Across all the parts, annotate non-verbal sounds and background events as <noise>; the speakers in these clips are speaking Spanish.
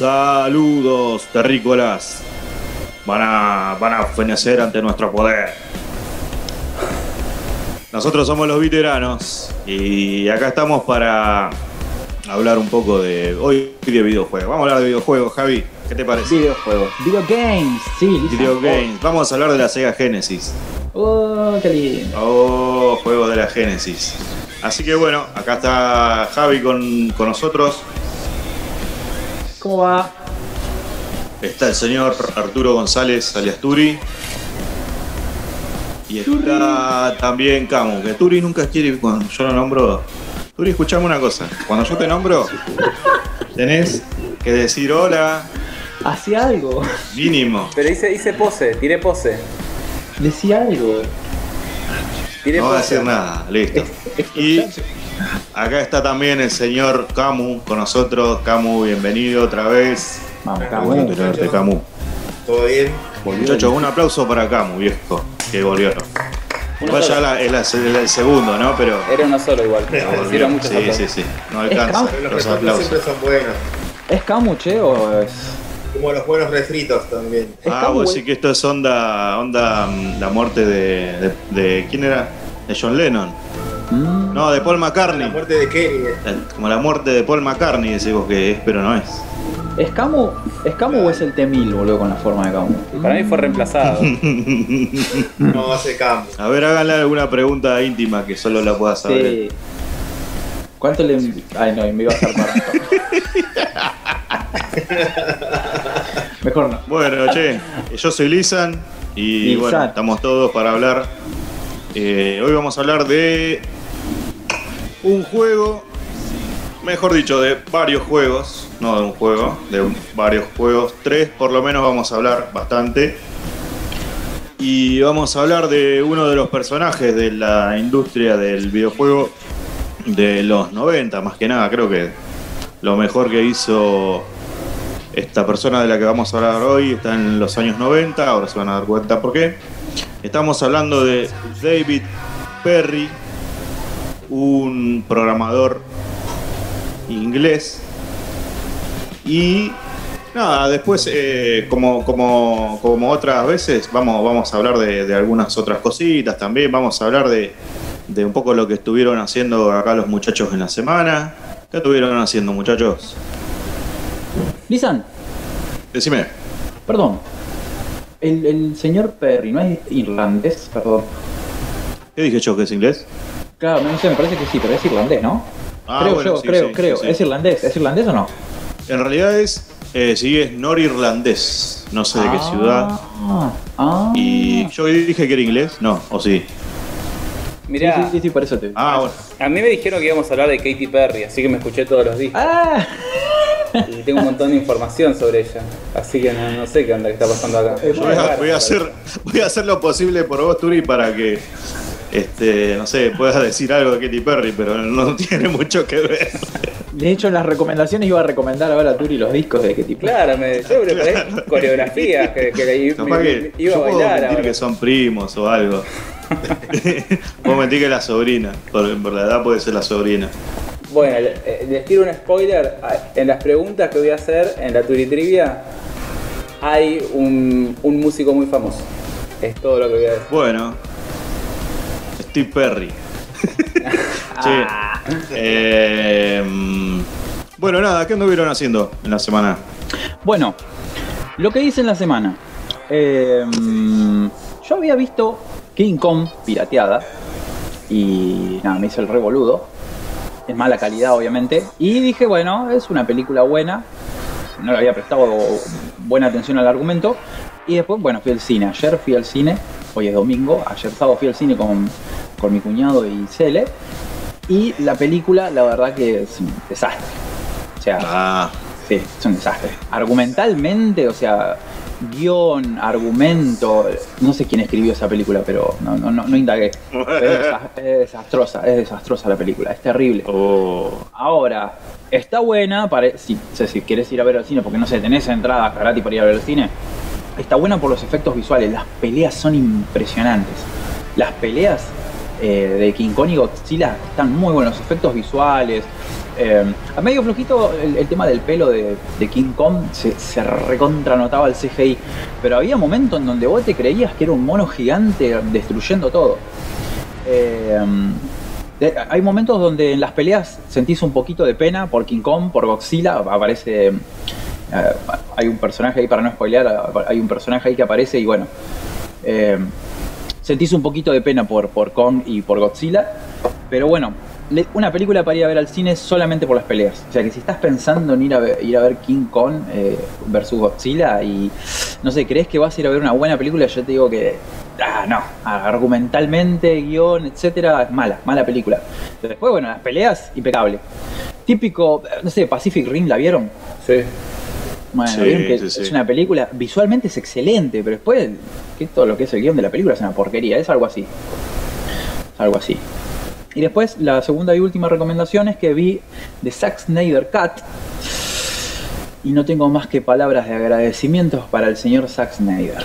Saludos, terrícolas. Van a, van a fenecer ante nuestro poder. Nosotros somos los veteranos y acá estamos para hablar un poco de hoy de videojuegos. Vamos a hablar de videojuegos, Javi. ¿Qué te parece? Videojuegos. Video games. Sí. Video games. Vamos a hablar de la Sega Genesis. Oh, qué lindo. Oh, juegos de la Genesis. Así que bueno, acá está Javi con, con nosotros. ¿Cómo va? Está el señor Arturo González alias Turi. Y está también Camu, que Turi nunca quiere cuando yo lo nombro. Turi, escuchame una cosa. Cuando yo te nombro, tenés que decir hola, Hacía algo. mínimo. Pero hice, hice pose, tiré pose. Decía algo. Tiré No va a pose. decir nada, listo. Y acá está también el señor Camu con nosotros. Camu, bienvenido otra vez. Vamos, Camu. bueno tenerte, Camu. ¿Todo bien? Muchachos, un aplauso para Camu, viejo, que volvió. Uno Igual ya solo. la- es la- el segundo, ¿no? Pero Era uno solo igual. pero muchos Sí, sí, sí. No alcanza. Los los refritos aplausos. siempre son buenos. ¿Es Camu, che, o es.? Como los buenos refritos también. Ah, Camu, vos güey. sí que esto es onda, onda mm, la muerte de, de, de- ¿Quién era? De John Lennon. Mm. No, de Paul La McCartney. muerte de Kenny. eh. La- Como la muerte de Paul McCartney, decís vos que es, pero no es. ¿Es Camu? ¿Es Camu o es el T-1000, boludo, con la forma de Camu? Para mí fue reemplazado. <laughs> No hace cambio. A ver, háganle alguna pregunta íntima que solo la pueda saber. Sí. ¿Cuánto le.? Ay, no, me iba a hacer <laughs> Mejor no. Bueno, che, yo soy Lisan y bueno, estamos todos para hablar. Eh, hoy vamos a hablar de un juego, mejor dicho, de varios juegos, no de un juego, de varios juegos, tres por lo menos vamos a hablar bastante. Y vamos a hablar de uno de los personajes de la industria del videojuego de los 90, más que nada, creo que lo mejor que hizo esta persona de la que vamos a hablar hoy está en los años 90, ahora se van a dar cuenta por qué. Estamos hablando de David Perry, un programador inglés. Y nada, después, eh, como, como, como otras veces, vamos, vamos a hablar de, de algunas otras cositas también. Vamos a hablar de, de un poco lo que estuvieron haciendo acá los muchachos en la semana. ¿Qué estuvieron haciendo, muchachos? Lisan, Decime. perdón. El, el señor Perry, ¿no es irlandés? Perdón. ¿Qué dije yo que es inglés? Claro, no sé, me parece que sí, pero es irlandés, ¿no? Ah, creo bueno, yo, sí, creo, sí, creo. sí, sí. ¿Es irlandés? ¿Es irlandés o no? En realidad es, eh, sí, es norirlandés, no sé de qué ciudad. Ah, ah. Y yo dije que era inglés, no, o sí. Mirá, Sí, sí, sí, sí, por eso te Ah, bueno. a mí me dijeron que íbamos a hablar de Katy Perry, así que me escuché todos los discos. Ah, Y tengo un montón de información sobre ella. Así que no, no sé qué onda que está pasando acá. Yo voy a, voy a hacer, voy a hacer lo posible por vos, Turi, para que, este, no sé, puedas decir algo de Katy Perry, pero no <laughs> tiene mucho que ver. de hecho, en las recomendaciones iba a recomendar ahora a Turi los discos de qué tipo. Claro, me, yo preparé coreografías que, que me- que iba a yo puedo bailar mentir ahora. que son primos o algo. <laughs> puedo mentir que es la sobrina, porque en verdad puede ser la sobrina. Bueno, eh, les tiro un spoiler. Ah, En las preguntas que voy a hacer en la Turi Trivia hay un, un músico muy famoso. Es todo lo que voy a decir. Bueno, Steve Perry. <laughs> Ah. Che, eh, bueno, nada, ¿qué anduvieron haciendo en la semana? Bueno, lo que hice en la semana. Eh, yo había visto King Kong pirateada. Y nada, me hizo el revoludo. Es mala calidad, obviamente. Y dije, bueno, es una película buena. No le había prestado buena atención al argumento. Y después, bueno, fui al cine. Ayer fui al cine. Hoy es domingo. Ayer sábado fui al cine con, con mi cuñado y Cele. Y la película, la verdad que es un desastre. O sea, Ah, Sí, es un desastre. Argumentalmente, o sea, guion, argumento, no sé quién escribió esa película, pero no, no, no, no indagué. Es, <laughs> desa- es desastrosa, es desastrosa la película, es terrible. oh, Ahora, está buena, para, si, si quieres ir a ver al cine, porque no sé, tenés entradas gratis para ir a ver al cine, está buena por los efectos visuales, las peleas son impresionantes. Las peleas eh, de King Kong y Godzilla están muy buenos, los efectos visuales, Eh, a medio flojito el, tema del pelo de, King Kong se, se recontranotaba el CGI, pero había momentos en donde vos te creías que era un mono gigante destruyendo todo. Eh, hay momentos donde en las peleas sentís un poquito de pena por King Kong, por Godzilla, aparece... eh, hay un personaje ahí, para no spoilear, hay un personaje ahí que aparece y bueno... eh, sentís un poquito de pena por, por Kong y por Godzilla, pero bueno, una película para ir a ver al cine solamente por las peleas. O sea que si estás pensando en ir a ver, ir a ver King Kong eh, versus Godzilla y no sé, crees que vas a ir a ver una buena película, yo te digo que ah, no, argumentalmente, guion, etcétera, es mala, mala película. Después, bueno, las peleas, impecable. Típico, no sé, Pacific Rim, ¿la vieron? Sí. Bueno, Sí, vieron que sí, sí. es una película, visualmente es excelente, pero después que todo lo que es el guion de la película es una porquería, es algo así. Es algo así. Y después la segunda y última recomendación es que vi The Zack Snyder Cut. Y no tengo más que palabras de agradecimientos para el señor Zack Snyder.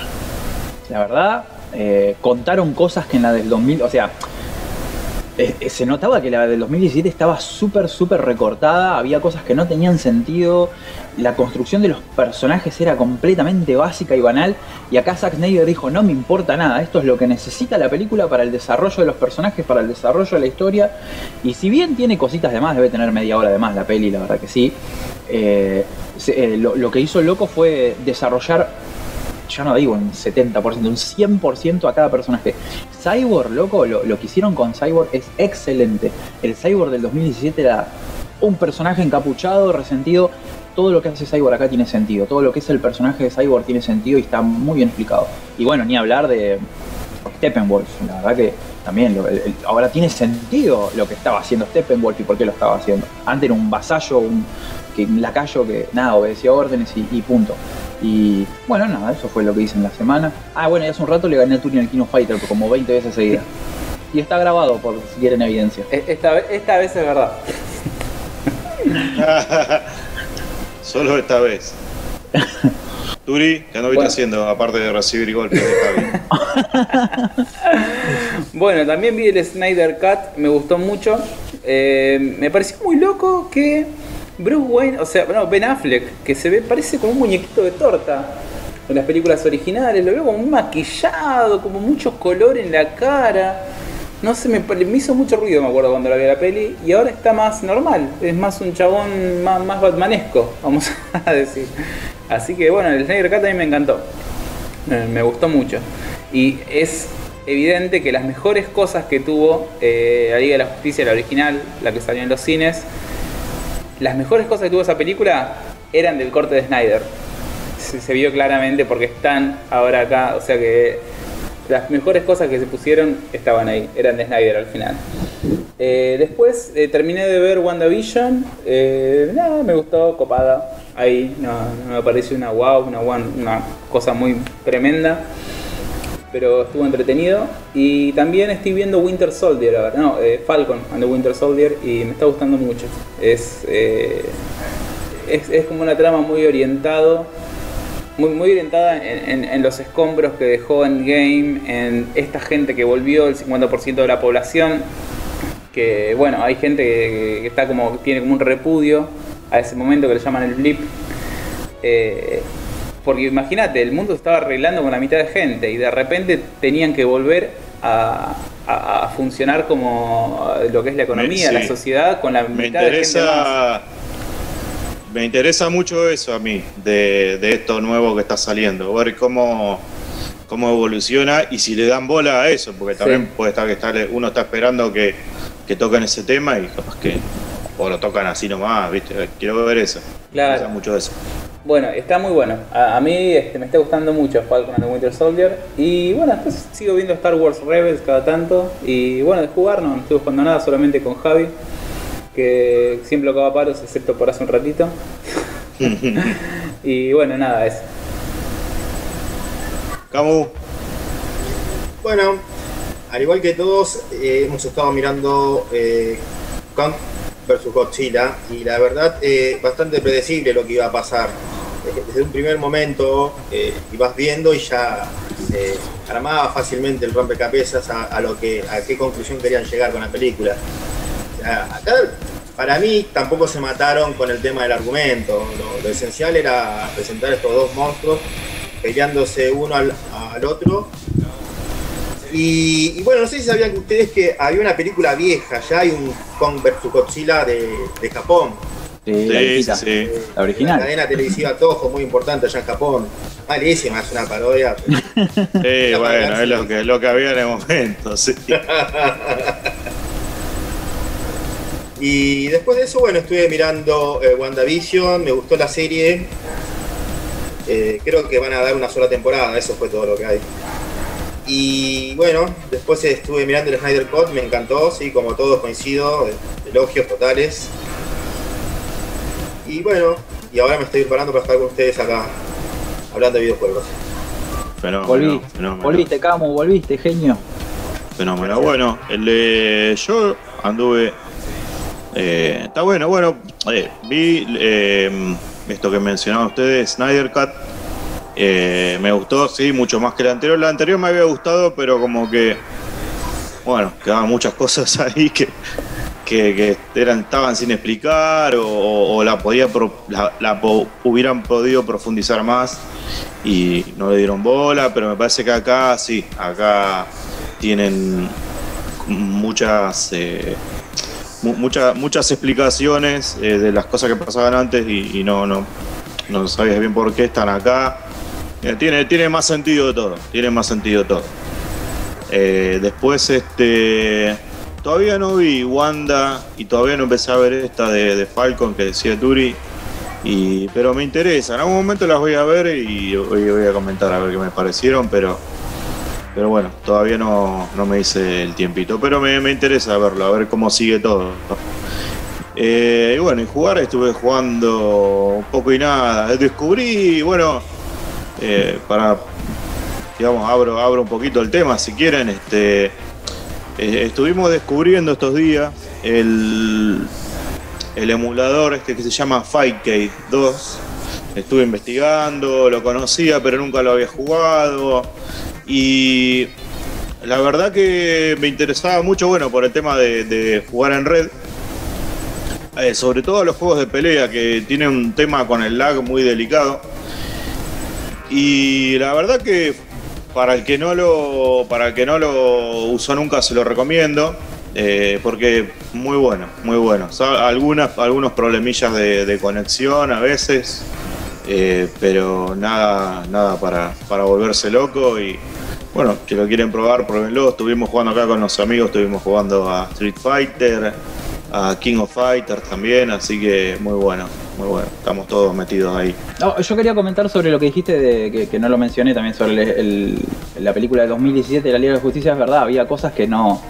La verdad, eh, contaron cosas que en la del 2000, o sea, se notaba que la del 2017 estaba súper, súper recortada, había cosas que no tenían sentido, la construcción de los personajes era completamente básica y banal, y acá Zack Snyder dijo, no me importa nada, esto es lo que necesita la película para el desarrollo de los personajes, para el desarrollo de la historia, y si bien tiene cositas de más, debe tener media hora de más la peli, la verdad que sí, eh, eh, lo, lo que hizo loco fue desarrollar ya no digo un 70%, un 100% a cada personaje. Cyborg, loco, lo, lo que hicieron con Cyborg es excelente. El Cyborg del 2017 era un personaje encapuchado, resentido. Todo lo que hace Cyborg acá tiene sentido. Todo lo que es el personaje de Cyborg tiene sentido y está muy bien explicado. Y bueno, ni hablar de Steppenwolf. La verdad que también ahora tiene sentido lo que estaba haciendo Steppenwolf y por qué lo estaba haciendo. Antes era un vasallo, un, que, un lacayo que nada, obedecía órdenes y, y punto. Y bueno, nada, eso fue lo que hice en la semana. Ah, bueno, y hace un rato le gané a Turing al Kino Fighter como 20 veces seguidas. Y está grabado por si quieren evidencia. E- Esta, esta vez es verdad. <laughs> Solo esta vez. Turi, ¿qué anduviste Bueno. haciendo aparte de recibir golpes de Javi? <laughs> Bueno, también vi el Snyder Cut, me gustó mucho. Eh, me pareció muy loco que Bruce Wayne, o sea, no, Ben Affleck, que se ve, parece como un muñequito de torta en las películas originales, lo veo como maquillado, como mucho color en la cara. No sé, me, hizo mucho ruido, me acuerdo cuando la vi la peli, y ahora está más normal, es más un chabón más, más batmanesco, vamos <laughs> a decir. Así que bueno, el Snyder Cut a mí me encantó. Me gustó mucho. Y es evidente que las mejores cosas que tuvo eh, la Liga de la Justicia, la original, la que salió en los cines, las mejores cosas que tuvo esa película eran del corte de Snyder. Se, vio claramente porque están ahora acá, o sea que las mejores cosas que se pusieron estaban ahí, eran de Snyder al final. Eh, después eh, terminé de ver WandaVision, eh, nada, me gustó, copada, ahí, no, me parece una wow, una cosa muy tremenda, pero estuvo entretenido. Y también estoy viendo Winter Soldier, ahora, no, eh, Falcon and the Winter Soldier, y me está gustando mucho. Es, eh, es, como una trama muy orientado muy, muy orientada en, los escombros que dejó Endgame, en esta gente que volvió, el 50% de la población, que bueno, hay gente que, que está como, tiene como un repudio a ese momento que le llaman el blip. Eh, porque imagínate, el mundo se estaba arreglando con la mitad de gente y de repente tenían que volver a, a- a funcionar como lo que es la economía, sí. la sociedad, con la Me mitad de gente más. Me interesa mucho eso a mí, de, de esto nuevo que está saliendo, ver cómo, cómo evoluciona y si le dan bola a eso, porque también Sí. puede estar que está, uno está esperando que, que toquen ese tema y capaz que o lo tocan así nomás, ¿viste? Quiero ver eso. Me Claro. interesa mucho eso. Bueno, está muy bueno. A, a mí este, me está gustando mucho Falcon and the Winter Soldier. Y bueno, después sigo viendo Star Wars Rebels cada tanto. Y bueno, de jugar no, no estoy jugando nada, solamente con Javi. Que siempre lo cago a palos, excepto por hace un ratito. <laughs> y bueno, nada, eso. Camu, Bueno, al igual que todos, eh, hemos estado mirando eh, Kong vs Godzilla y la verdad, eh, bastante predecible lo que iba a pasar. Desde un primer momento eh, ibas viendo y ya se armaba fácilmente el rompecabezas a, lo que, a qué conclusión querían llegar con la película. Acá para mí tampoco se mataron con el tema del argumento. Lo, esencial era presentar estos dos monstruos peleándose uno al, otro. Y, bueno, no sé si sabían ustedes que había una película vieja, ya hay un Kong vs Godzilla de Japón. Sí, la Sí, viejita, sí. la La original. cadena televisiva Toho, muy importante allá en Japón. Malísima, es una parodia. pero- <laughs> Sí, La bueno, es lo que, lo que había en el momento, sí. <laughs> Y después de eso, bueno, estuve mirando eh, WandaVision, me gustó la serie. Eh, creo que van a dar una sola temporada, eso fue todo lo que hay. Y bueno, después estuve mirando el Snyder Cut, me encantó, sí, como todos coincido, eh, elogios totales. Y bueno, y ahora me estoy preparando para estar con ustedes acá, hablando de videojuegos. Fenómeno, Volví, fenómeno. volviste, Camu, volviste, genio. Fenómeno. Bueno, el de yo anduve. eh, está bueno, bueno. eh, vi eh, esto que mencionaban ustedes, Snyder Cut. eh, me gustó, sí, mucho más que la anterior. La anterior me había gustado, pero como que. Bueno, quedaban muchas <laughs> cosas ahí que, que, eran, estaban sin explicar o, la, podía la, la hubieran podido profundizar más y no le dieron bola, pero me parece que acá sí, acá tienen muchas eh, mu- mucha- muchas explicaciones eh, de las cosas que pasaban antes y, no, no, no sabías bien por qué están acá. Eh, tiene, tiene más sentido todo, tiene más sentido todo. Eh, después, este. Todavía no vi Wanda y todavía no empecé a ver esta de, Falcon que decía Turi. Pero me interesa, en algún momento las voy a ver y voy a comentar a ver qué me parecieron, pero, pero bueno, todavía no, no me hice el tiempito. Pero me, me interesa verlo, a ver cómo sigue todo. Eh, y bueno, y jugar estuve jugando un poco y nada. Descubrí, bueno, eh, para, digamos, abro, abro un poquito el tema si quieren. Este, eh, estuvimos descubriendo estos días el, el emulador este que se llama Fightcade 2. Estuve investigando, lo conocía, pero nunca lo había jugado. Y la verdad que me interesaba mucho, bueno, por el tema de, jugar en red. Eh, sobre todo los juegos de pelea que tienen un tema con el lag muy delicado. Y la verdad que para el que no lo, para el que no lo usó nunca se lo recomiendo. eh, porque muy bueno, muy bueno. Algunas, algunos problemillas de, conexión a veces, eh, pero nada, nada para, para volverse loco. Y bueno, si lo quieren probar, pruébenlo. Estuvimos jugando acá con los amigos, estuvimos jugando a Street Fighter, a King of Fighters también, así que muy bueno, muy bueno. Estamos todos metidos ahí. No, yo quería comentar sobre lo que dijiste, de, que, que no lo mencioné también, sobre el- el- la película de 2017 de la Liga de Justicia. Es verdad, había cosas que no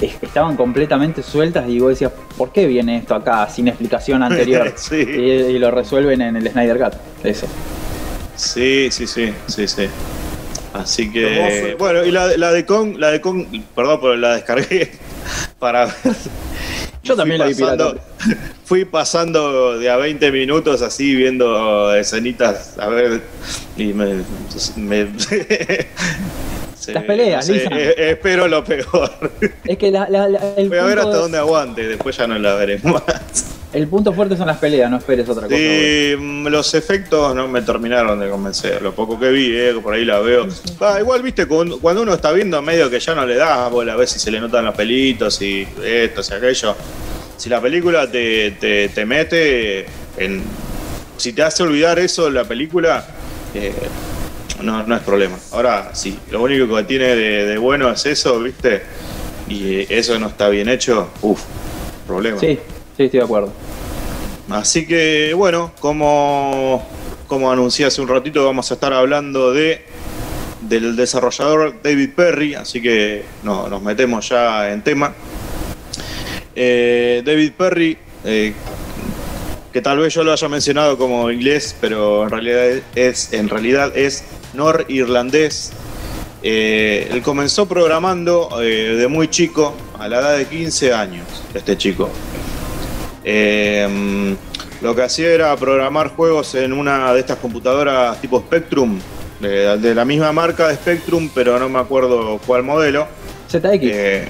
es- estaban completamente sueltas y vos decías, ¿por qué viene esto acá sin explicación anterior? <laughs> Sí. y, y lo resuelven en el Snyder Cut. Eso. Sí, sí, sí, sí, sí. Así que, Hermoso. bueno, y la, la de Kong, la de Kong, perdón, pero la descargué <laughs> para ver. Yo también la vi Fui pasando- pirata. <laughs> Fui pasando de a 20 minutos así viendo escenitas, a ver, y me... me- se- <laughs> Las peleas, no sé, Lisa. eh, espero lo peor. Es que la- la- la- el, Voy a ver punto, hasta dónde aguante, después ya no la veré más. El punto fuerte son las peleas, no esperes otra cosa. Sí, mm, los efectos no me terminaron de convencer. Lo poco que vi, eh, por ahí la veo. Ah, igual, viste, cuando cuando uno está viendo medio que ya no le da bola, a ver si se le notan los pelitos y esto, y aquello. Si la película te, te, te mete en. Si te hace olvidar eso la película, eh, no, no es problema. Ahora, si lo único que tiene de, de bueno es eso, viste, y eso no está bien hecho, uff, problema. Sí, sí, estoy de acuerdo. Así que bueno, como, como anuncié hace un ratito, vamos a estar hablando de del desarrollador David Perry, así que no, nos metemos ya en tema. Eh, David Perry, eh, que tal vez yo lo haya mencionado como inglés, pero en realidad es, en realidad es norirlandés. Eh, él comenzó programando de muy chico, a la edad de 15 años, este chico. Eh, lo que hacía era programar juegos en una de estas computadoras tipo Spectrum, de, de la misma marca de Spectrum, pero no me acuerdo cuál modelo. ZX. Eh,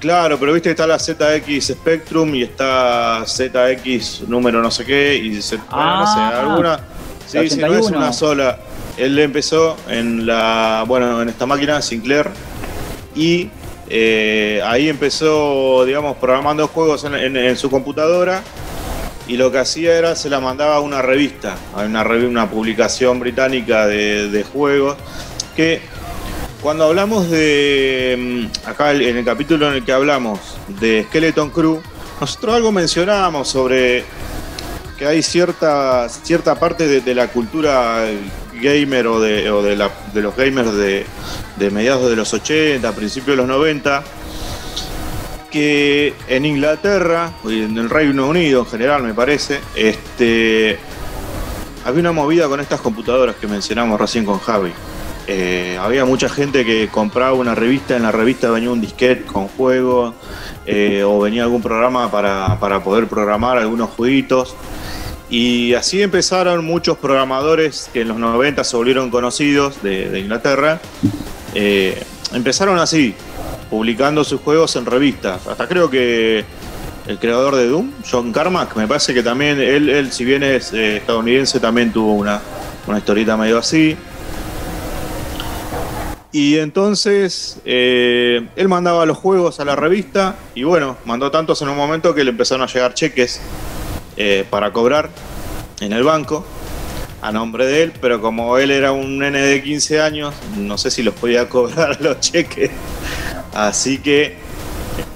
Claro, pero viste que está la ZX Spectrum y está ZX número no sé qué y bueno, no sé, Ah, alguna. Sí, sí, no es 81. una sola. Él empezó en la, bueno, en esta máquina Sinclair y eh, ahí empezó, digamos, programando juegos en, su computadora y lo que hacía era se la mandaba a una revista, a una, una publicación británica de, juegos que cuando hablamos de, mm, acá en el capítulo en el que hablamos de Skeleton Crew, nosotros algo mencionábamos sobre que hay cierta, cierta parte de, de la cultura gamer o de, o de, la- de los gamers de, de mediados de los 80, principios de los 90, que en Inglaterra, en el Reino Unido en general me parece, este, había una movida con estas computadoras que mencionamos recién con Javi. Eh, había mucha gente que compraba una revista, en la revista venía un disquete con juegos, eh, o venía algún programa para, para poder programar algunos jueguitos. Y así empezaron muchos programadores que en los 90 se volvieron conocidos de Inglaterra. Eh, empezaron así, publicando sus juegos en revistas. Hasta creo que el creador de Doom, John Carmack, me parece que también él, él si bien es eh, estadounidense, también tuvo una, una historieta medio así. Y entonces eh, él mandaba los juegos a la revista y bueno, mandó tantos en un momento que le empezaron a llegar cheques para cobrar en el banco a nombre de él, pero como él era un nene de 15 años, no sé si los podía cobrar <laughs> los cheques. Así que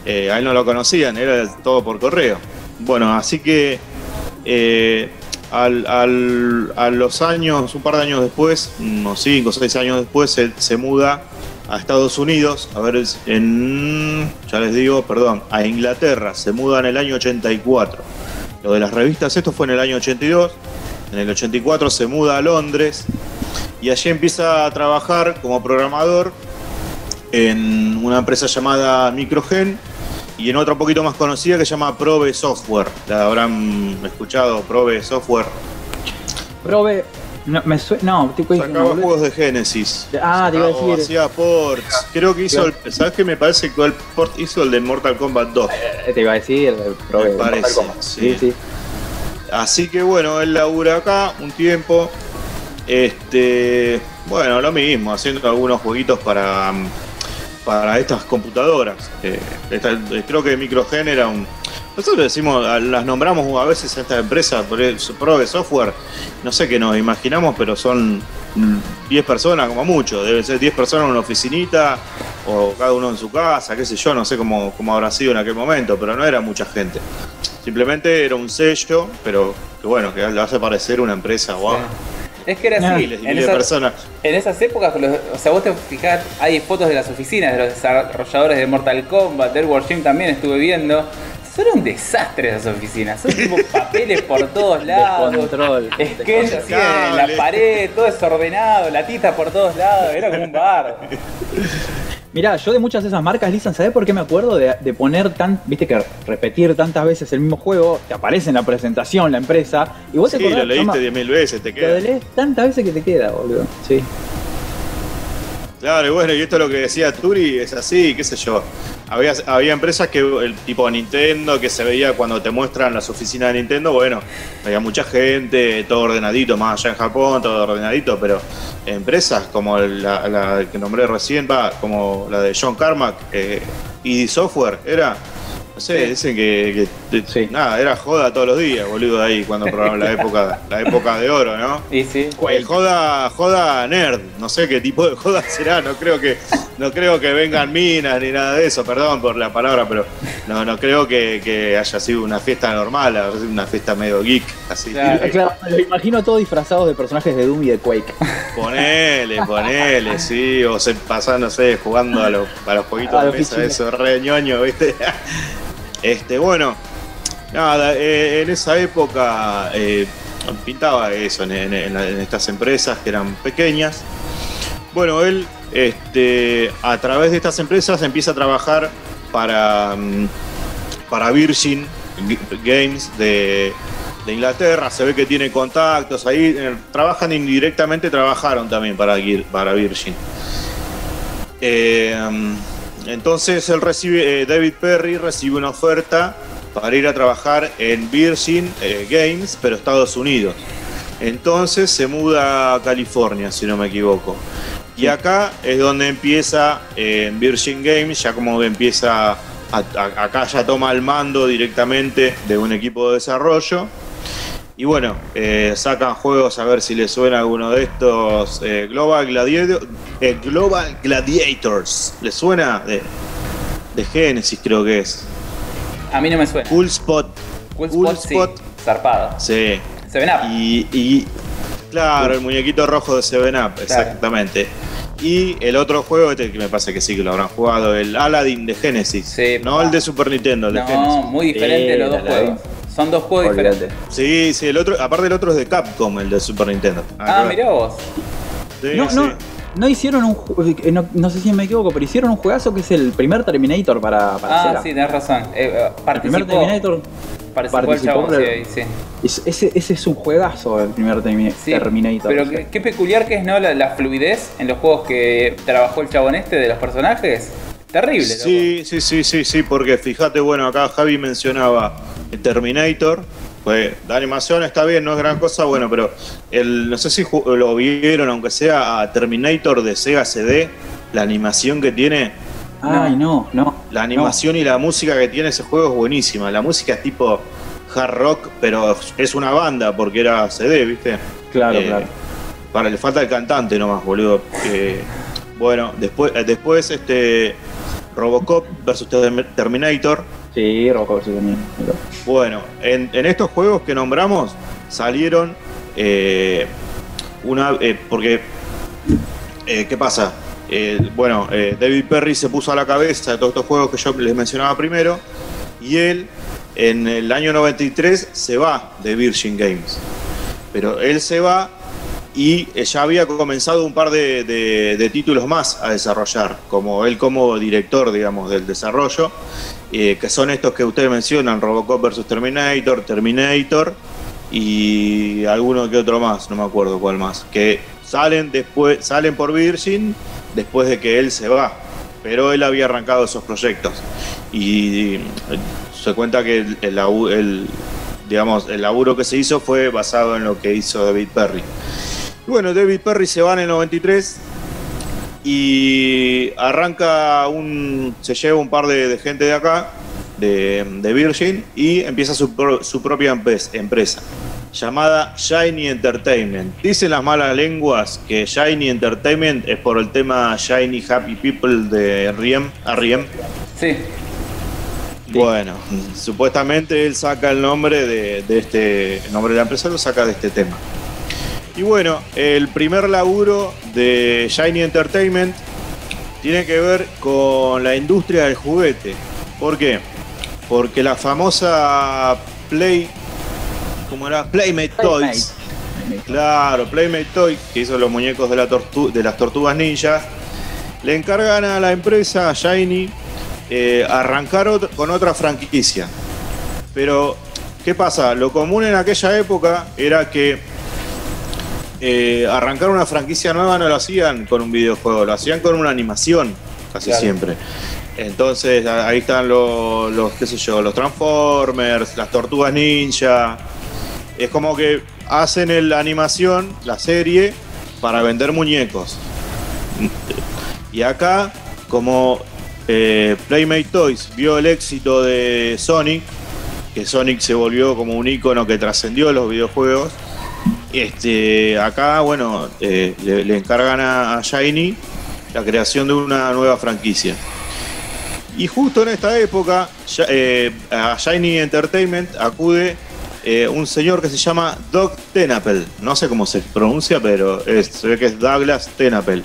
eh, a él no lo conocían, era todo por correo. Bueno, así que eh, al- a los años, un par de años después, unos 5 o 6 años después, él se muda a Estados Unidos, a ver, en, ya les digo, perdón, a Inglaterra, se muda en el año 84. Lo de las revistas, esto fue en el año 82, en el 84 se muda a Londres y allí empieza a trabajar como programador en una empresa llamada Microgen y en otra un poquito más conocida que se llama Probe Software. La habrán escuchado, Probe Software. Probe. No, me sue- no, tipo Sacaba no, juegos de Genesis. Ah, te iba a decir. Hacía ports. Creo que hizo el. ¿Sabes qué? Me parece que el port hizo el de Mortal Kombat 2. Eh, Te iba a decir, eh, Probe. Me parece, Mortal Kombat. sí. sí, sí. Así que bueno, él labura acá un tiempo. Este. Bueno, lo mismo, haciendo algunos jueguitos para. Para estas computadoras. Eh, creo que Microgen era un. Nosotros decimos, las nombramos a veces a esta empresa, por eso, Probe Software, no sé qué nos imaginamos, pero son mm, 10 personas como mucho, deben ser 10 personas en una oficinita, o cada uno en su casa, qué sé yo, no sé cómo, cómo habrá sido en aquel momento, pero no era mucha gente. Simplemente era un sello, pero que bueno, que le hace parecer una empresa, wow. Es que era así. Miles y En miles de esas, personas. en esas épocas, los- o sea, vos te fijás, hay fotos de las oficinas de los desarrolladores de Mortal Kombat, del Wargame también estuve viendo. Son un desastre esas oficinas, son tipo <laughs> papeles por todos lados, Descontrol. sketch así en la pared, todo desordenado, latitas por todos lados, era como un bar. Mirá, yo de muchas de esas marcas, Lisan, ¿sabés por qué me acuerdo de, de poner tan, viste que repetir tantas veces el mismo juego? Te aparece en la presentación la empresa y vos te Sí, acordás, lo leíste toma, 10.000 veces, te te queda. lo lees tantas veces que te queda, boludo. Sí. Claro, y bueno, y esto es lo que decía Turi, es así, qué sé yo. Había, había empresas que, el tipo Nintendo, que se veía cuando te muestran las oficinas de Nintendo, bueno, había mucha gente, todo ordenadito, más allá en Japón, todo ordenadito, pero empresas como la, que nombré recién, va, como la de John Carmack, eh, ID Software, era, no sé, Sí. dicen que, que- Sí. nada, era joda todos los días, boludo, ahí cuando programaban la época, la época de oro, ¿no? Y sí. Eh, joda, joda nerd, no sé qué tipo de joda será, no creo que, no creo que vengan minas ni nada de eso, perdón por la palabra, pero no, no creo que, que haya sido una fiesta normal, haya sido una fiesta medio geek, así. Claro. Claro, me lo imagino todos disfrazados de personajes de Doom y de Quake. Ponele, <laughs> ponele, sí, o se pasan, no sé, jugando a los, a los jueguitos A de los mesa, pichines. eso, re ñoño, ¿viste? Este, bueno, nada, eh, en esa época eh, pintaba eso en, estas empresas que eran pequeñas. Bueno, él, este, a través de estas empresas empieza a trabajar para, mm, para Virgin Games de, de Inglaterra. Se ve que tiene contactos ahí. eh, Trabajan indirectamente, trabajaron también para, para Virgin. Mm, entonces él recibe, eh, David Perry recibe una oferta para ir a trabajar en Virgin eh, Games, pero Estados Unidos. Entonces se muda a California, si no me equivoco. Y acá es donde empieza eh, en Virgin Games, ya como empieza, a- a- acá ya toma el mando directamente de un equipo de desarrollo. Y bueno, eh, sacan juegos a ver si les suena alguno de estos. eh, Global, Gladiator, eh, Global Gladiators. ¿Les suena? De, de Genesis creo que es. A mí no me suena. Cool Spot. Cool Cool Spot, sí. Spot. Zarpada. Sí. Seven Up. Y, y- claro, el muñequito rojo de Seven Up, exactamente. Y el otro juego, este que me pasa que sí que lo habrán jugado, el Aladdin de Genesis. Sí, no pa. el de Super Nintendo, el de No, Genesis. muy diferente Sí, los dos juegos. Son dos juegos Olvídate. diferentes. Sí, sí, el otro, aparte el otro es de Capcom, el de Super Nintendo. Ah, mirá vos. Sí, No, sí. no, no hicieron un eh, no, no sé si me equivoco, pero hicieron un juegazo que es el primer Terminator para, para Ah, Sega. sí, tenés razón. Eh, eh, El primer participó, Terminator. participó el chabón, sí, sí. es- ese, ese es un juegazo, el primer Sí, Terminator. Pero qué, qué peculiar que es, ¿no? La, la fluidez en los juegos que trabajó el chabón este de los personajes. Terrible, loco. Sí, sí, sí, sí, sí, porque fíjate, bueno, acá Javi mencionaba el Terminator. Pues la animación está bien, no es gran cosa, bueno, pero el, no sé si lo vieron, aunque sea a Terminator de Sega CD, la animación que tiene, Ay, no, no. la animación y la música que tiene ese juego es buenísima. La música es tipo hard rock, pero es una banda porque era CD, ¿viste? Claro, Eh, claro. Para le falta el cantante nomás, boludo. Eh, bueno, después, eh, después este Robocop versus Term- Terminator. Sí, Rocco vs. Terminator. Bueno, en, estos juegos que nombramos salieron eh, una. eh, porque. eh, ¿Qué pasa? Bueno, David Perry se puso a la cabeza de todos estos juegos que yo les mencionaba primero. Y él, en el año 93, se va de Virgin Games. Pero él se va y eh, ya había comenzado un par de, títulos más a desarrollar, como él como director, digamos, del desarrollo, eh, que son estos que ustedes mencionan, Robocop vs. Terminator, Terminator y alguno que otro más, no me acuerdo cuál más, que salen después, salen por Virgin después de que él se va, pero él había arrancado esos proyectos y eh, se cuenta que el, digamos, el laburo que se hizo fue basado en lo que hizo David Perry. Bueno, David Perry se va en el 93 y arranca un. se lleva un par de, de gente de acá, de, de Virgin, y empieza su, pro- su propia empresa llamada Shiny Entertainment. Dicen las malas lenguas que Shiny Entertainment es por el tema Shiny Happy People de Riem, R.E.M. Sí. Bueno, supuestamente él saca el nombre de, de este. El nombre de la empresa lo saca de este tema. Y bueno, el primer laburo de Shiny Entertainment tiene que ver con la industria del juguete. ¿Por qué? Porque la famosa Play. ¿Cómo era? Playmate Toys. Claro, Playmate Toy, que hizo los muñecos de, la tortu- de las tortugas ninjas, le encargan a la empresa Shiny eh, arrancar con otra franquicia. Pero, ¿qué pasa? Lo común en aquella época era que eh, arrancar una franquicia nueva no lo hacían con un videojuego, lo hacían con una animación, casi Claro. siempre. Entonces ahí están los, los, qué sé yo, los Transformers, las Tortugas Ninja. Es como que hacen la animación, la serie, para vender muñecos. Y acá, como eh, Playmate Toys vio el éxito de Sonic, que Sonic se volvió como un icono que trascendió los videojuegos, este, acá, bueno, eh, le, encargan a, a Shiny la creación de una nueva franquicia. Y justo en esta época, eh, a Shiny Entertainment acude eh, un señor que se llama Doug Tenapel. No sé cómo se pronuncia, pero se ve que es Douglas Tenapel.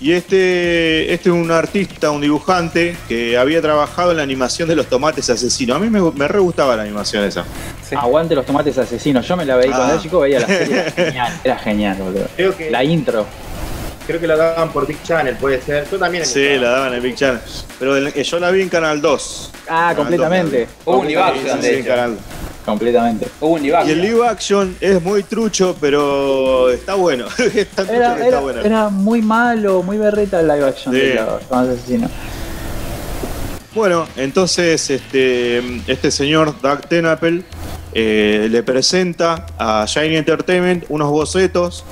Y este, este es un artista, un dibujante que había trabajado en la animación de los tomates asesinos. A mí me, me re gustaba la animación esa. sí. Aguante los tomates asesinos. Yo me la veía cuando Ah. era chico, veía la serie. Era <laughs> genial, era genial, boludo. Creo que, La intro. creo que la daban por Big Channel, puede ser. Yo también. Sí, la daban en Big Channel. Pero el- yo la vi en Canal 2. Ah, Canal completamente. 2 Hubo un la vi. Ibaxian, Sí, de en. Canal- completamente. Hubo un live Y el live action es muy trucho, pero está bueno. <laughs> Era, que está era, bueno. era muy malo, muy berreta el live action Sí. de los llamados asesinos. Bueno, entonces este, este señor Doug Tenapel eh, le presenta a Shiny Entertainment unos bocetos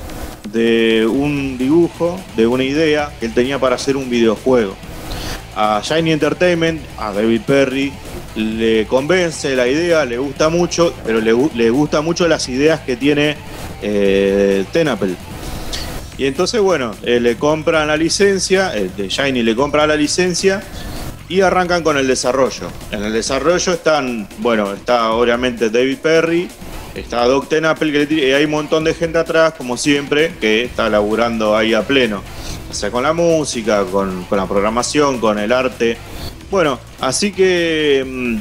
de un dibujo, de una idea que él tenía para hacer un videojuego. A Shiny Entertainment, a David Perry, le convence la idea, le gusta mucho, pero le, le gusta mucho las ideas que tiene eh, Tenapel. Y entonces, bueno, eh, le compran la licencia, el de Shiny le compra la licencia y arrancan con el desarrollo. En el desarrollo están, bueno, está obviamente David Perry, está Doc Tenapel, y hay un montón de gente atrás, como siempre, que está laburando ahí a pleno. O sea, con la música, con, con la programación, con el arte. Bueno, así que mm,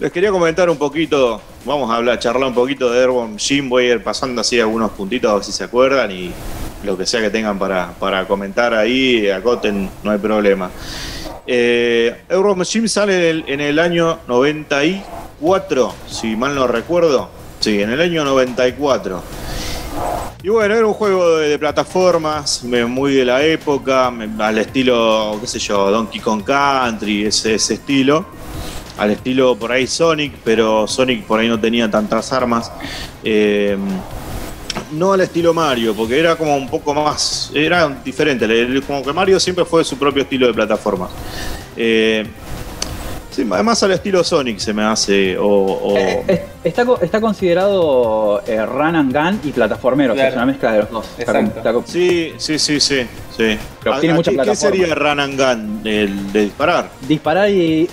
les quería comentar un poquito, vamos a hablar, charlar un poquito de Airborne Jim, voy a ir pasando así algunos puntitos a ver si se acuerdan y lo que sea que tengan para, para comentar ahí, acoten, no hay problema. Eh, Airborne Jim sale en el, en el año 94, si mal no recuerdo. Sí, en el año 94. Y bueno, era un juego de, plataformas, muy de la época, al estilo, qué sé yo, Donkey Kong Country, ese, ese estilo. Al estilo por ahí Sonic, pero Sonic por ahí no tenía tantas armas. Eh, no al estilo Mario, porque era como un poco más, era diferente, como que Mario siempre fue su propio estilo de plataformas. Eh, sí, además al estilo Sonic se me hace, o... o- Eh, eh, Está, está considerado eh, run and gun y plataformero, o sea, Claro. es una mezcla de los dos. Está Exacto. con- está con- Sí, sí, sí, sí. sí. Pero ¿A- tiene a mucha qué, ¿Qué sería Run and Gun? El de disparar. disparar y.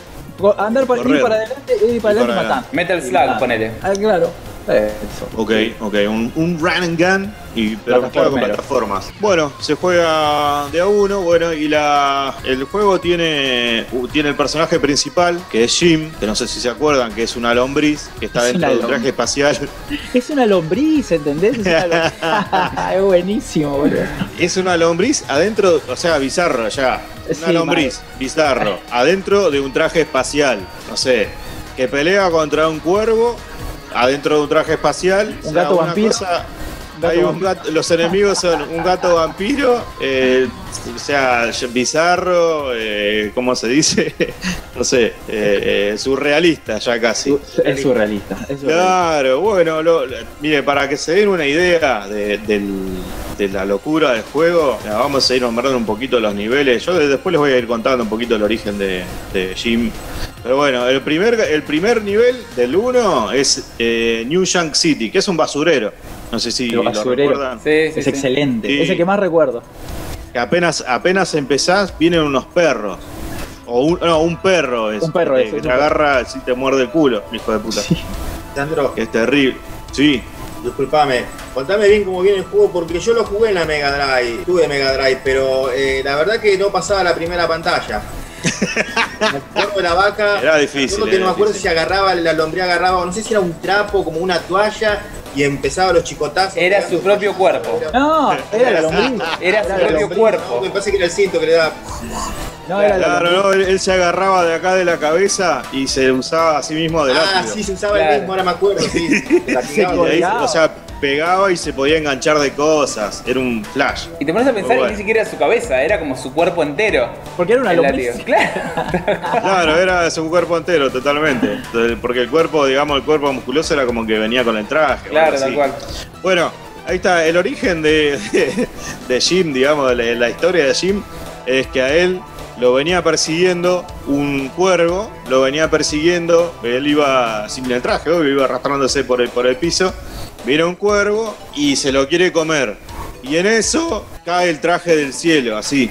Andar para, ir para adelante y ir para Y adelante para matando. Metal Y Slug, ponele. Ah, claro. Eso. Ok, ok. Un, un Run and Gun, y, pero mezclado con plataformas. Bueno, se juega de a uno. Bueno, y la, el juego tiene, tiene el personaje principal, que es Jim, que no sé si se acuerdan, que es una lombriz, que está Es dentro de un traje espacial. <laughs> Es una lombriz, ¿entendés? Es, una lombriz. <laughs> <laughs> es buenísimo, boludo. Es una lombriz adentro, o sea, bizarro ya. Una Sí, lombriz, bizarro, adentro de un traje espacial. No sé, que pelea contra un cuervo adentro de un traje espacial. Un gato una vampiro. cosa- hay un gato- los enemigos son un gato vampiro, eh, o sea, bizarro, eh, ¿cómo se dice? <laughs> no sé, eh, eh, surrealista ya casi. Es surrealista. Es surrealista. Claro, bueno, lo- mire, para que se den una idea de, del- de la locura del juego, vamos a ir nombrando un poquito los niveles. Yo de- después les voy a ir contando un poquito el origen de, de Jim. Pero bueno, el primer, el primer nivel del 1 es eh, New York City, que es un basurero. No sé si lo recuerdan. Sí, sí, Es sí. excelente. Sí. Es el que más recuerdo. Que apenas, apenas empezás, vienen unos perros. O un, no, un perro es. Un perro eh, es, que es te un perro. agarra si te muerde el culo, hijo de puta. Sandro, Que es terrible. Sí. disculpame, contame bien cómo viene el juego porque yo lo jugué en la Mega Drive, tuve Mega Drive, pero eh, la verdad que no pasaba la primera pantalla. Me acuerdo de la vaca. Era difícil, que era no me acuerdo difícil. si agarraba, la lombría agarraba, no sé si era un trapo, como una toalla, y empezaba los chicotazos. Era su propio cuerpo. No, era la lombriz. Era su propio cuerpo. No, me parece que era el cinto que le daba. No, era la Claro, no, él, él se agarraba de acá de la cabeza y se usaba a sí mismo de Ah, látigo. sí, se usaba Claro. el mismo, ahora me acuerdo, sí. <laughs> Se ahí, o sea, pegaba y se podía enganchar de cosas. Era un flash. Y te pones a pensar que bueno. ni siquiera era su cabeza, era como su cuerpo entero. Porque era una lombriz. Claro. <laughs> <laughs> Claro, era su cuerpo entero, totalmente. Porque el cuerpo, digamos, el cuerpo musculoso era como que venía con el traje. Claro, tal cual. Bueno, ahí está. El origen de, de, de Jim, digamos, de la, la historia de Jim, es que a él lo venía persiguiendo un cuervo, lo venía persiguiendo, él iba sin el traje, obvio, iba arrastrándose por el, por el piso, viene un cuervo y se lo quiere comer. Y en eso cae el traje del cielo, así.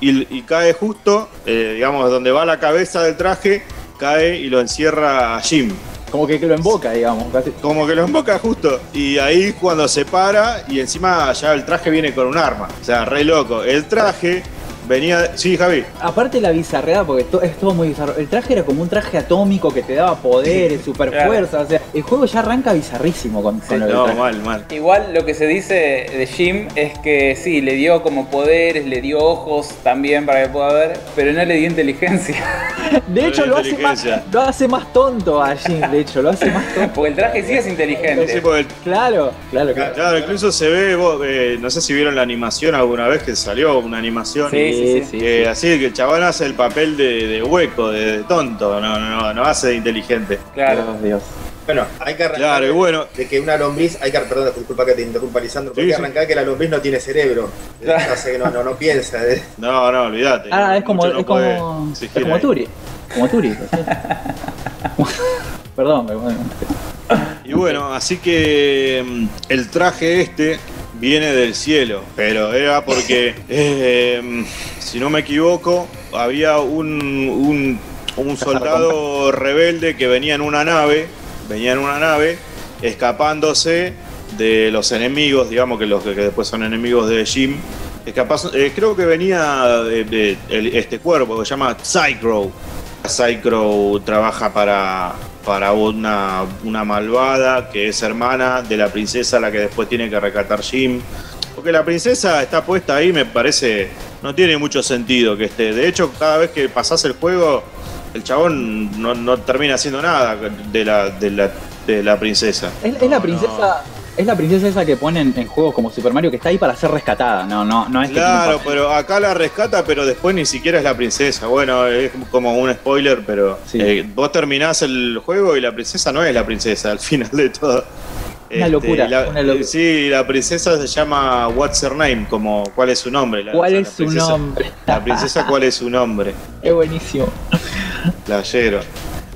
Y, y cae justo, eh, digamos, donde va la cabeza del traje, cae y lo encierra a Jim. Como que, que lo emboca, digamos. casi. Como que lo emboca justo. Y ahí cuando se para y encima ya el traje viene con un arma. O sea, re loco. El traje venía. Sí, Javi. Aparte la bizarreada, porque to- es todo muy bizarro. El traje era como un traje atómico que te daba poderes, super fuerza. O sea, el juego ya arranca bizarrísimo con, con No, traje. mal, mal. Igual lo que se dice de Jim es que sí, le dio como poderes, le dio ojos también para que pueda ver, pero no le dio inteligencia. <laughs> De hecho, lo hace, más, lo hace más tonto a Jin, de hecho, lo hace más tonto. <laughs> Porque el traje sí es inteligente. el- Claro, claro, claro. Claro, incluso se ve, vos, eh, no sé si vieron la animación alguna vez que salió una animación. Sí, sí, sí. que así que el chabón hace el papel de, de hueco, de, de tonto, no, no, no hace de inteligente. Claro. Dios, Dios. Bueno, hay que arrancar Claro, y bueno, de que una lombriz, hay que, perdón, disculpa que te interrumpa Lisandro, pero Sí, hay que sí. arrancar que la lombriz no tiene cerebro. Claro. Que no, no, no piensa. ¿eh? no, no, olvídate. Ah, es como, no es como, es como ahí. Turi. Como Turi. <laughs> Perdón, me- Y bueno, así que mm, el traje este viene del cielo, pero era porque, <laughs> eh, si no me equivoco, había un, un, un soldado rebelde que venía en una nave, venía en una nave, escapándose de los enemigos, digamos que los que, que después son enemigos de Jim. Escapas- eh, creo que venía de, este cuerpo que se llama Psycrow. Psycrow trabaja para, para una, una malvada que es hermana de la princesa a la que después tiene que rescatar Jim. Porque la princesa está puesta ahí, me parece, no tiene mucho sentido que esté. De hecho, cada vez que pasás el juego, el chabón no, no termina haciendo nada de la, de la, de la princesa. Es, es la No, princesa. Es la princesa esa que ponen en juegos como Super Mario que está ahí para ser rescatada. No, no, no es Claro, pero acá la rescata, pero después ni siquiera es la princesa. Bueno, es como un spoiler, pero Sí. eh, vos terminás el juego y la princesa no es la princesa al <laughs> final de todo. Este, Una locura, la- una locura. Sí, la princesa se llama What's Her Name, como cuál es su nombre. La- ¿Cuál o sea, es su princesa- nombre? La princesa, ¿cuál es su nombre? <laughs> Es buenísimo. Playero.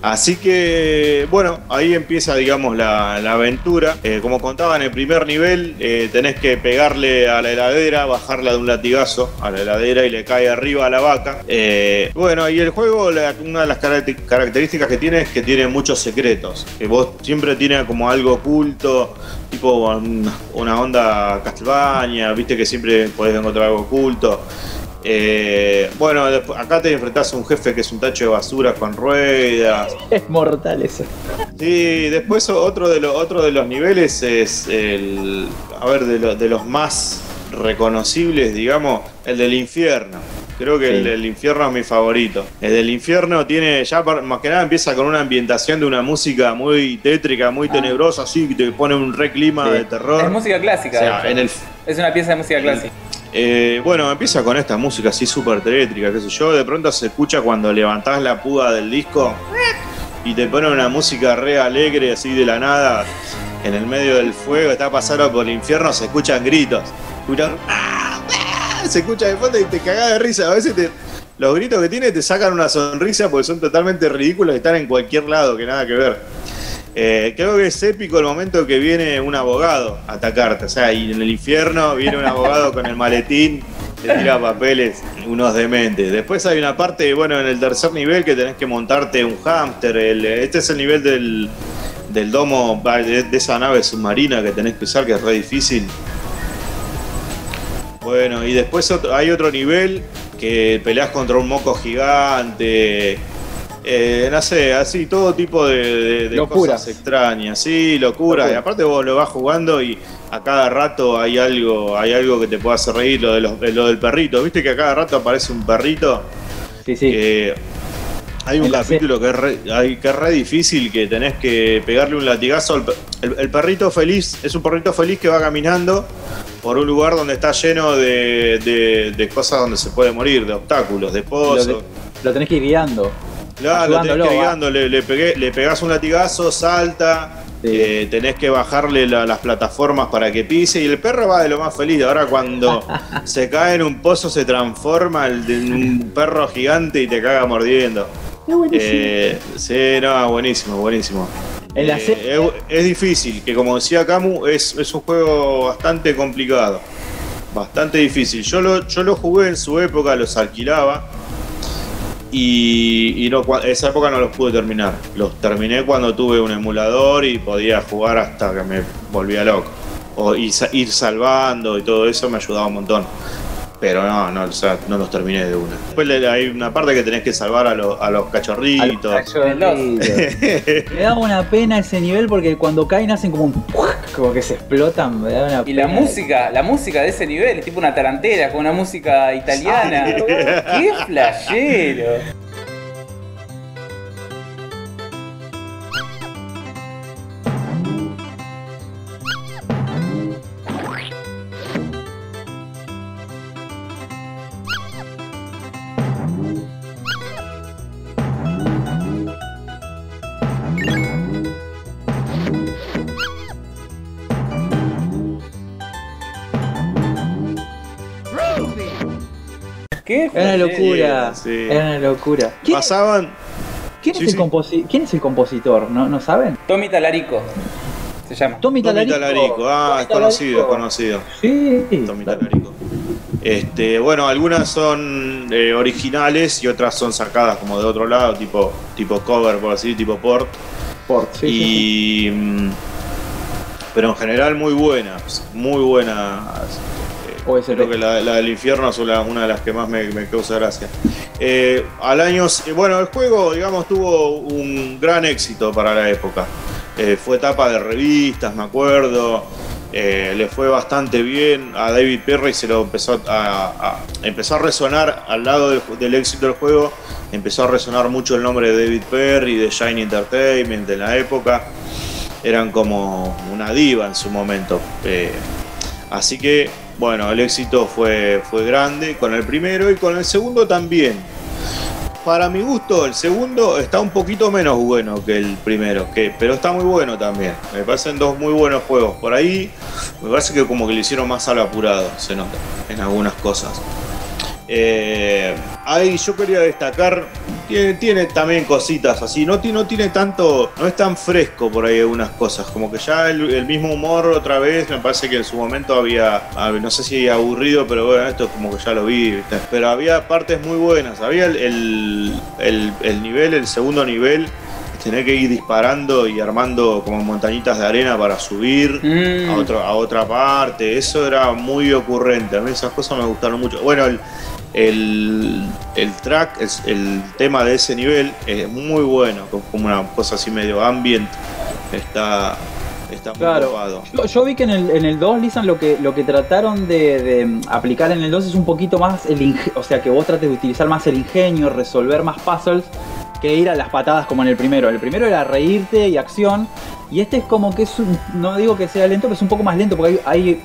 Así que, bueno, ahí empieza, digamos, la, aventura. Eh, como contaba en el primer nivel, eh, tenés que pegarle a la heladera, bajarla de un latigazo a la heladera y le cae arriba a la vaca. Eh, bueno, y el juego, una de las caracter- características que tiene es que tiene muchos secretos. Que vos siempre tiene como algo oculto, tipo un- una onda Castlevania, viste que siempre podés encontrar algo oculto. Eh, bueno, después- acá te enfrentás a un jefe que es un tacho de basura con ruedas. Es mortal eso. Sí, después otro de, los otro de los niveles es el. A ver, de, lo- de los más reconocibles, digamos, el del infierno. Creo que Sí. el del infierno es mi favorito. El del infierno tiene, ya más que nada empieza con una ambientación de una música muy tétrica, muy tenebrosa, así que te pone un re clima Sí. de terror. Es música O clásica. sea, en el, Es una pieza de música clásica. Eh, bueno, empieza con esta música así súper tétrica, qué sé yo. De pronto se escucha cuando levantás la puga del disco y te pone una música re alegre así de la nada. En el medio del fuego, está pasando por el infierno, se escuchan gritos. Escuchan- Se escucha de fondo y te cagás de risa. A veces los gritos que tiene te sacan una sonrisa porque son totalmente ridículos y están en cualquier lado, que nada que ver. Eh, creo que es épico el momento que viene un abogado a atacarte. O sea, y en el infierno viene un abogado con el maletín, te tira papeles, unos dementes. Después hay una parte, bueno, en el tercer nivel que tenés que montarte un hámster. este es el nivel del, del domo, de, esa nave submarina que tenés que usar, que es re difícil. Bueno, y después hay otro nivel que peleas contra un moco gigante. Eh, no sé, así todo tipo de, de- cosas extrañas, sí, locura. Locura. Y aparte vos lo vas jugando y a cada rato hay algo, hay algo que te puede hacer reír, lo, de los- lo del perrito. ¿Viste que a cada rato aparece un perrito? Sí, sí. que hay un capítulo que es, re, hay- que es re difícil, que tenés que pegarle un latigazo al el, el perrito feliz, es un perrito feliz que va caminando por un lugar donde está lleno de, de- de cosas donde se puede morir, de obstáculos, de lo, pozos. de- lo tenés que ir guiando. Claro, lo tenés que ir le, le pegué- le pegás un latigazo, salta, Sí. eh, tenés que bajarle la- las plataformas para que pise y el perro va de lo más feliz. Ahora cuando <laughs> se cae en un pozo se transforma en un perro gigante y te caga mordiendo. Eh, sí, no, buenísimo, buenísimo. En la Eh, serie- es, es difícil, que como decía Camu, es, es un juego bastante complicado. Bastante difícil. Yo lo, yo lo jugué en su época, los alquilaba. Y, esa época no los pude terminar. Los terminé cuando tuve un emulador y podía jugar hasta que me volvía loco. O, sa- ir salvando y todo eso me ayudaba un montón. Pero no, no, o sea, no los terminé de una. Después hay una parte que tenés que salvar a, los- a los cachorritos. Me da una pena ese nivel porque cuando caen hacen como un. como que se explotan. Me da una Y la música, la música de ese nivel es tipo una tarantela con una música italiana. ¡Qué flashero! ¡Qué Era una locura. Sí. Era una locura. ¿Quién, Pasaban. quién sí, es, sí. el composi- quién es el compositor? ¿No, ¿No saben? Tommy Talarico se llama. Tommy Tommy Talarico. Talarico. Ah, Tommy es conocido, es Talarico. conocido. Sí. Tommy Talarico. Este, bueno, algunas son eh, originales y otras son sacadas como de otro lado, tipo, tipo cover, por así, tipo port. Port, sí, sí, sí. y mm, pero en general muy buenas, muy buenas. OST. creo que la, la del infierno es una, una de las que más me, me causa gracia. Eh, al año, bueno, el juego, digamos, tuvo un gran éxito para la época. Eh, fue etapa de revistas, me acuerdo. Eh, le fue bastante bien. A David Perry se lo empezó a, a- empezó a resonar al lado del, del éxito del juego. Empezó a resonar mucho el nombre de David Perry, de Shine Entertainment en la época. Eran como una diva en su momento. Eh, así que, bueno, el éxito fue, fue grande con el primero y con el segundo también. Para mi gusto, el segundo está un poquito menos bueno que el primero, que, pero está muy bueno también. Me parecen dos muy buenos juegos. Por ahí, me parece que como que lo hicieron más al apurado, se nota, en algunas cosas. Eh, ahí yo quería destacar, tiene, tiene también cositas así, no, no tiene tanto, no es tan fresco por ahí algunas cosas, como que ya el, el mismo humor otra vez, me parece que en su momento había, hab- no sé si aburrido, pero bueno, esto es como que ya lo vi, ¿viste? pero había partes muy buenas, había el, el, el- el nivel, el segundo nivel, tener que ir disparando y armando como montañitas de arena para subir Mm. a, otro- a otra parte. Eso era muy ocurrente. A mí esas cosas me gustaron mucho. Bueno, el, el, el track, es- el tema de ese nivel es muy bueno, co- como una cosa así medio ambient. Está, está muy Claro. Yo, yo vi que en el, en el 2, Lisan, lo que, lo que trataron de, de aplicar en el 2 es un poquito más el inge- o sea, que vos trates de utilizar más el ingenio, resolver más puzzles, que ir a las patadas como en el primero. El primero era reírte y acción, y este es como que es un- no digo que sea lento, pero es un poco más lento porque hay, hay,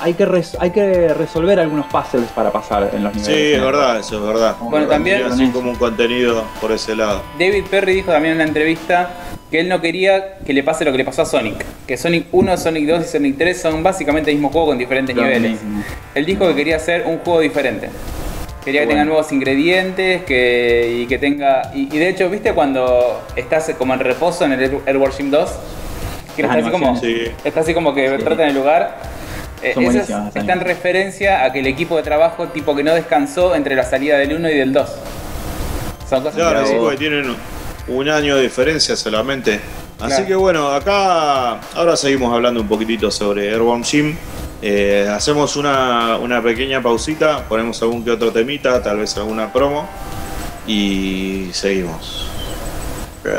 hay que, res- hay que resolver algunos puzzles para pasar en los niveles. Sí, es verdad, eso es verdad. Bueno, también- Tiene así como un contenido por ese lado. David Perry dijo también en una entrevista que él no quería que le pase lo que le pasó a Sonic. Que Sonic 1, Sonic 2 y Sonic 3 son básicamente el mismo juego con diferentes Lo niveles. mismo. Él dijo que quería hacer un juego diferente. Quería que Bueno. tenga nuevos ingredientes que, y que tenga... Y, y de hecho, ¿viste cuando estás como en reposo en el Air- Airworld Gym 2? Que está así, como. Sí. está así como que Sí. trata en el lugar. Eh, Son eso es- buenísimas las está en referencia a que el equipo de trabajo tipo que no descansó entre la salida del 1 y del 2. Son cosas Claro, que- sí, porque tienen un año de diferencia solamente. Así Claro. que bueno, acá ahora seguimos hablando un poquitito sobre Airborne Gym. Eh, hacemos una, una pequeña pausita, ponemos algún que otro temita, tal vez alguna promo y seguimos. Eh,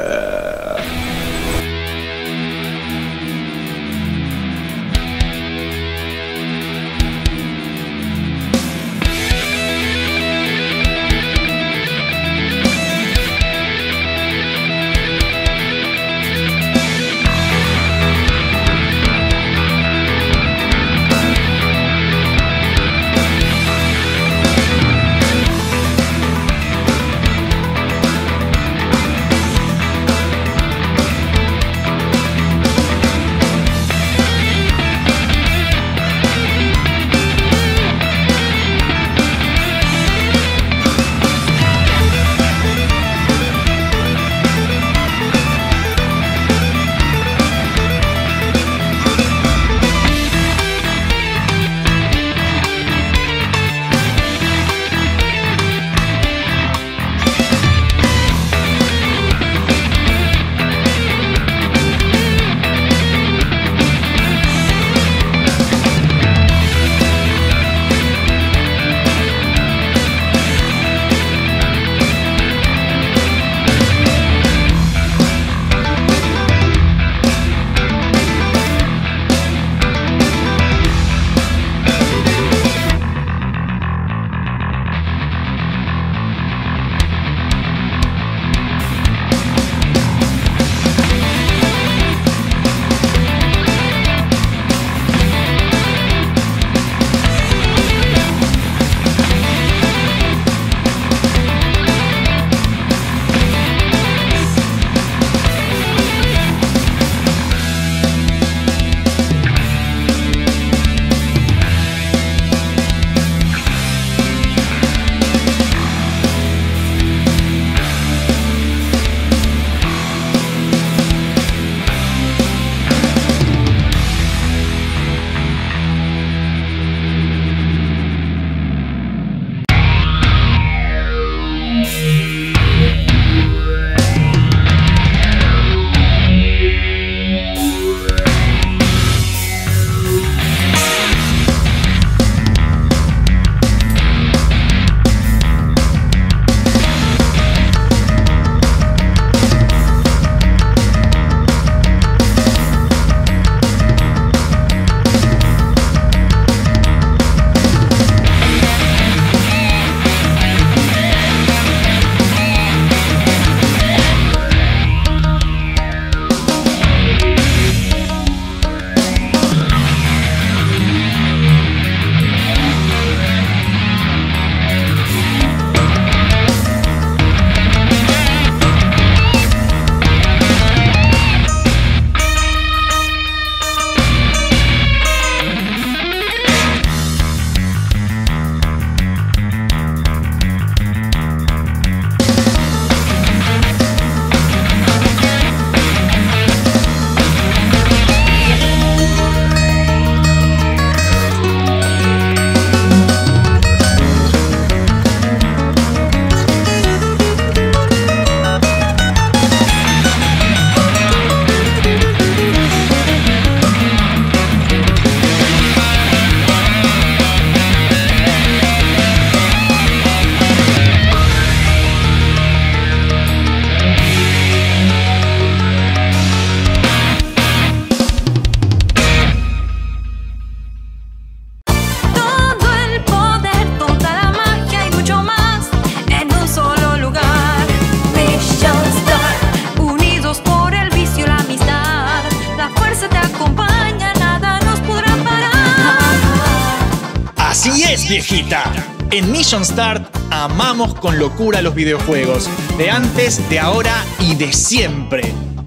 Mission Start amamos con locura los videojuegos, de antes, de ahora y de siempre.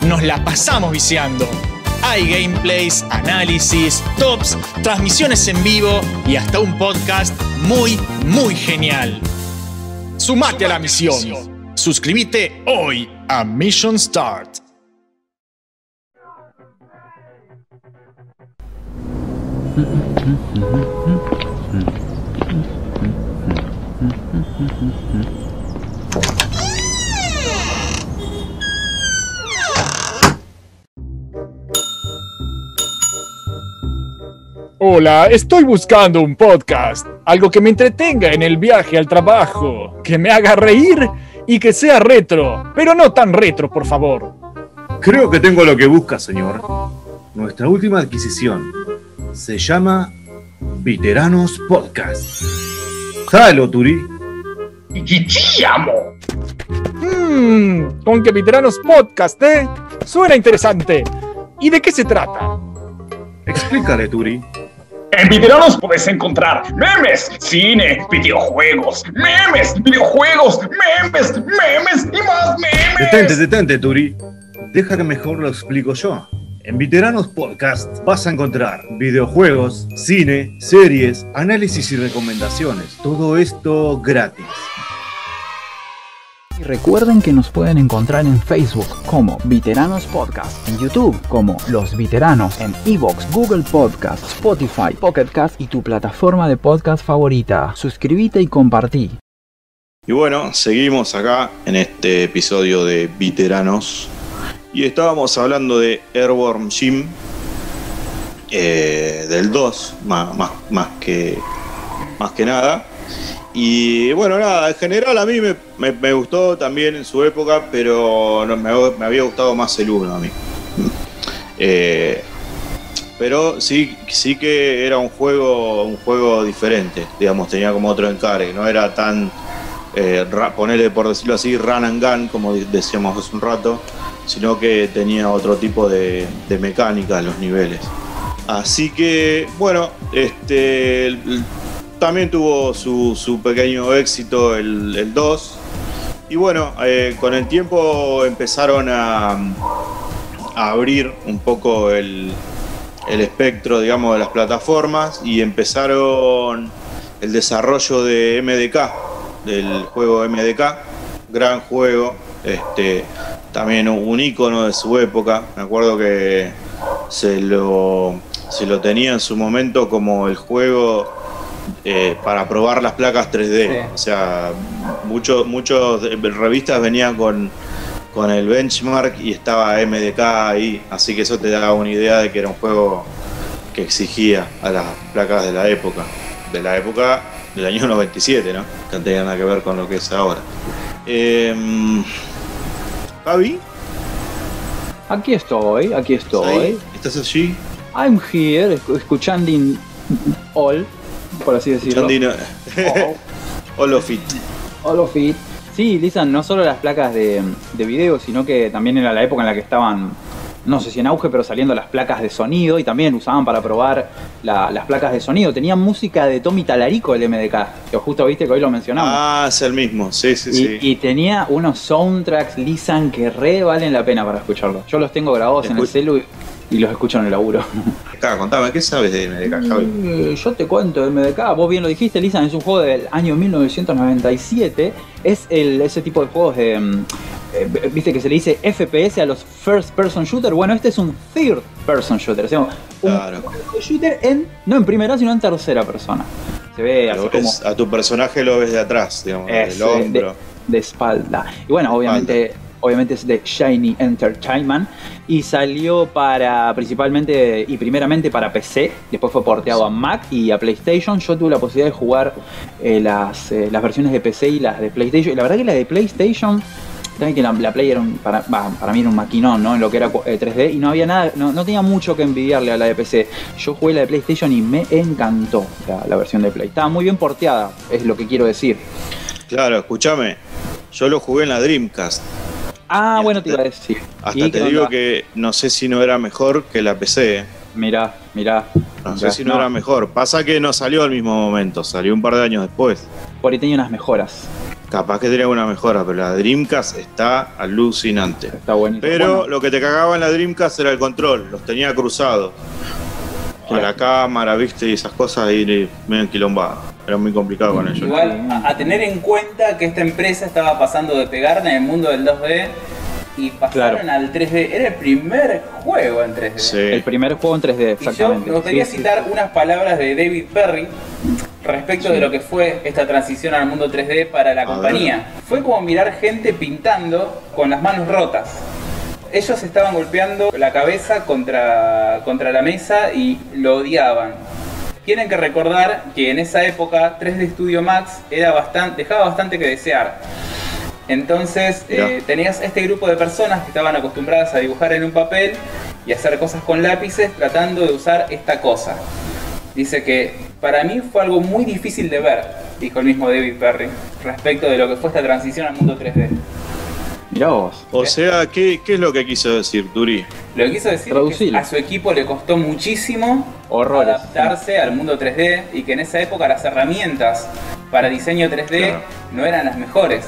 Nos la pasamos viciando. Hay gameplays, análisis, tops, transmisiones en vivo y hasta un podcast muy, muy genial. Sumate a la misión. Suscríbete hoy a Mission Start. <laughs> Hola, estoy buscando un podcast, algo que me entretenga en el viaje al trabajo, que me haga reír y que sea retro, pero no tan retro, por favor. Creo que tengo lo que busca, señor. Nuestra última adquisición se llama Veteranos Podcast. Jalo, Turi. Mmm, con que veteranos podcast, ¿eh? Suena interesante. ¿Y de qué se trata? Explícale, Turi. En Veteranos puedes encontrar memes, cine, videojuegos, memes, videojuegos, memes, memes y más memes. Detente, detente, Turi. Deja que mejor lo explico yo. En Veteranos Podcast vas a encontrar videojuegos, cine, series, análisis y recomendaciones. Todo esto gratis. Y recuerden que nos pueden encontrar en Facebook como Veteranos Podcast, en YouTube como Los Veteranos, en Evox, Google Podcast, Spotify, Pocket Cast y tu plataforma de podcast favorita. Suscríbete y compartí. Y bueno, seguimos acá en este episodio de Veteranos. Y estábamos hablando de Airborne Jim, eh, del 2, más, que, más que nada. Y bueno, nada, en general a mí me, me- gustó también en su época, pero me, había gustado más el 1 a mí. Eh, pero sí, sí que era un juego, un juego diferente, digamos, tenía como otro encare, no era tan, eh, ponerle por decirlo así, run and gun, como decíamos hace un rato, sino que tenía otro tipo de, de mecánica en los niveles. Así que, bueno, este también tuvo su, su pequeño éxito el, el 2. Y bueno, eh, con el tiempo empezaron a, a abrir un poco el, el espectro, digamos, de las plataformas y empezaron el desarrollo de MDK, del juego MDK, gran juego, este, también un icono de su época. Me acuerdo que se lo, se lo tenía en su momento como el juego eh, para probar las placas 3D. Sí. O sea, muchos muchos revistas venían con, con el benchmark y estaba MDK ahí, así que eso te daba una idea de que era un juego que exigía a las placas de la época, de la época del año 97, ¿no? Que no tenía nada que ver con lo que es ahora. Javi, Aquí estoy, aquí ¿estás estoy. ¿Estás allí? I'm here, escu- escuchando all, por así decirlo. Chandino. All, <laughs> All of it. all of it. Sí, Lisa, no solo las placas de, de video, sino que también era la época en la que estaban, no sé si en auge, pero saliendo las placas de sonido y también usaban para probar la- las placas de sonido. Tenían música de Tommy Talarico el MDK, que justo viste que hoy lo mencionamos. Ah, es el mismo, sí, sí, Y, sí. y tenía unos soundtracks Lisan que re valen la pena para escucharlos. Yo los tengo grabados en el celu y, y los escucho en el laburo. <laughs> Acá, contame, ¿qué sabes de MDK, Javi? Eh, Yo te cuento, MDK, vos bien lo dijiste, Lisan, es un juego del año 1997. Es el, ese tipo de juegos de. mm, eh, Viste que se le dice FPS a los First Person Shooter. Bueno, este es un Third Person Shooter. O sea, un Claro. shooter en, no en primera, sino en tercera persona. Se ve así Lo como. ves- a tu personaje lo ves de atrás, digamos, Es, del eh, hombro. De, de espalda. Y bueno, obviamente, obviamente es de Shiny Entertainment. Y salió para principalmente y primeramente para PC. Después fue porteado a Mac y a PlayStation. Yo tuve la posibilidad de jugar eh, las, eh, las versiones de PC y las de PlayStation. Y la verdad que la de PlayStation. También que la, la Play era un- para, para mí era un maquinón, ¿no? En lo que era eh, 3D y no había nada, no, no tenía mucho que envidiarle a la de PC. Yo jugué la de PlayStation y me encantó la, la versión de Play. Estaba muy bien porteada, es lo que quiero decir. Claro, escúchame. Yo lo jugué en la Dreamcast. Ah, Y bueno, hasta te iba a decir. Hasta ¿Y te digo onda? que no sé si no era mejor que la PC. ¿eh? Mirá, mirá. No sé si no, era mejor. Pasa que no salió al mismo momento, salió un par de años después. Por ahí tenía unas mejoras. Capaz que tenía una mejora, pero la Dreamcast está alucinante. Está buenísimo. Pero Bueno, lo que te cagaba en la Dreamcast era el control, los tenía cruzados. A la cámara, viste, y esas cosas ahí medio enquilombadas. Era muy complicado con ellos. Igual, a, a tener en cuenta que esta empresa estaba pasando de pegar en el mundo del 2D y pasaron Claro. al 3D. Era el primer juego en 3D. Sí. el primer juego en 3D, Y yo exactamente. me gustaría Sí, sí. citar unas palabras de David Perry respecto de lo que fue esta transición al mundo 3D para la A compañía. Fue como mirar gente pintando con las manos rotas. Ellos estaban golpeando la cabeza contra, contra la mesa y lo odiaban. Tienen que recordar que en esa época 3D Studio Max era bastante, dejaba bastante que desear. Entonces eh, tenías este grupo de personas que estaban acostumbradas a dibujar en un papel y hacer cosas con lápices tratando de usar esta cosa. Dice que para mí fue algo muy difícil de ver, dijo el mismo David Perry, respecto de lo que fue esta transición al mundo 3D. Mirá vos. O sea, ¿qué, ¿qué es lo que quiso decir Turi? Lo que quiso decir es que a su equipo le costó muchísimo Horrores. adaptarse al mundo 3D y que en esa época las herramientas para diseño 3D Claro. no eran las mejores.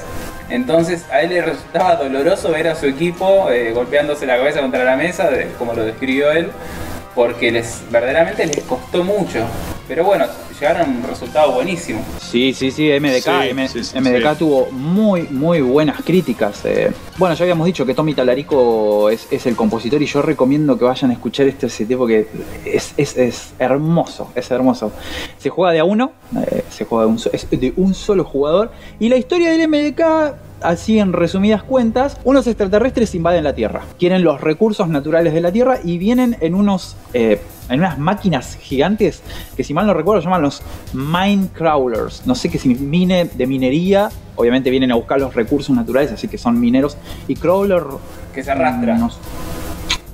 Entonces a él le resultaba doloroso ver a su equipo eh, golpeándose la cabeza contra la mesa, de- como lo describió él, porque les verdaderamente les costó mucho. Pero bueno, llegaron a un resultado buenísimo. Sí, sí, sí, MDK, Sí, M- sí, sí, MDK sí. tuvo muy, muy buenas críticas. eh. Bueno, ya habíamos dicho que Tommy Talarico es, es el compositor y yo recomiendo que vayan a escuchar este CD porque es, es- es hermoso, es hermoso. Se juega de a uno, eh, se juega de un, es de un solo jugador y la historia del MDK... Así en resumidas cuentas, unos extraterrestres invaden la Tierra, quieren los recursos naturales de la Tierra y vienen en unos eh, en unas máquinas gigantes que si mal no recuerdo llaman los mine crawlers. No sé qué si mine de minería, obviamente vienen a buscar los recursos naturales, así que son mineros. Y crawler Que se arrastra. no sé.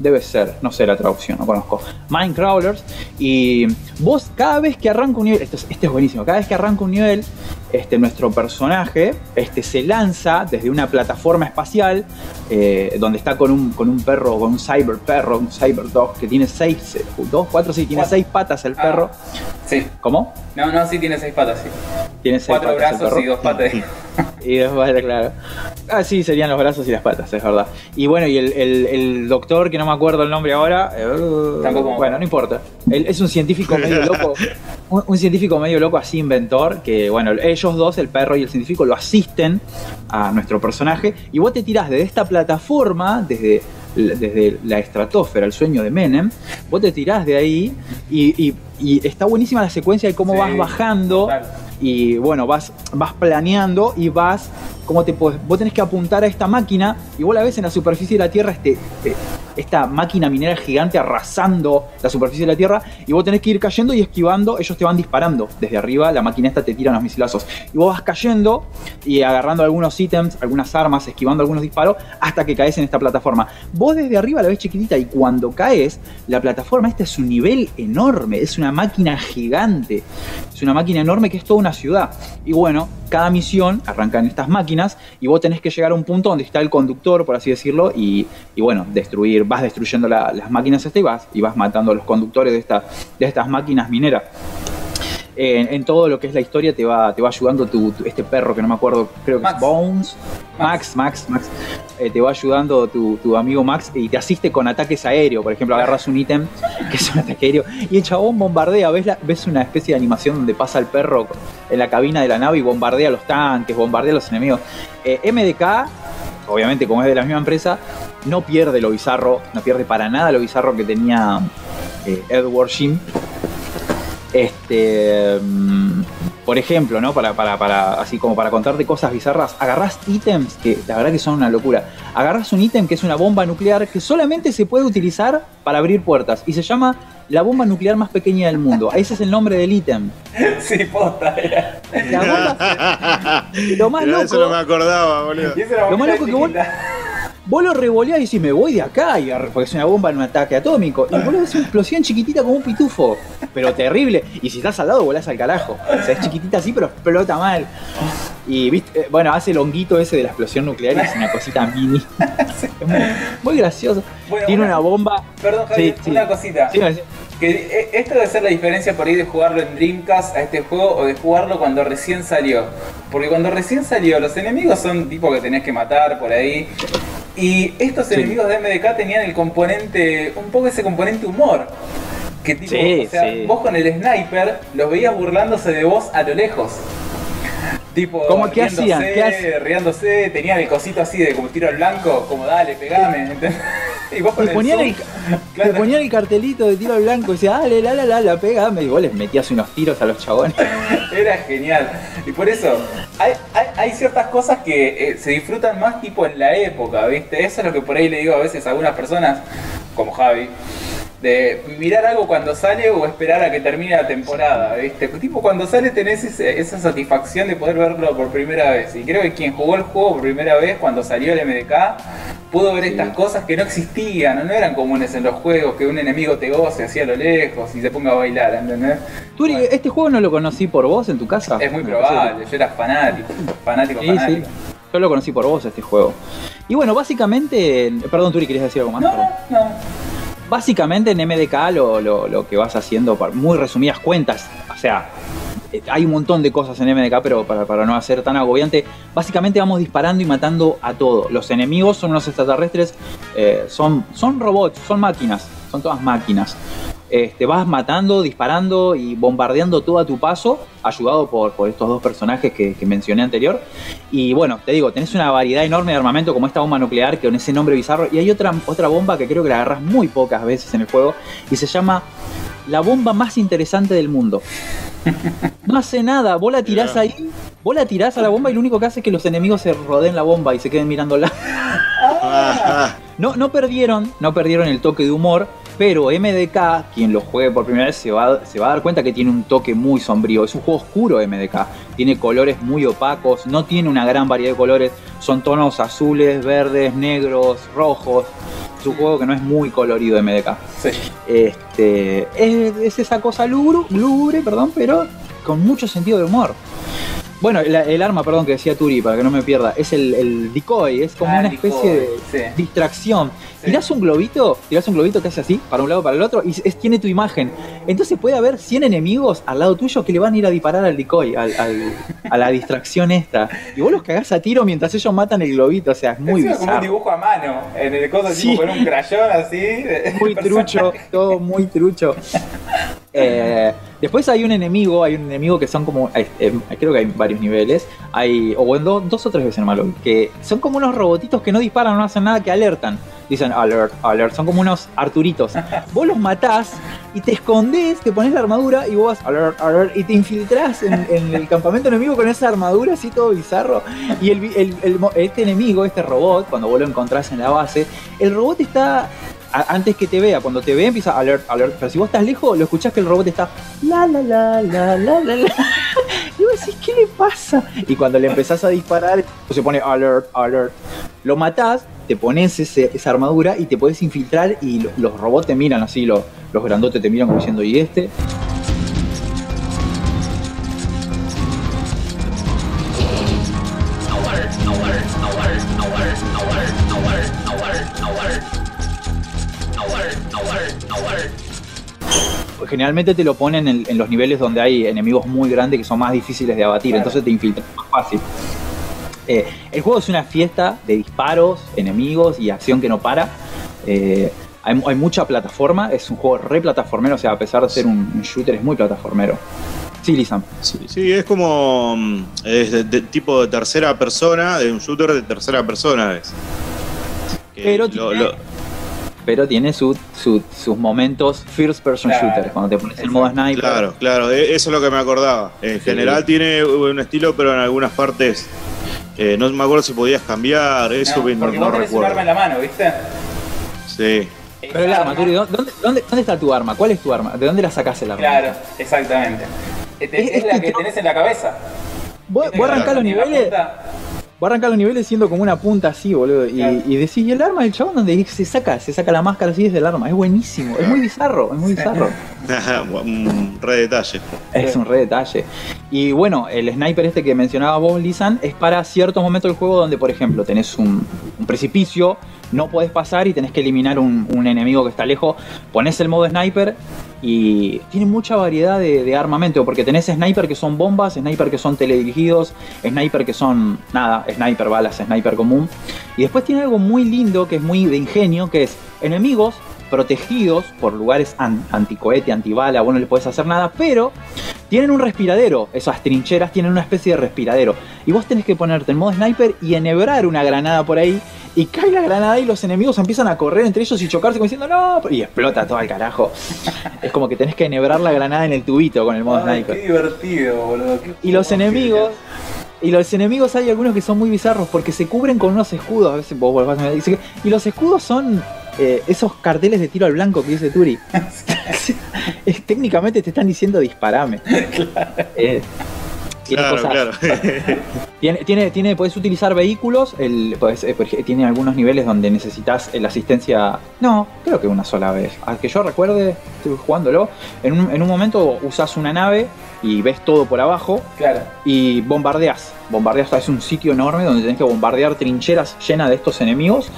Debe ser, no sé la traducción, no conozco. Mine crawlers. Y vos cada vez que arranca un nivel, esto es, este es buenísimo, cada vez que arranca un nivel, este, nuestro personaje este, se lanza desde una plataforma espacial eh, donde está con un, con un perro, con un cyber perro, un cyber dog que tiene seis, eh, dos, cuatro, sí, tiene Cuatro. seis patas el Ah. perro. Sí. ¿Cómo? No, no, sí tiene seis patas, sí. Tiene seis Cuatro patas brazos <laughs> y dos patas. Y después, claro. Ah, sí, serían los brazos y las patas, es verdad. Y bueno, y el, el- el doctor, que no me acuerdo el nombre ahora. eh, Tampoco Bueno, no importa. Él es un científico medio loco. <laughs> Un, un científico medio loco, así inventor. Que bueno, ellos dos, el perro y el científico, lo asisten a nuestro personaje. Y vos te tirás desde esta plataforma, desde. Desde la estratosfera, el sueño de Menem, vos te tirás de ahí y, y- y está buenísima la secuencia de cómo Sí, vas bajando y bueno, vas, vas planeando y vas, Vos tenés que apuntar a esta máquina y vos la ves en la superficie de la Tierra, este, eh, esta máquina minera gigante arrasando la superficie de la Tierra y vos tenés que ir cayendo y esquivando, ellos te van disparando desde arriba, la máquina esta te tira unos misilazos y vos vas cayendo y agarrando algunos ítems, algunas armas, esquivando algunos disparos hasta que caes en esta plataforma. Vos desde arriba la ves chiquitita y cuando caes, la plataforma esta es un nivel enorme, es una máquina gigante. Es una máquina enorme que es toda una ciudad. Y bueno, cada misión arranca en estas máquinas y vos tenés que llegar a un punto donde está el conductor, por así decirlo, y, y bueno, destruir, vas destruyendo la- las máquinas estas y vas, matando a los conductores de, de estas máquinas mineras. En, en todo lo que es la historia te va, te va ayudando tu, tu- este perro que no me acuerdo, creo que Max. es Bones. Max, Max, Max. Eh, te va ayudando tu, tu amigo Max y te asiste con ataques aéreos. Por ejemplo, agarras un ítem que es un ataque aéreo y el chabón bombardea. ¿Ves, la- ves una especie de animación donde pasa el perro en la cabina de la nave y bombardea los tanques, bombardea a los enemigos. Eh, MDK, obviamente como es de la misma empresa, no pierde lo bizarro, no pierde para nada lo bizarro que tenía eh, Edward Shim. Este, mm, por ejemplo, ¿no? Para, para, para, así como para contarte cosas bizarras, agarrás ítems que la verdad que son una locura. Agarrás un ítem que es una bomba nuclear que solamente se puede utilizar para abrir puertas y se llama la bomba nuclear más pequeña del mundo. Ese es el nombre del ítem. <laughs> sí, posta. Era. La bomba, <laughs> lo más Pero eso no me loco, acordaba, boludo. Lo más loco que vos-. Vos lo revoleás y decís, me voy de acá, y porque es una bomba en un ataque atómico. Y vos lo ves una explosión chiquitita como un pitufo, pero terrible. Y si estás al lado, volás al carajo. O sea, es chiquitita así, pero explota mal. Y viste, eh, bueno, hace el honguito ese de la explosión nuclear y es una cosita mini. <laughs> Es muy, muy gracioso. Bueno, Tiene una- una bomba. Perdón, Javier, Sí, una cosita. Sí. Que eh, esto debe ser la diferencia por ahí de jugarlo en Dreamcast a este juego o de jugarlo cuando recién salió. Porque cuando recién salió, los enemigos son tipo que tenés que matar por ahí. Y estos Sí. enemigos de MDK tenían el componente, un poco ese componente humor. Que tipo, Sí, o sea, sí. vos con el sniper los veías burlándose de vos a lo lejos. Tipo. ¿Qué riéndose, hacían? ¿Qué riéndose, tenían el cosito así de como tiro al blanco, como dale, pegame. ¿entendés? Y vos con Te ponían, el, <laughs> claro. te ponían el cartelito de tiro al blanco y decía, dale, la, la, la, la, pegame. Y vos les metías unos tiros a los chabones. <laughs> Era genial. Y por eso, hay, hay, hay ciertas cosas que eh, se disfrutan más tipo en la época, ¿viste? Eso es lo que por ahí le digo a veces a algunas personas, como Javi, de mirar algo cuando sale o esperar a que termine la temporada, ¿viste? Tipo cuando sale tenés ese- esa satisfacción de poder verlo por primera vez. Y creo que quien jugó el juego por primera vez cuando salió el MDK pudo ver estas cosas que no existían, no, eran comunes en los juegos, que un enemigo te goce así a lo lejos y se ponga a bailar, ¿entendés? Turi, ¿este juego no lo conocí por vos en tu casa? Es muy probable, yo era fanático, fanático, Sí, sí. fanático. Yo lo conocí por vos este juego. Y bueno, básicamente. Perdón, Turi, ¿querías decir algo más? No, no. Básicamente en MDK lo, lo- que vas haciendo, por muy resumidas cuentas, o sea, eh, hay un montón de cosas en MDK, pero para, para no hacer tan agobiante, básicamente vamos disparando y matando a todo. Los enemigos son unos extraterrestres, eh, son, son robots, son máquinas, son todas máquinas. Este, vas matando, disparando y bombardeando todo a tu paso, ayudado por, por estos dos personajes que, que mencioné anterior. Y bueno, te digo, tenés una variedad enorme de armamento como esta bomba nuclear que con ese nombre bizarro. Y hay otra, otra bomba que creo que la agarras muy pocas veces en el juego y se llama la bomba más interesante del mundo. <laughs> No hace nada, vos la tirás ahí, vos la tirás a la bomba y lo único que hace es que los enemigos se rodeen la bomba y se queden mirándola. <laughs> <laughs> No, no perdieron, no perdieron el toque de humor, pero MDK, quien lo juegue por primera vez, se va, se va a dar cuenta que tiene un toque muy sombrío. Es un juego oscuro MDK, tiene colores muy opacos, no tiene una gran variedad de colores, son tonos azules, verdes, negros, rojos. Es un juego que no es muy colorido MDK. Sí. Este, es, es esa cosa lúgubre, lúgubre, perdón, pero con mucho sentido de humor. Bueno, el, el arma, perdón, que decía Turi, para que no me pierda, es el, el decoy, es como Ah, una especie de sí. distracción. Tirás un globito, tirás un globito que hace así, para un lado para el otro, y es, tiene tu imagen. Entonces puede haber 100 enemigos al lado tuyo que le van a ir a disparar al decoy, al- al- a la distracción esta. Y vos los cagás a tiro mientras ellos matan el globito, o sea, es muy Encima como un bizarro. dibujo a mano, en el coso Sí. tipo con un crayón así. <laughs> muy trucho, todo muy trucho. Eh, después hay un enemigo, hay un enemigo que son como, eh, eh, creo que hay varios niveles, hay, o en do- dos o tres veces malo, que son como unos robotitos que no disparan, no hacen nada, que alertan. Dicen alert, alert, son como unos Arturitos. Vos los matás y te escondés, te pones la armadura y vos alert, alert, y te infiltrás en, el campamento enemigo con esa armadura así todo bizarro. Y el, este enemigo, este robot, cuando vos lo encontrás en la base, el robot está antes que te vea, cuando te ve empieza alert, alert, pero si vos estás lejos, lo escuchás que el robot está la la la la la la la. Y vos decís, ¿qué le pasa? Y cuando le empezás a disparar, se pone alert, alert. Lo matás, te pones esa armadura y te podés infiltrar y lo- los robots te miran así, lo- los grandotes te miran como diciendo, ¿y este? Generalmente te lo ponen en, en los niveles donde hay enemigos muy grandes que son más difíciles de abatir, Claro. entonces te infiltras más fácil. Eh, el juego es una fiesta de disparos, enemigos y acción que no para. Eh, hay, hay mucha plataforma, es un juego re plataformero, o sea, a pesar de ser un, un shooter, es muy plataformero. Sí, Lisan. sí, sí, es como. mm, Es de, de tipo de tercera persona, de un shooter de tercera persona. Es. Que Pero lo- tiene- lo- Pero tiene su- su- sus momentos first person Claro. shooter, cuando te pones el modo sniper. Claro, claro, e- eso es lo que me acordaba. En general tiene un estilo, pero en algunas partes eh, no me acuerdo si podías cambiar, eso No, no, no tenés un recuerdo. arma en la mano, ¿viste? Sí. Pero el arma, Turi, ¿dónde, dónde, dónde está tu arma? ¿Cuál es tu arma? ¿De dónde la sacás el arma? Claro, exactamente. Es, Es- la que que tenés en la cabeza. Vos, ¿Viste vos arrancás los niveles, punta? Vos arrancás los niveles siendo como una punta así, boludo. Y, Claro. y decís, ¿y el arma del chabón donde se saca? Se saca la máscara así desde el arma. Es buenísimo, es muy bizarro, es muy bizarro. <laughs> un re detalle. Es un re detalle. Y bueno, el sniper este que mencionaba vos, Lisan, es para ciertos momentos del juego donde, por ejemplo, tenés un, un precipicio, no podés pasar y tenés que eliminar un, enemigo que está lejos. Pones el modo sniper y tiene mucha variedad de, de armamento, porque tenés sniper que son bombas, sniper que son teledirigidos, sniper que son, nada, sniper balas, sniper común. Y después tiene algo muy lindo, que es muy de ingenio, que es enemigos protegidos por lugares an- anticohete, antibala, vos no les podés hacer nada, pero tienen un respiradero, esas trincheras tienen una especie de respiradero. Y vos tenés que ponerte en modo sniper y enhebrar una granada por ahí. Y cae la granada y los enemigos empiezan a correr entre ellos y chocarse como diciendo no. Y explota todo al carajo. <laughs> es como que tenés que enhebrar la granada en el tubito con el modo Ay, sniper. qué divertido, boludo. qué Y los enemigos. Y los enemigos hay algunos que son muy bizarros porque se cubren con unos escudos. A veces vos volvás a Y los escudos son eh, esos carteles de tiro al blanco que dice Turi. <laughs> Es- técnicamente te están diciendo disparame. Eh, tiene Claro, cosas- claro. <laughs> Tiene, tiene, tiene, puedes utilizar vehículos, el, pues, eh, tiene algunos niveles donde necesitas eh, la asistencia. No, creo que una sola vez. Al que yo recuerde, estuve jugándolo. En un, en un momento usas una nave y ves todo por abajo Claro. y bombardeas. Bombardeas, es un sitio enorme donde tenés que bombardear trincheras llenas de estos enemigos.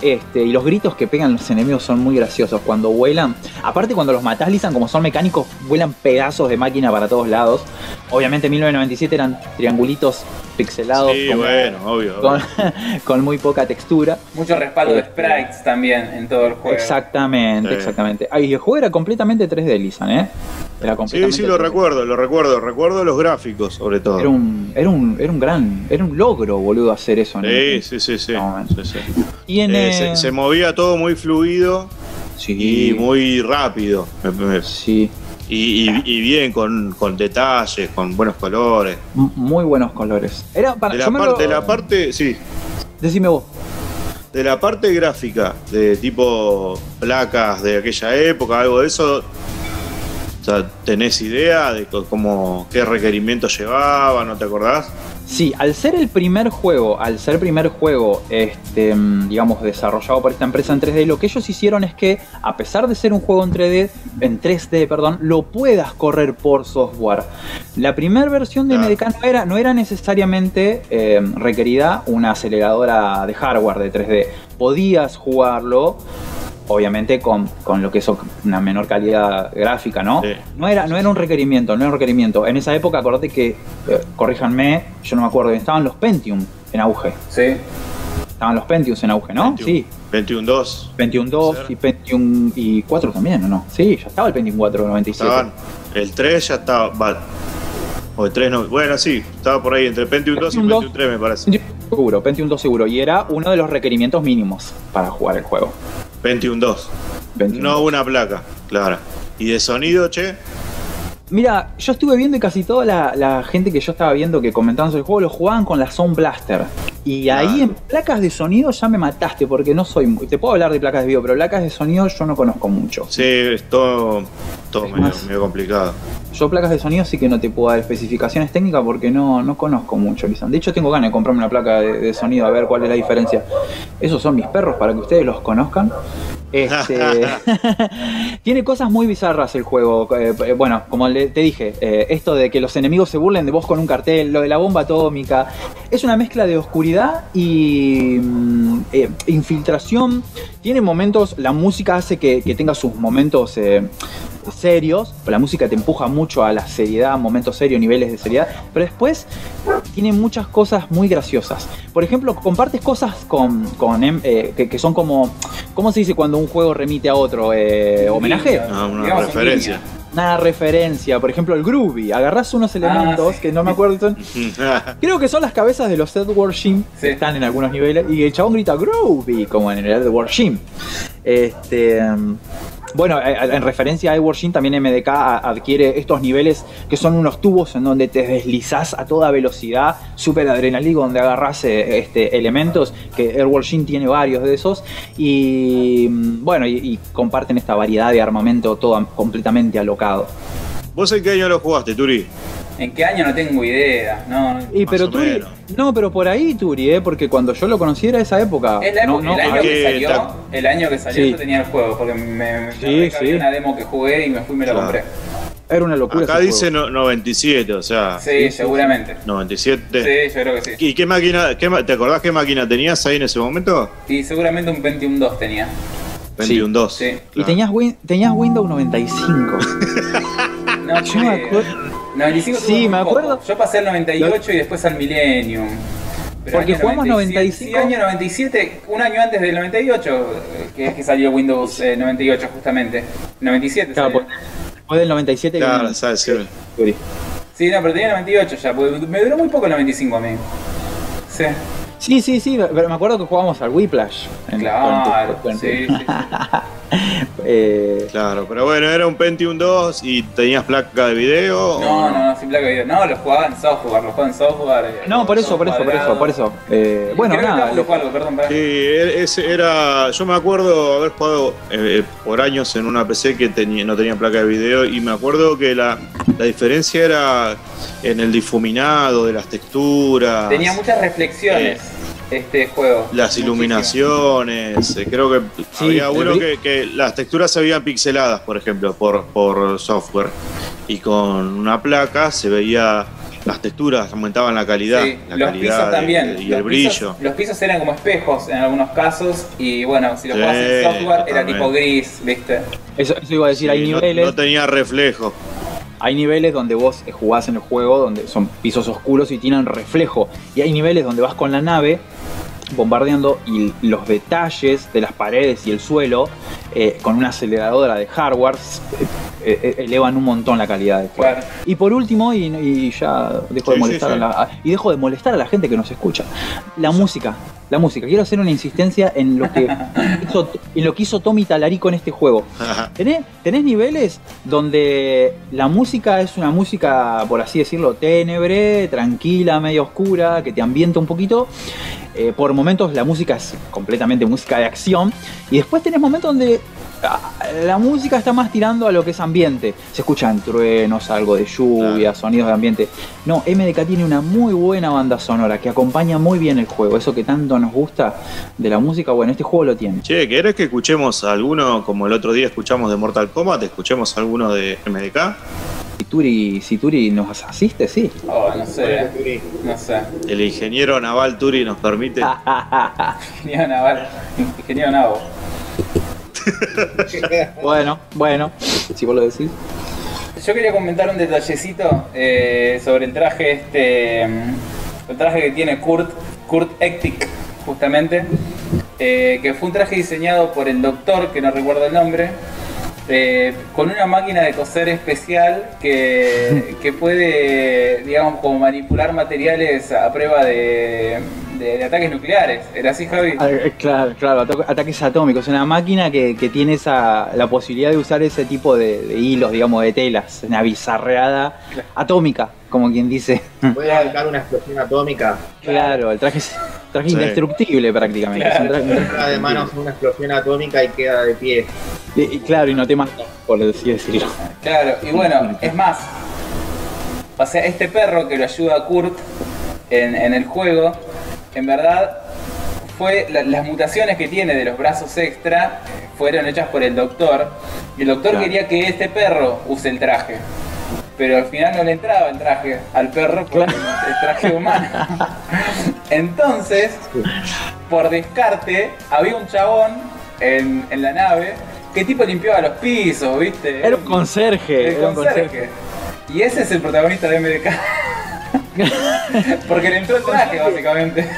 Este, y los gritos que pegan los enemigos son muy graciosos cuando vuelan. Aparte cuando los matás, Lisan, como son mecánicos, vuelan pedazos de máquina para todos lados. Obviamente en 1997 eran triangulitos pixelados Sí, como- bueno, obvio. obvio. <laughs> con, muy poca textura. Mucho respaldo de Este- sprites también en todo el juego. Exactamente, Sí. exactamente. Ah, y el juego era completamente 3D, Lisan, ¿eh? Era Sí, completamente sí, lo 3D. recuerdo, lo recuerdo. Recuerdo los gráficos, sobre todo. Era un, era un, era un gran, era un logro, boludo, hacer eso. ¿no? Sí, sí, sí, sí. No, sí, sí. Tiene... Eh, se, se movía todo muy fluido sí, y muy rápido. Sí, Y, y- y bien, con, con detalles, con buenos colores. m- muy buenos colores. Era para, De la, par- lo- de la parte, sí, Decime vos. de la parte gráfica, de tipo placas de aquella época, algo de eso. O sea, ¿tenés idea de cómo, qué requerimientos llevaba? ¿No te acordás? Sí, al ser el primer juego, al ser primer juego, este, mm, digamos, desarrollado por esta empresa en 3D, lo que ellos hicieron es que, a pesar de ser un juego en 3D, en 3D, perdón, lo puedas correr por software. La primera versión de. MDK no era, no era necesariamente eh, requerida una aceleradora de hardware de 3D. Podías jugarlo obviamente con, con lo que es una menor calidad gráfica, ¿no? Sí. No era, no era un requerimiento, no era un requerimiento. En esa época, acordate que, eh, corríjanme, yo no me acuerdo, estaban los Pentium en auge. Sí. Estaban los Pentiums en auge, ¿no? 21. Sí. 21.2. Pentium 2 y Pentium y 4 también, ¿o no? Sí, ya estaba el Pentium 4 97. Estaban. El 3 ya estaba. va, o el 3 no. Bueno, sí, estaba por ahí entre Pentium 2 y Pentium 2. Pentium 3, me parece. Seguro, Pentium 2 seguro. Y era uno de los requerimientos mínimos para jugar el juego. Pentium 2. Pentium No 2. una placa, claro. ¿Y de sonido, che? Mira, yo estuve viendo y casi toda la, la gente que yo estaba viendo que comentaban sobre el juego lo jugaban con la Sound Blaster. Y ahí en placas de sonido ya me mataste porque no soy muy... Te puedo hablar de placas de video, pero placas de sonido yo no conozco mucho. Sí, es todo, todo Es medio, más- medio complicado. Yo placas de sonido sí que no te puedo dar especificaciones técnicas porque no, no conozco mucho, Lisan. De hecho tengo ganas de comprarme una placa de, de sonido a ver cuál es la diferencia. Esos son mis perros para que ustedes los conozcan. Este, <laughs> <laughs> tiene cosas muy bizarras el juego. Eh, eh, bueno, como le- te dije, eh, esto de que los enemigos se burlen de vos con un cartel, lo de la bomba atómica, es una mezcla de oscuridad y mm, eh, infiltración. Tiene momentos, la música hace que, que tenga sus momentos serios, la música te empuja mucho a la seriedad, momentos serios, niveles de seriedad, pero después tiene muchas cosas muy graciosas. Por ejemplo, compartes cosas con, con em- eh, que, que son como, ¿cómo se dice cuando un juego remite a otro? Eh, ¿Homenaje? Ah, una Digamos, referencia. Una referencia, por ejemplo, el groovy. Agarrás unos elementos sí. que no me acuerdo. son- <laughs> creo que son las cabezas de los Edward Shim, Sí. que están en algunos niveles, y el chabón grita groovy, como en el Edward Shim. Este. Bueno, eh, en referencia a Edward Shim, también MDK adquiere estos niveles que son unos tubos en donde te deslizás a toda velocidad, super adrenalínico, donde agarrás eh, este, elementos, que Edward tiene varios de esos, y mm, bueno, y, y comparten esta variedad de armamento todo completamente alocado. ¿Vos en qué año lo jugaste, Turi? ¿En qué año? No tengo idea. No. Y Más pero o Turi, menos. no, pero por ahí Turi, ¿eh? porque cuando yo lo conocí era esa época. Es la No, época- no, el año que que salió, ta- el año que salió Sí. yo tenía el juego, porque me, me Sí, sí. una demo que jugué y me fui y me lo Claro. compré. Era una locura. Acá ese dice juego. no- 97, o sea, Sí, seguramente. 97. Sí, yo creo que sí. ¿Y qué máquina, qué te acordás qué máquina tenías ahí en ese momento? Y seguramente un Pentium 2 tenía. 21 2. Sí. Y tenías, Win- tenías Windows 95. <laughs> No, Yo me acuerdo. 95 Sí, me poco. acuerdo. Yo pasé al 98 y después al Millennium. Pero Porque año jugamos 95. Sí, año 97, un año antes del 98, eh, que es que salió Windows eh, 98 justamente. 97 Claro, salió. pues, después del 97 Claro, sabes, sí. Sí, no, pero tenía 98 ya, porque me duró muy poco el 95 a mí. Sí, Sí, sí, sí, pero me acuerdo que jugábamos al Whiplash. en- claro, tu- sí, sí, sí. <laughs> Eh, Claro, pero bueno, era un Pentium 2 y tenías placa de video. o No, no, no, sin placa de video. No, lo jugaba en software, lo jugaba en software. eh, no, por eso, por eso, por eso, por eso. Eh, bueno, Creo nada. lo- algo, perdón, pará. Sí, e- ese era. Yo me acuerdo haber jugado eh, por años en una PC que tenía, no tenía placa de video y me acuerdo que la, la diferencia era en el difuminado de las texturas, Tenía muchas reflexiones este juego. las iluminaciones. eh, Creo que Sí, había uno que, que las texturas se veían pixeladas, por ejemplo, por, por software. Y con una placa se veía las texturas, aumentaban la calidad, Sí, la los calidad pisos de- también. y Los el pisos- brillo. los pisos eran como espejos en algunos casos. Y bueno, si lo Sí, jugabas en software era tipo gris, ¿viste? Eso, eso iba a decir, hay no- niveles. no tenía reflejo. Hay niveles donde vos jugás en el juego, donde son pisos oscuros y tienen reflejo. Y hay niveles donde vas con la nave bombardeando y los detalles de las paredes y el suelo eh, con una aceleradora de hardware eh, eh, elevan un montón la calidad del juego. Claro. Y por último, y, y ya dejo de molestar sí, sí. a la, y dejo de molestar a la gente que nos escucha. La música, la música. Quiero hacer una insistencia en lo que <laughs> hizo, en lo que hizo Tommy Talarico en este juego. ¿Tenés, tenés niveles donde la música es una música, por así decirlo, ténebre, tranquila, medio oscura, que te ambienta un poquito. Eh, por momentos la música es completamente música de acción. Y después tenés momentos donde ah, la música está más tirando a lo que es ambiente. Se escuchan truenos, algo de lluvia, sonidos de ambiente. No, MDK tiene una muy buena banda sonora que acompaña muy bien el juego. Eso que tanto nos gusta de la música, bueno, este juego lo tiene. Che, ¿querés que escuchemos alguno como el otro día escuchamos de Mortal Kombat? ¿Escuchemos alguno de MDK? Si Turi, si Turi nos asiste, sí. Oh, no sé, no sé. El ingeniero naval Turi nos permite. <laughs> Ingeniero Naval, Ingeniero Navo. <laughs> Bueno, bueno, si vos lo decís. Yo quería comentar un detallecito eh, sobre el traje este. mm, El traje que tiene Kurt, Kurt Ektik, justamente. eh, que fue un traje diseñado por el doctor, que no recuerdo el nombre. Eh, con una máquina de coser especial que, <laughs> que puede, digamos, como manipular materiales a prueba de, de- de ataques nucleares. ¿Era así, Javi? Ah, eh, Claro, claro, ata- ataques atómicos. Una máquina que, que tiene esa, la posibilidad de usar ese tipo de, de hilos, digamos, de telas. Una bizarreada atómica, como quien dice. <laughs> Puede arrancar una explosión atómica. Claro, el traje es traje Sí. indestructible prácticamente. Es un traje- un traje de manos una explosión atómica y queda de pie. Y, y claro, y no te mata, por así decirlo. Claro, y bueno, es más. O sea, este perro que lo ayuda a Kurt en, en el juego, en verdad, fue la- las mutaciones que tiene de los brazos extra fueron hechas por el doctor. Y el doctor Claro. quería que este perro use el traje. Pero al final no le entraba el traje al perro porque Claro. el traje humano. Entonces, por descarte, había un chabón en, en la nave que tipo limpiaba los pisos, ¿viste? Era un conserje. El era un conserje. Y ese es el protagonista de MDK. <laughs> Porque le entró el traje, básicamente.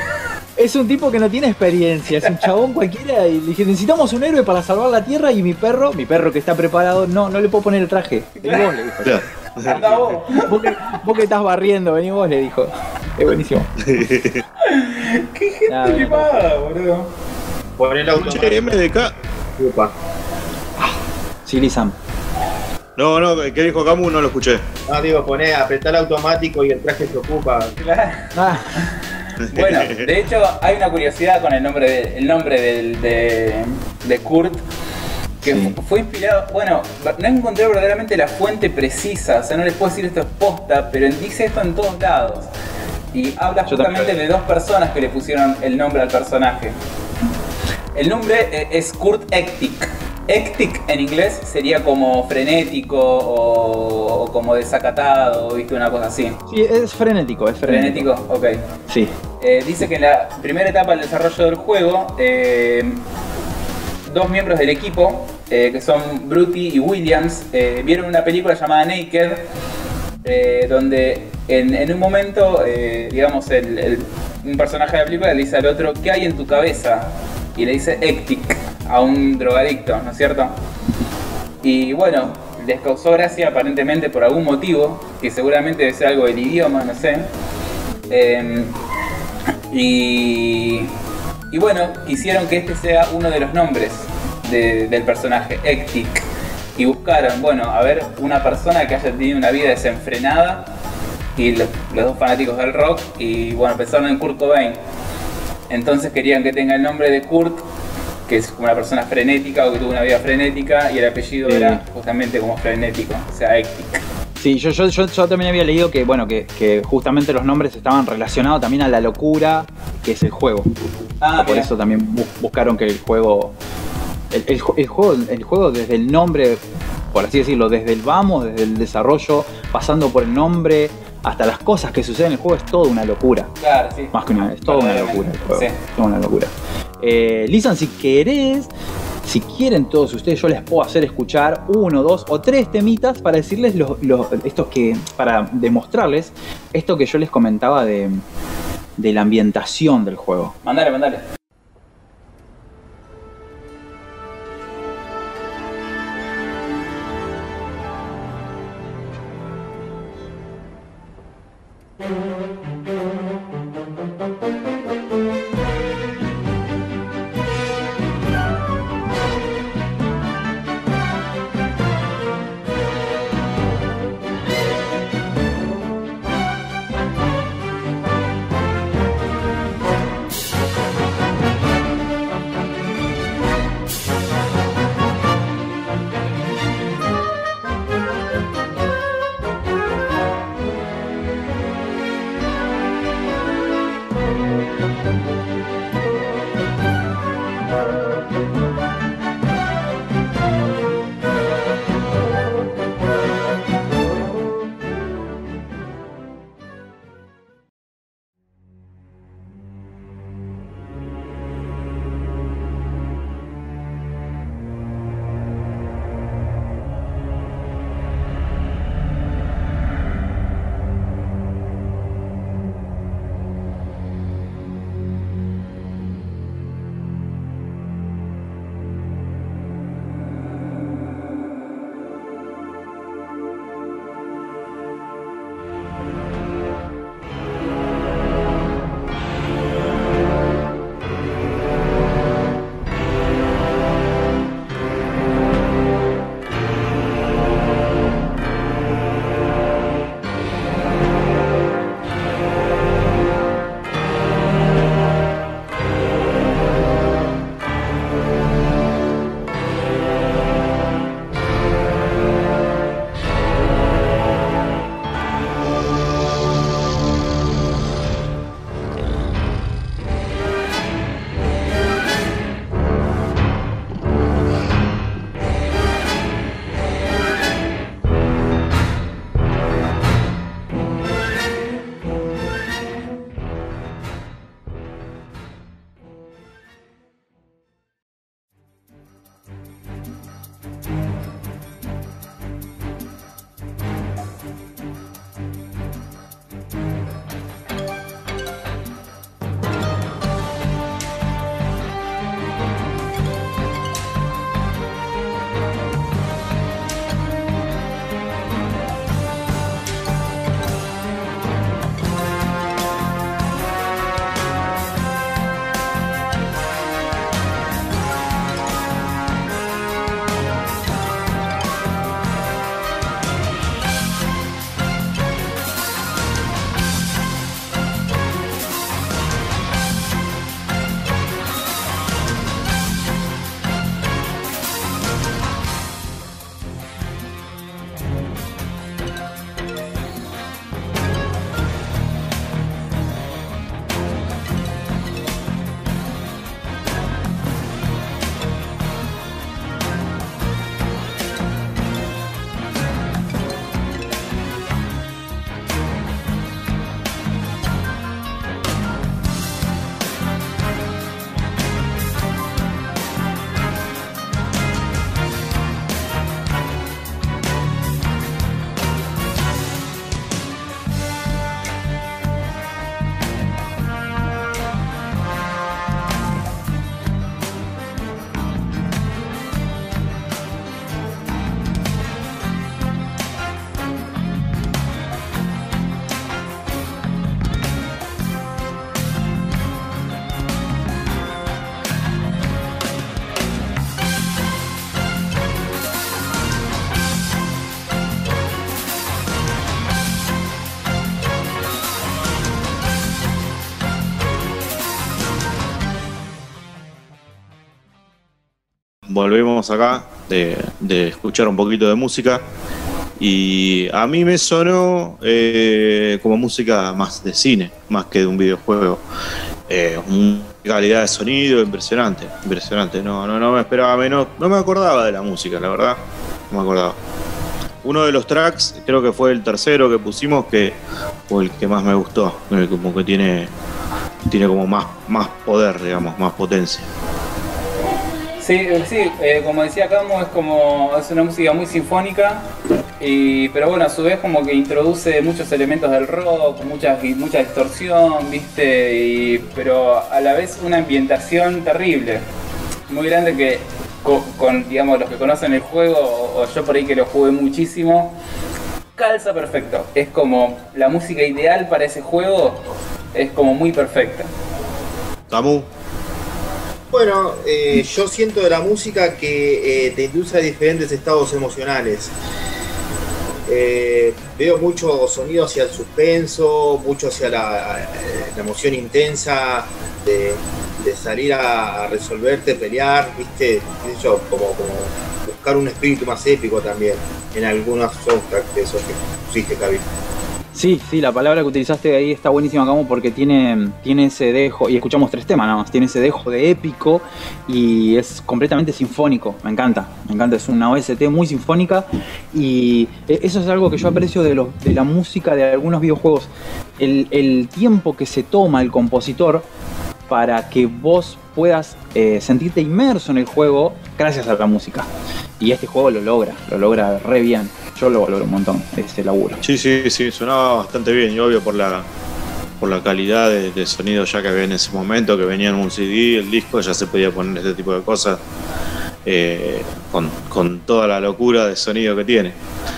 Es un tipo que no tiene experiencia, es un chabón cualquiera y le dije, necesitamos un héroe para salvar la tierra y mi perro, mi perro que está preparado, no, no le puedo poner el traje. Vení vos, le dijo. Anda vos. <laughs> Vos que, vos que estás barriendo, vení vos, le dijo. Es buenísimo. <laughs> Qué gente no, limada, boludo. Por el automático. MDK. Upa. Silly Sam. No, no, ¿qué dijo Camu? No lo escuché. No, digo, poné, apretar el automático y el traje se ocupa. Claro. Ah, <laughs> Bueno, de hecho hay una curiosidad con el nombre de, el nombre del, de, de Kurt. Que Sí. fue inspirado, bueno, no encontré verdaderamente la fuente precisa, o sea, no les puedo decir esto es posta, pero dice esto en todos lados. Y habla Yo justamente también. de dos personas que le pusieron el nombre al personaje. El nombre eh, es Kurt Ektik, Hectic en inglés sería como frenético o, o como desacatado, viste, una cosa así. Sí, es frenético, es frenético. Frenético, ok. Sí. Eh, dice que en la primera etapa del desarrollo del juego, eh, dos miembros del equipo, eh, que son Bruty y Williams, vieron una película llamada Naked, donde en, en un momento, digamos, el- el- un personaje de la película le dice al otro, ¿qué hay en tu cabeza? Y le dice Ectic a un drogadicto, ¿no es cierto? Y bueno, les causó gracia aparentemente por algún motivo, que seguramente debe ser algo del idioma, no sé. Em, y, y bueno, quisieron que este sea uno de los nombres de- del personaje, Ectic. Y buscaron, bueno, a ver, una persona que haya tenido una vida desenfrenada. Y lo- los dos fanáticos del rock. Y bueno, pensaron en Kurt Cobain. Entonces querían que tenga el nombre de Kurt, que es una persona frenética o que tuvo una vida frenética. Y el apellido era justamente como frenético, o sea, Ectic. Sí, yo, yo, yo, yo también había leído que, bueno, que, que justamente los nombres estaban relacionados también a la locura que es el juego. Ah, Por eso también bu- buscaron que el juego. El, el ju- el juego. el juego desde el nombre, por así decirlo, desde el vamos, desde el desarrollo, pasando por el nombre, hasta las cosas que suceden en el juego, es toda una locura. Claro, sí. Más que una, es toda una locura el juego. Sí. Es toda una locura. Eh, Lisan, si querés, si quieren todos ustedes, yo les puedo hacer escuchar uno, dos o tres temitas para decirles estos que. para demostrarles esto que yo les comentaba de la ambientación del juego. Mandale, mandale. Volvemos acá de, escuchar un poquito de música. Y a mí me sonó eh, como música más de cine, más que de un videojuego. Eh, calidad de sonido impresionante, impresionante. No, no, no me esperaba menos, no me acordaba de la música, la verdad. No me acordaba. Uno de los tracks, creo que fue el tercero que pusimos, que fue el que más me gustó. Como que tiene, tiene como más, más poder, digamos, más potencia. Sí, eh, sí, eh, como decía Camo, es como es una música muy sinfónica, y, pero bueno, a su vez como que introduce muchos elementos del rock, mucha, mucha distorsión, viste, y, pero a la vez una ambientación terrible, muy grande que co- con, digamos, los que conocen el juego, o, yo por ahí que lo jugué muchísimo, calza perfecto. Es como la música ideal para ese juego, es como muy perfecta. Camu, Bueno, eh, yo siento de la música que eh, te induce a diferentes estados emocionales. Eh, veo mucho sonido hacia el suspenso, mucho hacia la, eh, emoción intensa de, salir a, resolverte, pelear, viste, yo, como, buscar un espíritu más épico también en algunos soundtracks de esos que pusiste, Cabi. Sí, sí, la palabra que utilizaste ahí está buenísima, Camo, porque tiene, tiene ese dejo, y escuchamos tres temas nada más, tiene ese dejo de épico y es completamente sinfónico, me encanta, me encanta, es una OST muy sinfónica y e- eso es algo que yo aprecio de, de la música de algunos videojuegos, el, el tiempo que se toma el compositor para que vos puedas eh, sentirte inmerso en el juego gracias a la música. Y este juego lo logra, lo logra re bien. Yo lo valoro un montón, ese laburo. Sí, sí, sí, sonaba bastante bien y obvio por la por la calidad de, de sonido ya que había en ese momento, que venía en un CD, el disco, ya se podía poner este tipo de cosas eh, con, con toda la locura de sonido que tiene.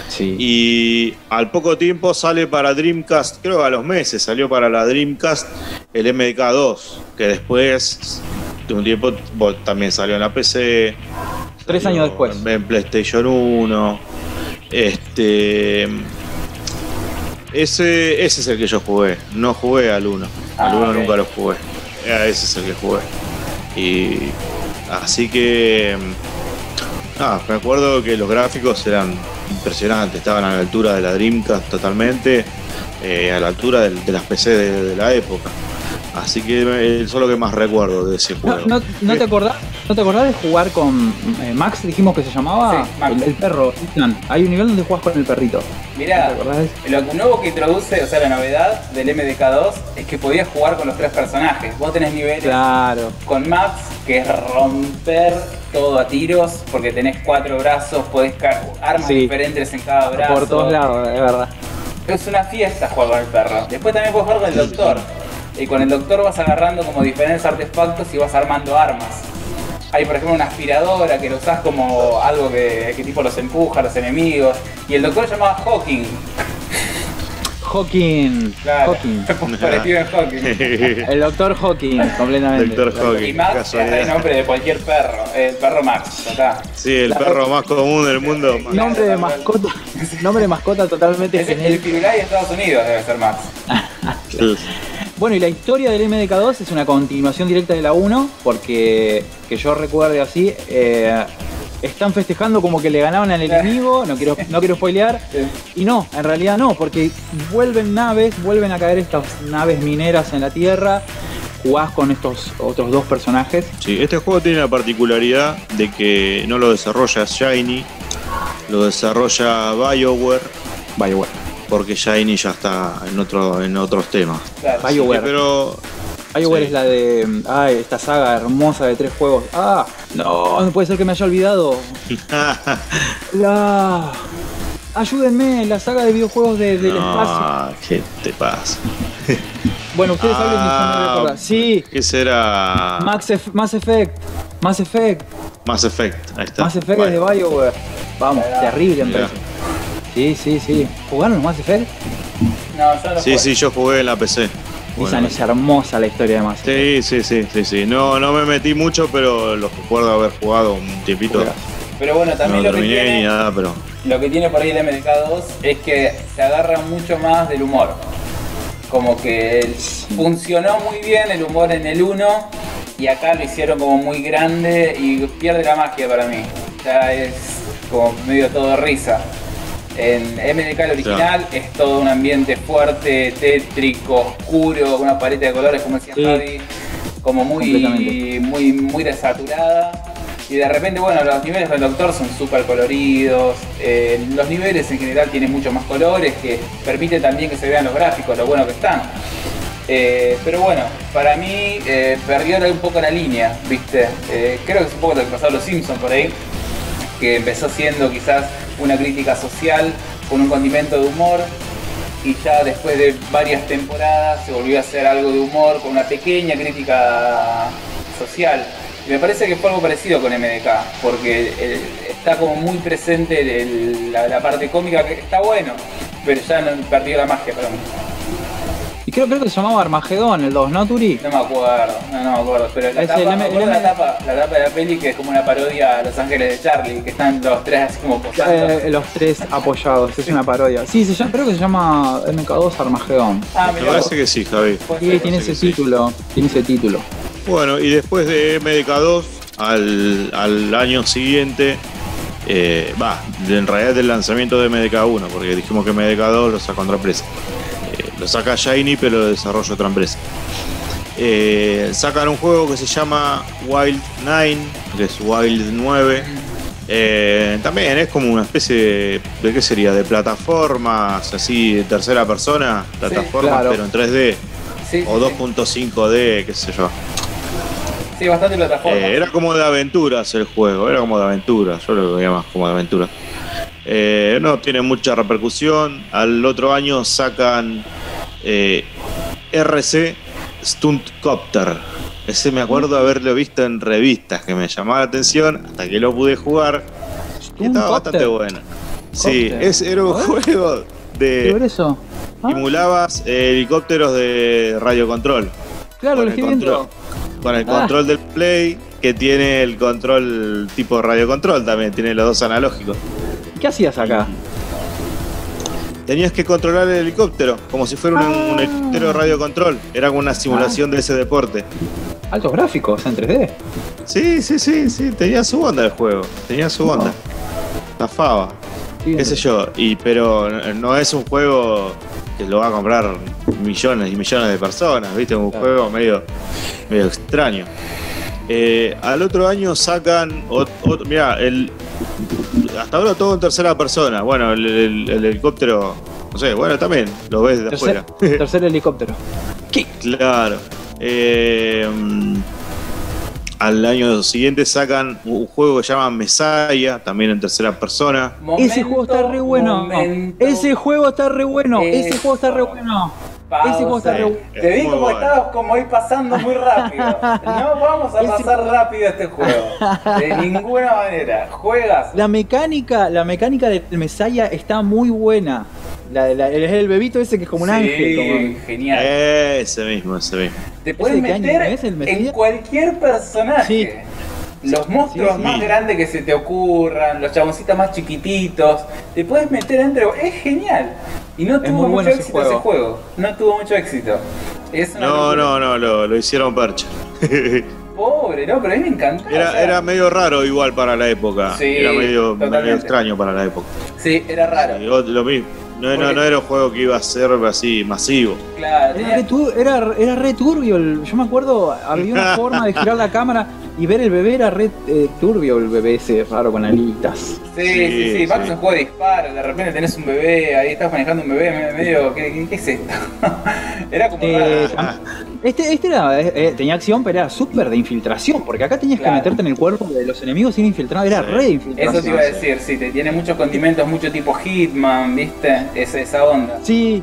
Sí. Y al poco tiempo sale para Dreamcast, creo que a los meses salió para la Dreamcast el MDK2, que después de un tiempo también salió en la PC. Tres años después. En PlayStation 1. Este. Ese, ese es el que yo jugué. No jugué al 1. al Ah, 1 ok. nunca lo jugué. Eh, Ese es el que jugué. Y. Así que. Ah, me acuerdo que los gráficos eran impresionantes, estaban a la altura de la Dreamcast totalmente, eh, a la altura de, las PC de, de la época. Así que eh, eso es lo que más recuerdo de ese juego. no, ¿no te acordás, ¿No te acordás de jugar con eh, Max? Dijimos que se llamaba Sí, Max. el, el perro. Ethan. Hay un nivel donde jugás con el perrito. Mirá, lo nuevo que introduce, o sea, la novedad del MDK2 es que podías jugar con los tres personajes. Vos tenés niveles Claro. con Max, que es romper todo a tiros, porque tenés cuatro brazos, podés armas Sí. diferentes en cada brazo. Por todos lados, es verdad. Es una fiesta jugar con el perro. Después también puedes jugar con el doctor. Y con el doctor vas agarrando como diferentes artefactos y vas armando armas. Hay por ejemplo una aspiradora que lo usás como algo que, que tipo los empuja a los enemigos. Y el doctor se llamaba Hawking. Hawking. Claro. Hawking. <laughs> Stephen Hawking. <laughs> El doctor Hawking, completamente. Doctor Hawking. Y Max es el casualidad. nombre de cualquier perro. El perro Max. está. Sí, el perro más común del mundo. Nombre de mascota. <laughs> Nombre de mascota totalmente Es el. Pirulay de Estados Unidos debe ser Max. Bueno, y la historia del MDK2 es una continuación directa de la 1, porque que yo recuerde así, eh, están festejando como que le ganaban al enemigo, no quiero, no quiero spoilear, <laughs> y no, en realidad no, porque vuelven naves, vuelven a caer estas naves mineras en la Tierra, jugás con estos otros dos personajes. Sí, este juego tiene la particularidad de que no lo desarrolla Shiny, lo desarrolla BioWare, BioWare. Porque Shiny ya está en otro en otros temas. Claro. BioWare. Sí, pero BioWare Sí. es la de, ay, esta saga hermosa de tres juegos. Ah, no, no puede ser que me haya olvidado. <laughs> La... Ayúdenme, la saga de videojuegos de- del espacio. no, ¿qué te pasa? <laughs> Bueno, ustedes hablen Ah. recuerdo. Sí, ¿Qué será? Max Mass Effect. Mass Effect. Mass Effect, ahí está. Mass Effect Bueno, es de BioWare. Vamos, terrible empresa. Sí, sí, sí. ¿Jugaron los Mass Effect? No, yo no Sí, juego. sí, yo jugué en la PC. Dicen, Bueno, es hermosa la historia de Mass Effect. Sí, sí, sí, sí, sí. No, no me metí mucho, pero lo recuerdo haber jugado un tiempito. Pero bueno, No también lo que terminé ni tiene... nada, pero. Lo que tiene por ahí el MDK2 es que se agarra mucho más del humor. Como que funcionó muy bien el humor en el 1 Y acá lo hicieron como muy grande y pierde la magia para mí. Ya es como medio todo risa. En MDK el original es todo un ambiente fuerte, tétrico, oscuro, con una paleta de colores, como decía Sí. Javi, como muy, muy, muy desaturada. Y de repente, bueno, los niveles del Doctor son súper coloridos. eh, los niveles en general tienen muchos más colores que permite también que se vean los gráficos, lo bueno que están. Eh, pero bueno, para mí eh, perdió un poco la línea, ¿viste? Eh, creo que es un poco lo que pasó a los Simpsons por ahí, que empezó siendo quizás una crítica social con un condimento de humor y ya después de varias temporadas se volvió a hacer algo de humor con una pequeña crítica social. Me parece que fue algo parecido con MDK, porque eh, está como muy presente la, la parte cómica, que está bueno, pero ya no, perdió la magia para mí. Y creo, creo que se llamaba Armagedón, el 2, ¿no, Turi? No me acuerdo, no, no me acuerdo, pero la Es tapa, el me M- acuerdo el la, tapa, la tapa de la peli que es como una parodia a Los Ángeles de Charlie, que están los tres así como posando. Eh, los tres apoyados, es una parodia. Sí, se llama, creo que se llama MK2 Armagedón. ah, Me parece que sí, Javi. puede Sí, ser. tiene ese sí. título, tiene ese título. Bueno, y después de MDK2, al, al año siguiente, eh, va, en realidad del lanzamiento de MDK1, porque dijimos que MDK2 lo saca otra empresa. Lo saca Shiny, pero lo desarrolla otra empresa. Eh, sacan un juego que se llama Wild 9, que es Wild 9. Eh, también es como una especie de, de qué sería, de plataformas, así de tercera persona, plataformas claro. pero en 3D Sí, o sí, 2.5D, qué sé yo. Sí, bastante plataforma. Eh, era como de aventuras el juego, era como de aventuras, yo lo veía más como de aventuras. No tiene mucha repercusión. Al otro año sacan eh, RC Stunt Copter. Ese me acuerdo haberlo visto en revistas que me llamaba la atención hasta que lo pude jugar. Y estaba bastante bueno. Sí, es, era un juego ¿Qué de. eso? Ah, Simulabas eh, helicópteros de radiocontrol. claro, con lo el estoy viendo. control. Con el Ah. control del Play, que tiene el control tipo radiocontrol también, tiene los dos analógicos. ¿Qué hacías acá? Tenías que controlar el helicóptero, como si fuera un, Ah. un helicóptero de radiocontrol. Era como una simulación de ese deporte. Altos gráficos en 3D. Sí, sí, sí, sí, tenía su onda el juego, tenía su onda. Zafaba, Sí, qué sé yo. Y, pero no es un juego que lo va a comprar millones y millones de personas, ¿viste? Un Claro. juego medio, medio extraño. Eh, al otro año sacan. Mira, el, hasta ahora todo en tercera persona. Bueno, el, el- el helicóptero. No sé, bueno, también lo ves de Tercer, afuera. <laughs> tercer helicóptero. Claro. Eh, al año siguiente sacan un juego que se llama Messiah, también en tercera persona. Ese juego está re bueno. momento, Ese juego está re bueno. Ese juego está re bueno. Pausa. ese juego está re bueno. Te vi como bueno. estabas como ahí pasando muy rápido. <laughs> No vamos a Ese- pasar rápido este juego. De ninguna manera. Juegas. La mecánica, la mecánica del Messiah está muy buena. La, la- el, el bebito ese que es como un Sí, ángel. como- genial. Ese mismo, ese mismo. Te puedes ¿Ese de qué año meter es, el en cualquier personaje. Sí. Los monstruos Sí, más grandes que se te ocurran, los chaboncitos más chiquititos, te puedes meter dentro. Es genial. Y no Es tuvo mucho bueno ese éxito ese juego. juego. No tuvo mucho éxito. Es una No, no, no, lo, lo hicieron percha. <laughs> Pobre, no, pero a mí me encantó. o Era, sea, era medio raro igual para la época. Sí, era medio, medio extraño para la época. Sí, era raro. Sí, lo mismo. No, no, no era un juego que iba a ser así masivo. Claro, Era re, era, era re turbio. yo me acuerdo, había una forma de girar la cámara y ver el bebé. Era re eh, turbio el bebé ese raro con alitas. Sí, sí, sí, Sí, Max sí. es un juego de disparo, de repente tenés un bebé, ahí estás manejando un bebé me- medio, ¿qué, qué- qué es esto? <laughs> era como Eh, raro. Este, este era, eh, eh, tenía acción, pero era súper de infiltración. Porque acá tenías Claro. que meterte en el cuerpo de los enemigos sin infiltrar. Era Sí. re infiltración. Eso te iba a decir, sí, te tiene muchos condimentos, mucho tipo Hitman, ¿viste? Es esa onda. Sí.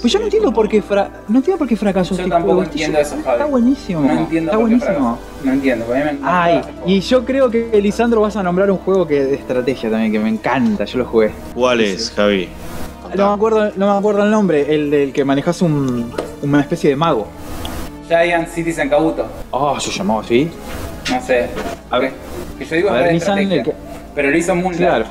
Pues yo no entiendo por qué, fra- no entiendo por qué fracasó Yo este tampoco juego. Este entiendo juego eso, Javi. Está buenísimo. No entiendo está por qué buenísimo. fracasó. No entiendo, porque a mí me Ay, ese juego. y yo creo que Lisandro vas a nombrar un juego que de estrategia también, que me encanta, yo lo jugué. ¿Cuál es, Javi? No me acuerdo, no me acuerdo el nombre, el del que manejas un, una especie de mago. Giant Citizen Kabuto, Oh, se llamaba así. no sé. A ver. que, yo digo A es ver, de Nissan, estrategia. el que- Pero lo hizo Moonlight. Claro.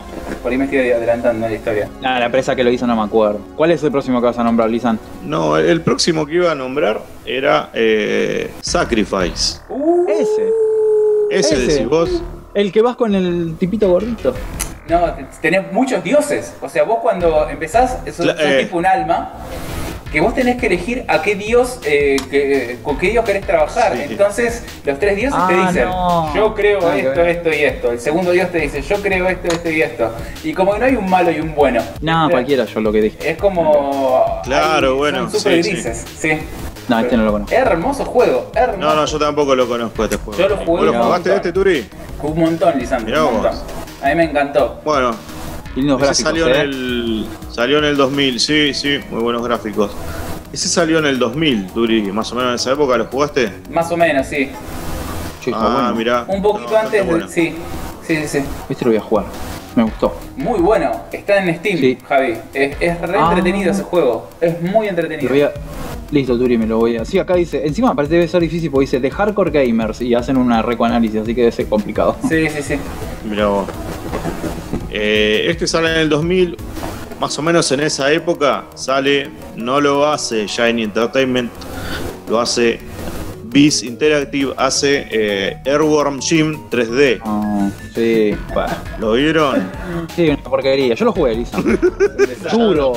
Por ahí me estoy adelantando en la historia. Ah, la empresa que lo hizo no me acuerdo. ¿Cuál es el próximo que vas a nombrar, Lisan? No, el próximo que iba a nombrar era eh, Sacrifice. Ese. Ese, Ese. decís vos. El que vas con el tipito gordito. No, te- tenés muchos dioses. O sea, vos cuando empezás, sos eh. tipo un alma, que vos tenés que elegir a qué dios, eh, que- con qué dios querés trabajar. Sí. Entonces, los tres dioses te Ah, dicen, no. yo creo esto, esto y esto. El segundo dios te dice, yo creo esto, esto y esto. Y como que no hay un malo y un bueno. No, ¿viste? cualquiera yo lo que dije. Es como... Claro, hay- bueno, Son súper sí, grises, sí. No, este no lo conozco. Hermoso juego, hermoso. No, no, yo tampoco lo conozco este juego. Yo lo jugué ¿Vos lo un jugaste montón. este, Turi? Un montón, Lisandro, un montón. A mí me encantó. Bueno, lindos ese gráficos, salió ¿eh? en el salió en el 2000, sí, sí, muy buenos gráficos. Ese salió en el 2000, Turi, más o menos en esa época lo jugaste. Más o menos, sí. Che, Ah, bueno. mirá. Un poquito No, antes, bueno. sí. Sí, sí, sí. Este lo voy a jugar. Me gustó. Muy bueno. Está en Steam, Sí. Javi. Es, es re Ah. entretenido ese juego. Es muy entretenido. voy a... Listo, Turi, me lo voy a... Sí, acá dice... Encima parece debe ser difícil porque dice de Hardcore Gamers y hacen una recoanálisis, así que debe ser complicado. Sí, sí, sí. Mirá vos. Eh, este sale en el 2000, más o menos en esa época sale, no lo hace Shiny Entertainment, lo hace Beast Interactive, hace eh, Airworm Jim 3D. Ah, sí. ¿Lo vieron? <laughs> Sí, una porquería. Yo lo jugué, Lisa. <laughs> Juro.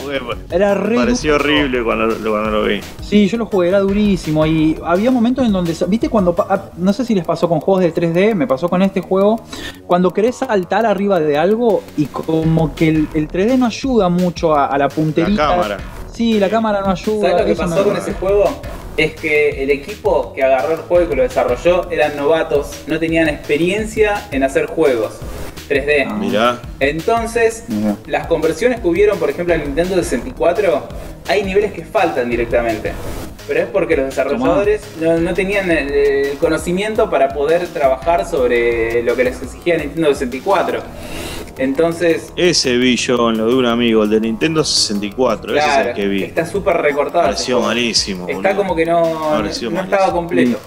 Era re pareció duro. horrible cuando, lo- cuando lo vi. Sí, yo lo jugué, era durísimo. Y había momentos en donde. ¿Viste cuando.? ah, No sé si les pasó con juegos de 3D, me pasó con este juego. Cuando querés saltar arriba de algo y como que el, el 3D no ayuda mucho a, a la puntería. La cámara. Sí, la cámara no ayuda. ¿Sabes lo que pasó con ese juego? Es que el equipo que agarró el juego y que lo desarrolló eran novatos, no tenían experiencia en hacer juegos 3D. Ah. Mirá. Entonces, Mirá. las conversiones que hubieron, por ejemplo, al Nintendo 64, hay niveles que faltan directamente. Pero es porque los desarrolladores no, no tenían el, el conocimiento para poder trabajar sobre lo que les exigía Nintendo 64. Entonces, Ese vi yo en lo de un amigo, el de Nintendo 64. ese es el que vi. está súper recortado. Pareció malísimo. Está boludo. como que no, no estaba completo.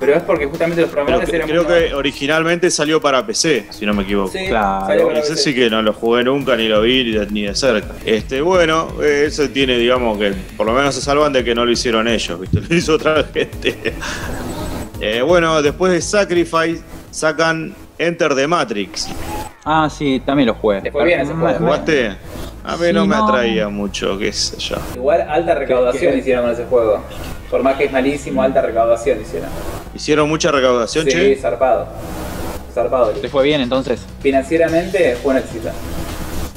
Pero es porque justamente los programadores que- eran creo que originalmente salió para PC, si no me equivoco. Sí, Claro. Ese sí que no lo jugué nunca, ni lo vi ni de, ni de cerca. Este, bueno, eh, ese tiene, digamos, que por lo menos se salvan de que no lo hicieron ellos, ¿viste? <laughs> Lo hizo otra gente. <laughs> Eh, bueno, después de Sacrifice, sacan Enter the Matrix. Ah, sí, también lo jugué. Fue bien ese juego. ¿Jugaste? A mí Sí, no me no. atraía mucho, qué sé yo. Igual alta recaudación ¿Qué? hicieron con ese juego. Por más que es malísimo, alta recaudación hicieron. ¿Hicieron mucha recaudación, Sí, che? zarpado. Zarpado. ¿Te fue bien entonces? Financieramente fue un éxito.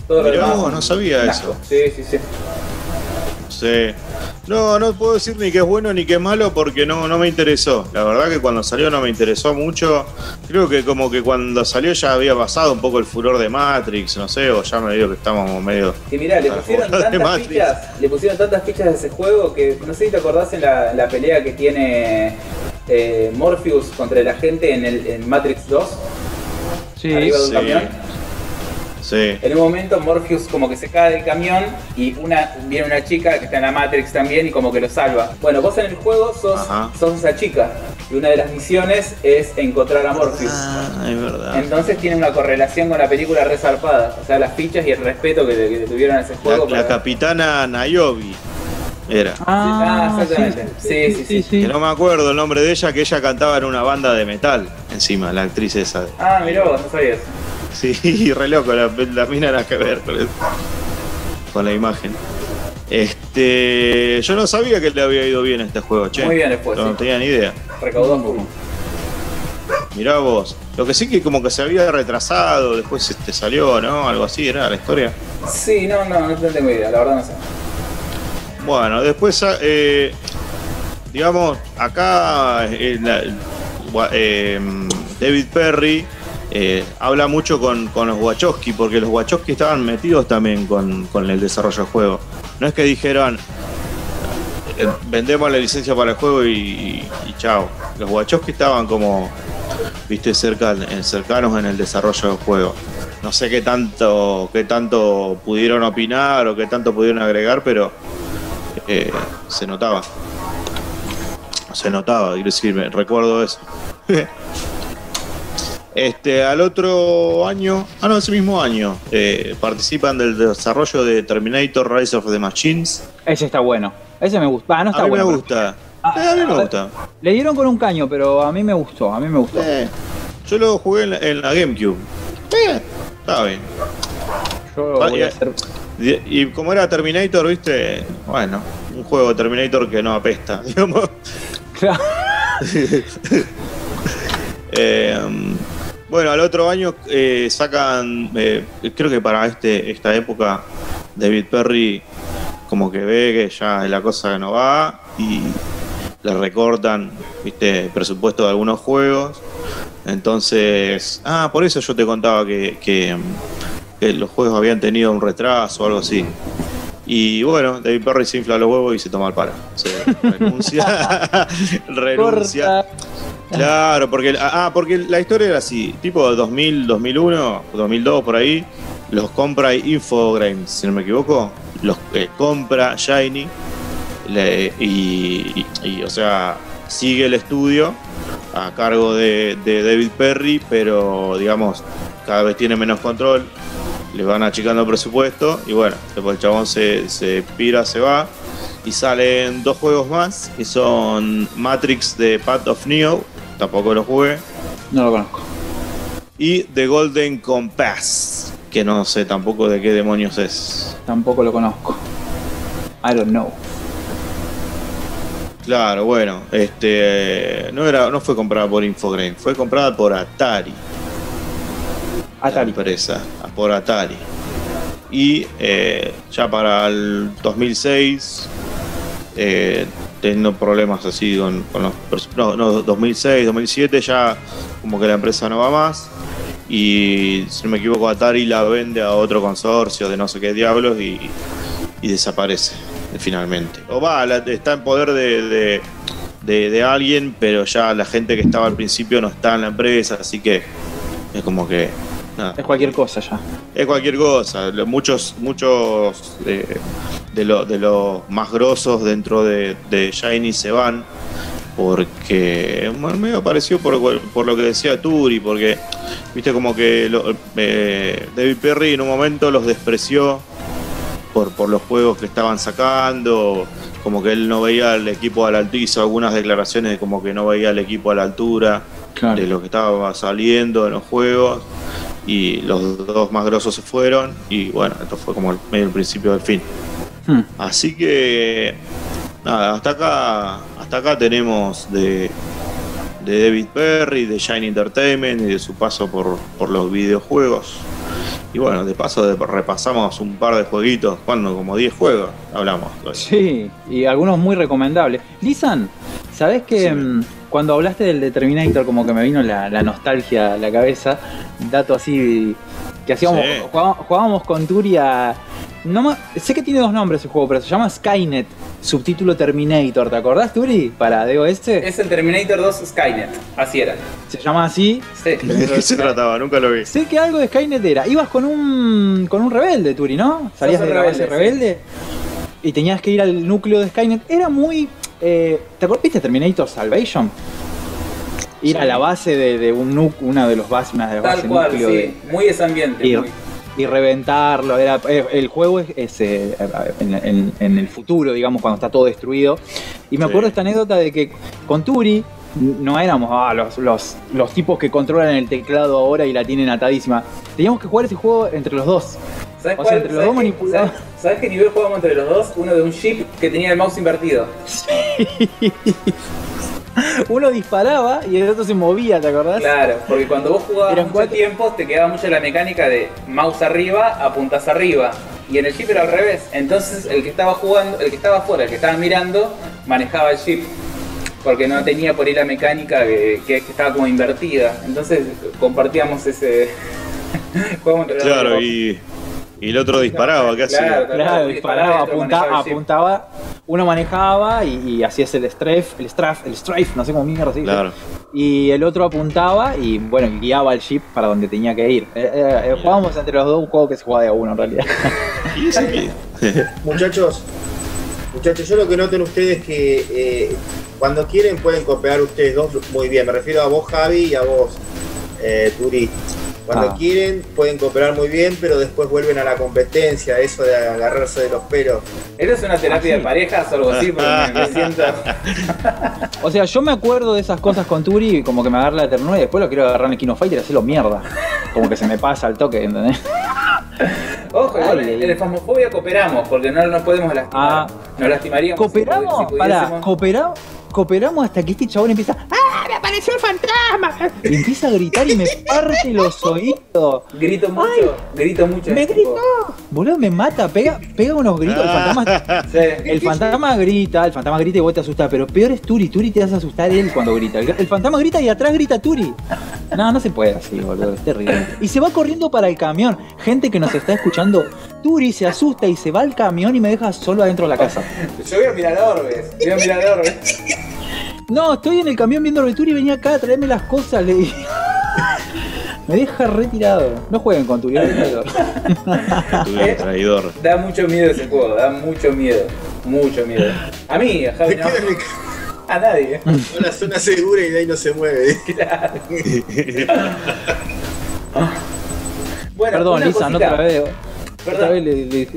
Todo lo demás. vos, no sabía eso. Sí, sí, sí. Sí. No, no puedo decir ni que es bueno ni que es malo porque no, no me interesó. La verdad que cuando salió no me interesó mucho. Creo que como que cuando salió ya había pasado un poco el furor de Matrix, no sé, o ya me digo que estábamos medio... Y mirá, le pusieron tantas Matrix. fichas, le pusieron tantas fichas de ese juego que no sé si te acordás en la, la pelea que tiene eh, Morpheus contra la gente en el en Matrix 2, Sí. arriba de un sí. Sí. En un momento Morpheus como que se cae del camión y una viene una chica que está en la Matrix también y como que lo salva. Bueno, vos en el juego sos, Ajá. sos esa chica y una de las misiones es encontrar a Morpheus. Ah, es verdad. Entonces tiene una correlación con la película resarpada, o sea, las fichas y el respeto que, que le tuvieron a ese La, juego. la para- capitana Nayobi era. Ah, exactamente. Sí, sí, sí. Que no me acuerdo el nombre de ella, que ella cantaba en una banda de metal encima, la actriz esa. Ah, mirá vos, no sabías. Sí, <laughs> re loco, la, la mina nada que ver con, el- con la imagen. Este, yo no sabía que le había ido bien a este juego, che. Muy bien fue, No sí. tenía ni idea. Recaudó full. Mirá vos. Lo que sí que como que se había retrasado, después este salió, ¿no? Algo así era la historia. Sí, no, no, no tengo idea, la verdad no sé. Bueno, después, eh, digamos, acá eh, la- eh, David Perry eh, habla mucho con, con los Wachowski, porque los Wachowski estaban metidos también con, con el desarrollo del juego. No es que dijeron, eh, vendemos la licencia para el juego y, chao. Los Wachowski estaban como, viste, cerca, cercanos en el desarrollo del juego. No sé qué tanto, qué tanto pudieron opinar o qué tanto pudieron agregar, pero eh, se notaba. Se notaba, quiero decir, recuerdo eso. <laughs> Este, al otro año, ah no, ese mismo año, eh, participan del desarrollo de Terminator Rise of the Machines. Ese está bueno. Ese me gusta. Ah, no está a mí bueno. me pero- gusta. Ah, Eh, a mí me gusta. Le dieron con un caño, pero a mí me gustó. A mí me gustó. Eh, yo lo jugué en la, en la GameCube. Eh, estaba bien. Yo Ah, voy a hacer. Y, como era Terminator, viste, bueno, un juego de Terminator que no apesta, <laughs> digamos. <laughs> Eh, bueno, al otro año eh, sacan, eh, creo que para este esta época, David Perry como que ve que ya la cosa no va y le recortan, viste, presupuesto de algunos juegos. Entonces, ah, por eso yo te contaba que, que, que los juegos habían tenido un retraso o algo así. Y bueno, David Perry se infla los huevos y se toma el paro. Se <laughs> renuncia. <laughs> renuncia. Corta. Claro, porque, ah, porque la historia era así, tipo 2000, 2001, 2002 por ahí, los compra Infogrames, si no me equivoco, los eh, compra Shiny y, o sea, sigue el estudio a cargo de, David Perry, pero digamos, cada vez tiene menos control, le van achicando el presupuesto y bueno, después el chabón se, se pira, se va y salen dos juegos más que son Matrix de Path of Neo, tampoco lo jugué, No lo conozco. y The Golden Compass, que no sé tampoco de qué demonios es. Tampoco lo conozco. I don't know. Claro, bueno, este no era no fue comprada por Infogrames, fue comprada por Atari, la Atari. empresa, por Atari. Y eh, ya para el 2006 eh, teniendo problemas así con, los no, no, 2006, 2007 ya como que la empresa no va más y si no me equivoco Atari la vende a otro consorcio de no sé qué diablos y, y desaparece eh, finalmente. O va, está en poder de, de, de- de alguien, pero ya la gente que estaba al principio no está en la empresa, así que es como que... nada. Es cualquier cosa ya. Es cualquier cosa. Lo- Muchos, muchos de, lo- de los más grosos dentro de, de Shiny se van porque medio pareció por, por lo que decía Turi, porque viste como que lo- eh, David Perry en un momento los despreció por, por los juegos que estaban sacando, como que él no veía al equipo a la altura, hizo algunas declaraciones de como que no veía al equipo a la altura Claro. de lo que estaba saliendo en los juegos y los dos más grosos se fueron y bueno, esto fue como el, medio el principio del fin. Hmm. Así que nada, hasta acá hasta acá tenemos de de David Perry, de Shine Entertainment y de su paso por, por los videojuegos. Y bueno, de paso de- repasamos un par de jueguitos, cuando como 10 juegos hablamos. Sí, y algunos muy recomendables. Lisan, ¿sabés que Sí. Cuando hablaste del de Terminator como que me vino la, la nostalgia a la cabeza? Dato así que hacíamos, Sí. jugábamos, jugábamos con Turi a... No sé que tiene dos nombres el juego, pero se llama Skynet, subtítulo Terminator. ¿Te acordás, Turi? Para DOS. Es el Terminator 2 Skynet. Así era. Se llama así. Sí. <laughs> ¿De qué se trataba? Nunca lo vi. Sé que algo de Skynet era. Ibas con un con un rebelde, Turi, ¿no? Salías de la base rebelde, rebelde y tenías que ir al núcleo de Skynet. Era muy. Eh, ¿Te acuerdas? ¿Viste Terminator Salvation? Ir a la base de, de un núcleo, una de los bases, una de las Tal bases cual, núcleo sí. de- Muy ese ambiente. y, muy. y reventarlo. Era, eh, el juego es, es, eh, en, en- en el futuro, digamos, cuando está todo destruido. Y me Sí. acuerdo esta anécdota de que con Turi no éramos ah, los, los, los tipos que controlan el teclado ahora y la tienen atadísima. Teníamos que jugar ese juego entre los dos. ¿Sabes O sea, cuál? entre los ¿Sabes dos qué- manipulados. ¿sabes, sabes qué nivel jugábamos entre los dos? Uno de un chip que tenía el mouse invertido. <laughs> Uno disparaba y el otro se movía, ¿te acordás? Claro, porque cuando vos jugabas Eran mucho cuatro. tiempo te quedaba mucho la mecánica de mouse arriba, apuntas arriba. Y en el chip era al revés. Entonces el que estaba jugando, el que estaba afuera, el que estaba mirando, manejaba el chip. Porque no tenía por ahí la mecánica que, estaba como invertida. Entonces compartíamos ese. <laughs> Jugábamos entre los Claro, dos. y, y el otro disparaba, ¿qué hacía? Claro, Claro, disparaba, apunta- apuntaba, uno manejaba y, y hacías el strafe, el strafe, el strafe, no sé cómo mierda se dice. Claro. Y el otro apuntaba y bueno, guiaba el ship para donde tenía que ir. Eh, eh, eh, jugábamos entre los dos un juego que se jugaba de a uno en realidad. <laughs> ¿Y ese qué? <laughs> Muchachos, muchachos, yo lo que noten ustedes que eh, cuando quieren pueden cooperar ustedes dos muy bien. Me refiero a vos, Javi, y a vos, eh, Turi. Cuando Ah. quieren pueden cooperar muy bien, pero después vuelven a la competencia, eso de agarrarse de los pelos. ¿Eres una terapia de parejas o algo así? Porque me, me siento. <laughs> O sea, yo me acuerdo de esas cosas con Turi, como que me agarra la ternura y después lo quiero agarrar en el Kino Fighter y hacerlo mierda. Como que se me pasa el toque, ¿entendés? <laughs> Ojo, igual en el Fasmofobia cooperamos, porque no nos podemos lastimar. Ah. Nos lastimaríamos. Cooperamos, si pará, cooperamos, cooperamos hasta que este chabón empieza. ¡Ah! ¡Me apareció el fantasma! Y empieza a gritar y me parte los oídos. Grito mucho, grito mucho. ¡Me gritó! Boludo, me mata, pega, pega unos gritos. El fantasma, sí. el fantasma grita, el fantasma grita y vos te asustás, pero peor es Turi. Turi te hace asustar él cuando grita. El, el fantasma grita y atrás grita Turi. No, no se puede así, boludo, es terrible. Y se va corriendo para el camión. Gente que nos está escuchando, Turi se asusta y se va al camión y me deja solo adentro de la casa. Yo voy a mirar a Orbes. Voy a mirar a Orbes. No, estoy en el camión viendo de Turi, venía acá a traerme las cosas, le dije. <laughs> Me deja retirado. No jueguen con <laughs> es traidor. Traidor. Da mucho miedo ese juego, da mucho miedo. Mucho miedo. A mí, a Javi no. A nadie. en la zona segura y de ahí no se mueve. Bueno, Perdón, una Lisa, no otra vez. Otra Perdón. vez le, le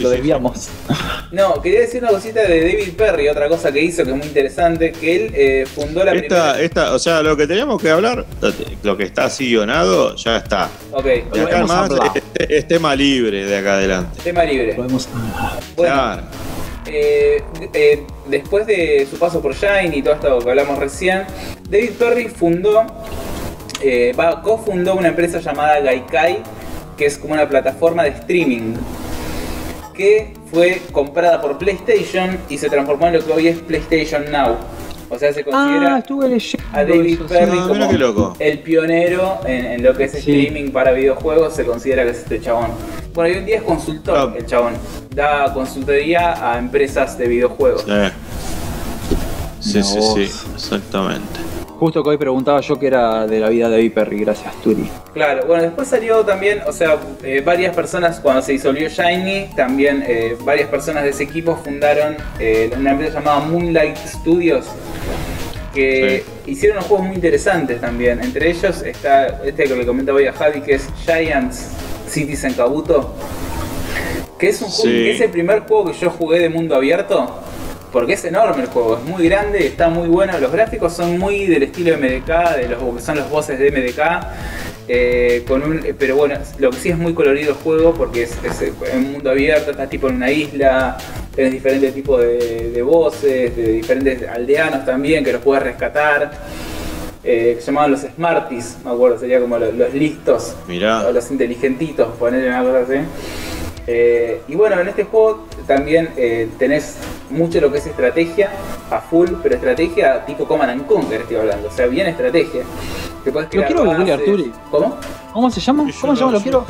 Lo desviamos. <laughs> No, quería decir una cosita de David Perry, otra cosa que hizo que es muy interesante, que él eh, fundó la Esta, primera... esta, o sea, lo que teníamos que hablar, lo que está así guionado, ya está. Ok, De acá más hablar. es, es tema libre de acá adelante. tema libre. Podemos. Bueno, Claro. eh, eh, después de su paso por Shine y todo esto que hablamos recién, David Perry fundó, eh, va, cofundó una empresa llamada Gaikai, que es como una plataforma de streaming, que fue comprada por PlayStation y se transformó en lo que hoy es PlayStation Now. O sea, se Ah, considera estuve leyendo. a David eso. Perry Ah, como qué loco. el pionero en, en lo que es Sí. streaming para videojuegos, se considera que es este chabón. Bueno, hoy en día es consultor Ah. el chabón. Da consultoría a empresas de videojuegos. Sí, sí, sí, exactamente. Justo que hoy preguntaba yo que era de la vida de David Perry, gracias Turi. Claro, bueno, después salió también, o sea, eh, varias personas, cuando se disolvió Shiny, también eh, varias personas de ese equipo fundaron eh, una empresa llamada Moonlight Studios, que hicieron unos juegos muy interesantes también. Entre ellos está este que le comentaba hoy a Javi, que es Giants Cities en Kabuto, que es un juego, Sí. que es el primer juego que yo jugué de mundo abierto. Porque es enorme el juego, es muy grande, está muy bueno. Los gráficos son muy del estilo MDK, de los que son los voces de MDK. eh, con un, eh, pero bueno, lo que sí es muy colorido el juego porque es, es en un mundo abierto, estás tipo en una isla, tenés diferentes tipos de, de voces, de diferentes aldeanos también que los puedes rescatar. eh, que se llamaban los Smarties, me acuerdo, sería como los, los listos, Mirá. o los inteligentitos, ponerle una cosa así. Eh, y bueno, en este juego también eh, tenés mucho lo que es estrategia a full, pero estrategia tipo Command and Conquer estoy hablando, o sea, bien estrategia. Lo quiero googlear. Turi. ¿Cómo? ¿Cómo se llama? ¿Cómo se llama? Lo quiero.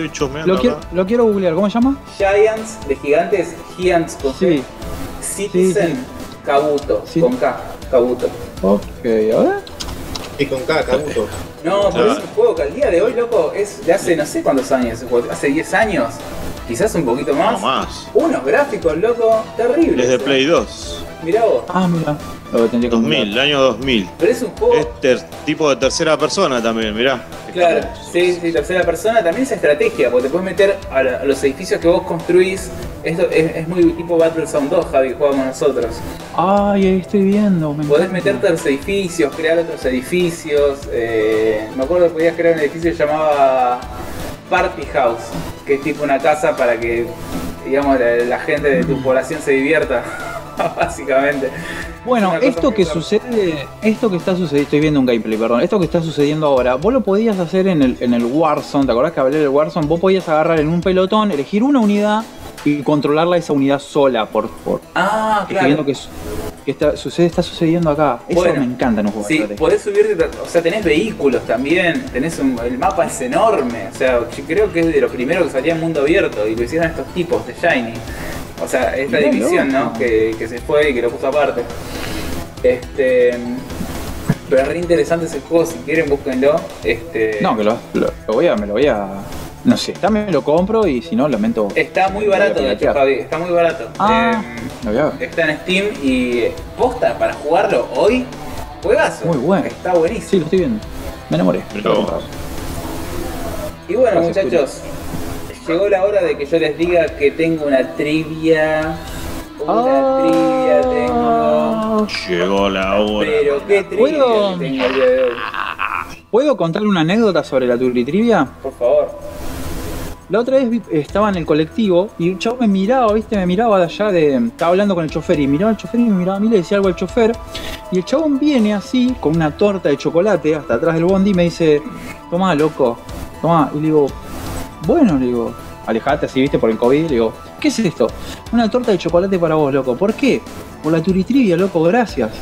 Lo quiero, lo quiero googlear. ¿Cómo se llama? Giants de gigantes, Giants con Sí. Citizen, Sí, Kabuto, Sí. con K, Kabuto. Ok, a ver. Y con cada Kabuto. No, pero es un juego que al día de hoy, loco, es de hace no sé cuántos años ese juego, hace 10 años, quizás un poquito No más. más. Unos gráficos, loco, terribles. Desde eh. Play 2. Mirá vos. Ah, mira. Lo tendría que 2000, googlear. el año 2000. Pero es un juego. Es tipo de tercera persona también, mirá. Claro, sí, sí, tercera persona también es estrategia, porque te puedes meter a, la- a los edificios que vos construís. Esto es, es muy tipo Battlezone 2, Javi, que jugamos nosotros. Ay, ahí estoy viendo. Me Podés meterte a los edificios, crear otros edificios. eh, me acuerdo que podías crear un edificio que se llamaba Party House, que es tipo una casa para que, digamos, la, la gente de tu población se divierta, <laughs> básicamente. Bueno, esto que sucede, esto que está sucediendo, estoy viendo un gameplay, perdón, esto que está sucediendo ahora, vos lo podías hacer en el, en el Warzone, ¿te acordás que hablé del Warzone? Vos podías agarrar en un pelotón, elegir una unidad y controlarla esa unidad sola por, por Ah, claro. que, que está, sucede, está sucediendo acá. Eso Bueno, me encanta en un juego Sí, podés subir, o sea, tenés vehículos también, tenés un, el mapa es enorme, o sea, yo creo que es de lo primero que salía en mundo abierto y lo hicieron estos tipos de Shiny. O sea, esta Mirá, división, ¿no? Que, que se fue y que lo puso aparte. Este. Pero es re interesante ese juego, si quieren búsquenlo. Este, No, que lo, lo- lo voy a, me lo voy a. No sé, me lo compro y si no, lamento. Está muy Lo barato, de hecho. Javi, está muy barato. Ah, Eh, lo está en Steam y posta para jugarlo hoy, juegazo. Muy bueno. Está buenísimo. Sí, lo estoy viendo. Me enamoré. Vos. Y bueno, Gracias, muchachos, llegó la hora de que yo les diga que tengo una trivia. Una trivia tengo. Llegó la hora. Pero qué trivia ¿Puedo? tengo el día de hoy. ¿Puedo contarle una anécdota sobre la Turitrivia? Por favor. La otra vez estaba en el colectivo y un chavo me miraba, ¿viste? Me miraba de allá de. Estaba hablando con el chofer y miraba al chofer y me miraba a mí, le decía algo al chofer. Y el chabón viene así, con una torta de chocolate hasta atrás del bondi y me dice: Tomá, loco, tomá. Y le digo: Bueno, le digo, alejate así, ¿viste? Por el COVID. Le digo: ¿Qué es esto? Una torta de chocolate para vos, loco. ¿Por qué? Por la Turitrivia, loco, gracias.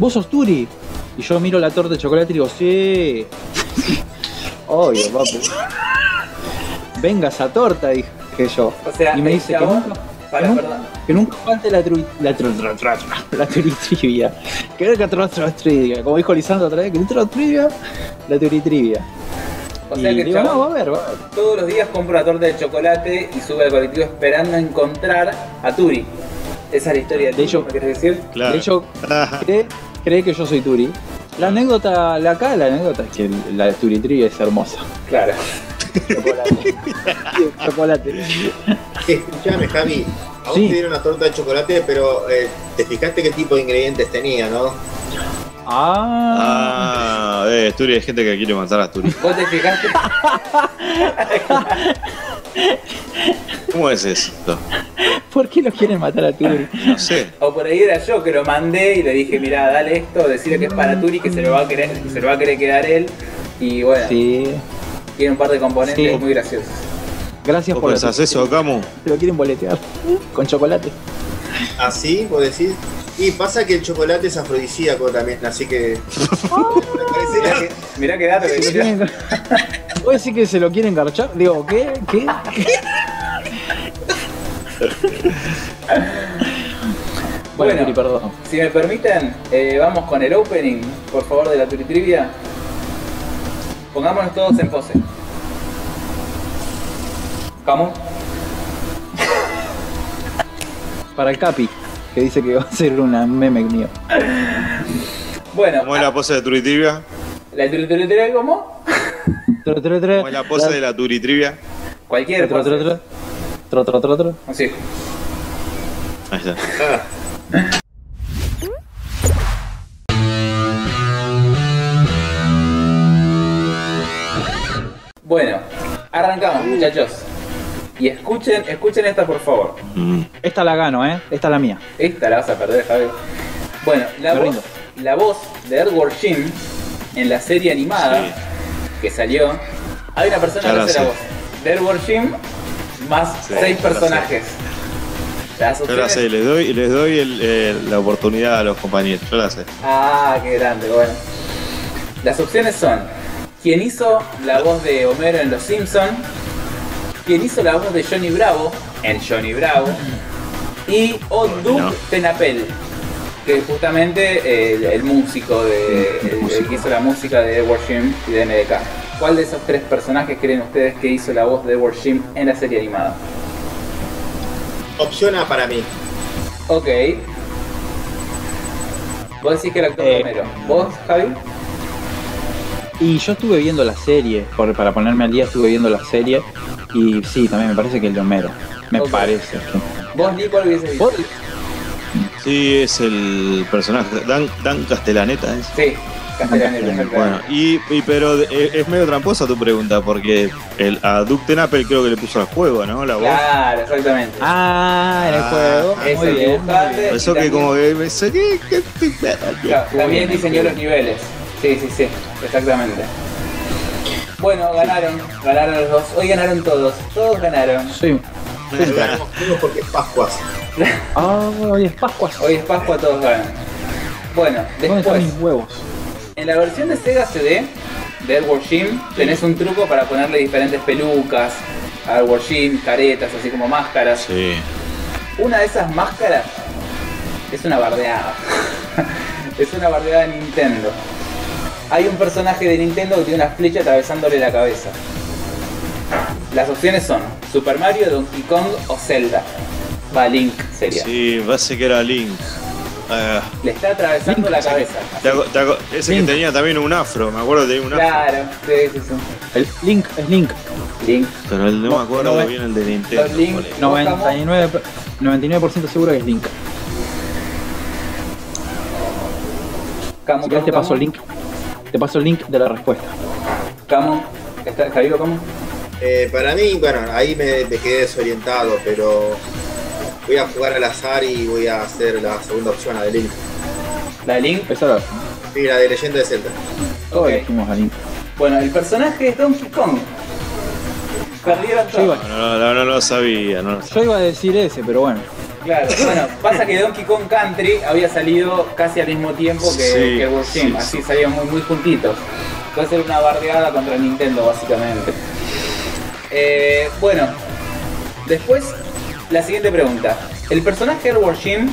¿Vos sos Turi? Y yo miro la torta de chocolate y digo: Sí. <laughs> Obvio, papu. Venga esa torta, dije yo. O sea, y me el dice que nunca, Para, que nunca, perdón. que nunca falte la tru, la tru, tru, la turitrivia. Que era que tru, tru, trivia. Como dijo Lisandro otra vez, que tru, trivia, la turitrivia. O sea y que digo, chabón no, va a ver, va a ver. todos los días compra una torta de chocolate y sube al colectivo esperando encontrar a Turi. Esa es la historia de, De Turi, hecho- ¿me querés decir? Claro. De hecho, cree, cree que yo soy Turi. La anécdota, la acá, la anécdota es que la turitrivia es hermosa. Claro. Chocolate. <laughs> Chocolate. Escuchame, Javi. A vos Sí. te dieron una torta de chocolate, pero eh, te fijaste qué tipo de ingredientes tenía, ¿no? Ah, Ah, eh, Asturias, hay gente que quiere matar a Asturias. ¿Vos te fijaste? <laughs> ¿Cómo es eso? ¿por qué lo quieren matar a Turi? No sé. O por ahí era yo que lo mandé y le dije, mirá, dale esto, decirle que es para Turi, que se lo va a querer, que se lo va a querer quedar él. Y bueno, Sí. Tiene un par de componentes Sí. muy graciosos. Gracias ¿Vos por pensás eso, Camu? Se lo quieren boletear con chocolate. Así, vos decís. Y pasa que el chocolate es afrodisíaco también, así que. <laughs> Parecería que- Mirá qué dato que Se lo tiró. quieren- ¿Vos decís que se lo quieren garchar? Digo, ¿qué? ¿Qué? Bueno, Bueno. Turi, perdón. Si me permiten, eh, vamos con el opening, por favor, de la Turitrivia. Pongámonos todos en pose. ¿Cómo? Para el Capi, que dice que va a ser una meme mío. Bueno, ¿Cómo es la pose de Turitrivia? la Turitrivia, ¿cómo? ¿Cómo es la pose de la Turitrivia? Cualquier pose. Así. Ahí está. Bueno, arrancamos, muchachos. Y escuchen, escuchen esta por favor. Mm. Esta la gano, ¿eh? Esta es la mía. Esta la vas a perder, Javi. Bueno, la Me voz, rindo. la voz de Edward Jim en la serie animada Sí. que salió, hay una persona que hace la voz de Edward Jim más Sí, seis personajes. Yo la sé, les doy, les doy el- la oportunidad a los compañeros. Yo la sé. Ah, qué grande, bueno. Las opciones son quien hizo la voz de Homero en Los Simpson, quien hizo la voz de Johnny Bravo en Johnny Bravo y o Duke no. Tenapel, que es justamente eh, el, el músico de el- el que hizo la música de Edward Jim y de NDK. ¿Cuál de esos tres personajes creen ustedes que hizo la voz de Edward Jim en la serie animada? opción A para mí. Ok. Vos decís que el actor Eh. Homero. ¿Vos, Javi? Y yo estuve viendo la serie, por- para ponerme al día estuve viendo la serie. Y sí, también me parece que el de Homero. Me parece. ¿Vos, Nico, cuál hubiese visto? ¿Vos? Sí, es el personaje. Dan, Dan Castellaneta es. Sí, Castellaneta. Bueno, y, y- pero de- es medio tramposa tu pregunta, porque el, a Duke Tenapel creo que le puso al juego, ¿no? La voz. Claro, exactamente. Ah, en el Ah, juego. es Muy el bien. eso que también- como que me Claro, también diseñó los niveles. Sí, sí, sí, exactamente. Bueno, ganaron, ganaron los dos. Hoy ganaron todos, todos ganaron. Sí. Ganamos todos porque es Pascuas. <laughs> Ah, hoy es Pascua. Hoy es Pascua, todos ganan. Bueno, ¿Dónde están después, mis huevos? en la versión de Sega CD de Edward Jim, tenés un truco para ponerle diferentes pelucas a Edward Jim, caretas, así como máscaras. Sí. Una de esas máscaras es una bardeada. <laughs> es una bardeada de Nintendo. Hay un personaje de Nintendo que tiene una flecha atravesándole la cabeza. Las opciones son Super Mario, Donkey Kong o Zelda. Va, Link sería. Sí, parece que era Link. Eh, Le está atravesando la cabeza. te hago- te hago- ese Link. que tenía también un afro, me acuerdo que tenía un afro. Claro, sí, sí, sí. El Link es Link. Link. Pero el, no, No, me acuerdo no, bien el de Nintendo. Los Link. cuál era. 99, 99% seguro que es Link. Camo, Si querés te Camo, paso el link. Te paso el link de la respuesta. Camo. ¿Está, ¿Está vivo Camo? Eh, para mí, bueno, ahí me, me quedé desorientado, pero voy a jugar al azar y voy a hacer la segunda opción, la de Link. La de Link. Esa era. Sí, la de Leyenda de Zelda. Todos Ok. elegimos a Link. Bueno, el personaje es Donkey Kong. Perdieron iba, todo. No, no, no, no lo sabía, no lo sabía. yo iba a decir ese, pero bueno. Claro, bueno, pasa que Donkey Kong Country había salido casi al mismo tiempo que, Sí, que World sí. así salían muy, muy juntitos. Entonces era una bardeada contra Nintendo, básicamente. Eh, bueno, después, la siguiente pregunta. El personaje Edward Jim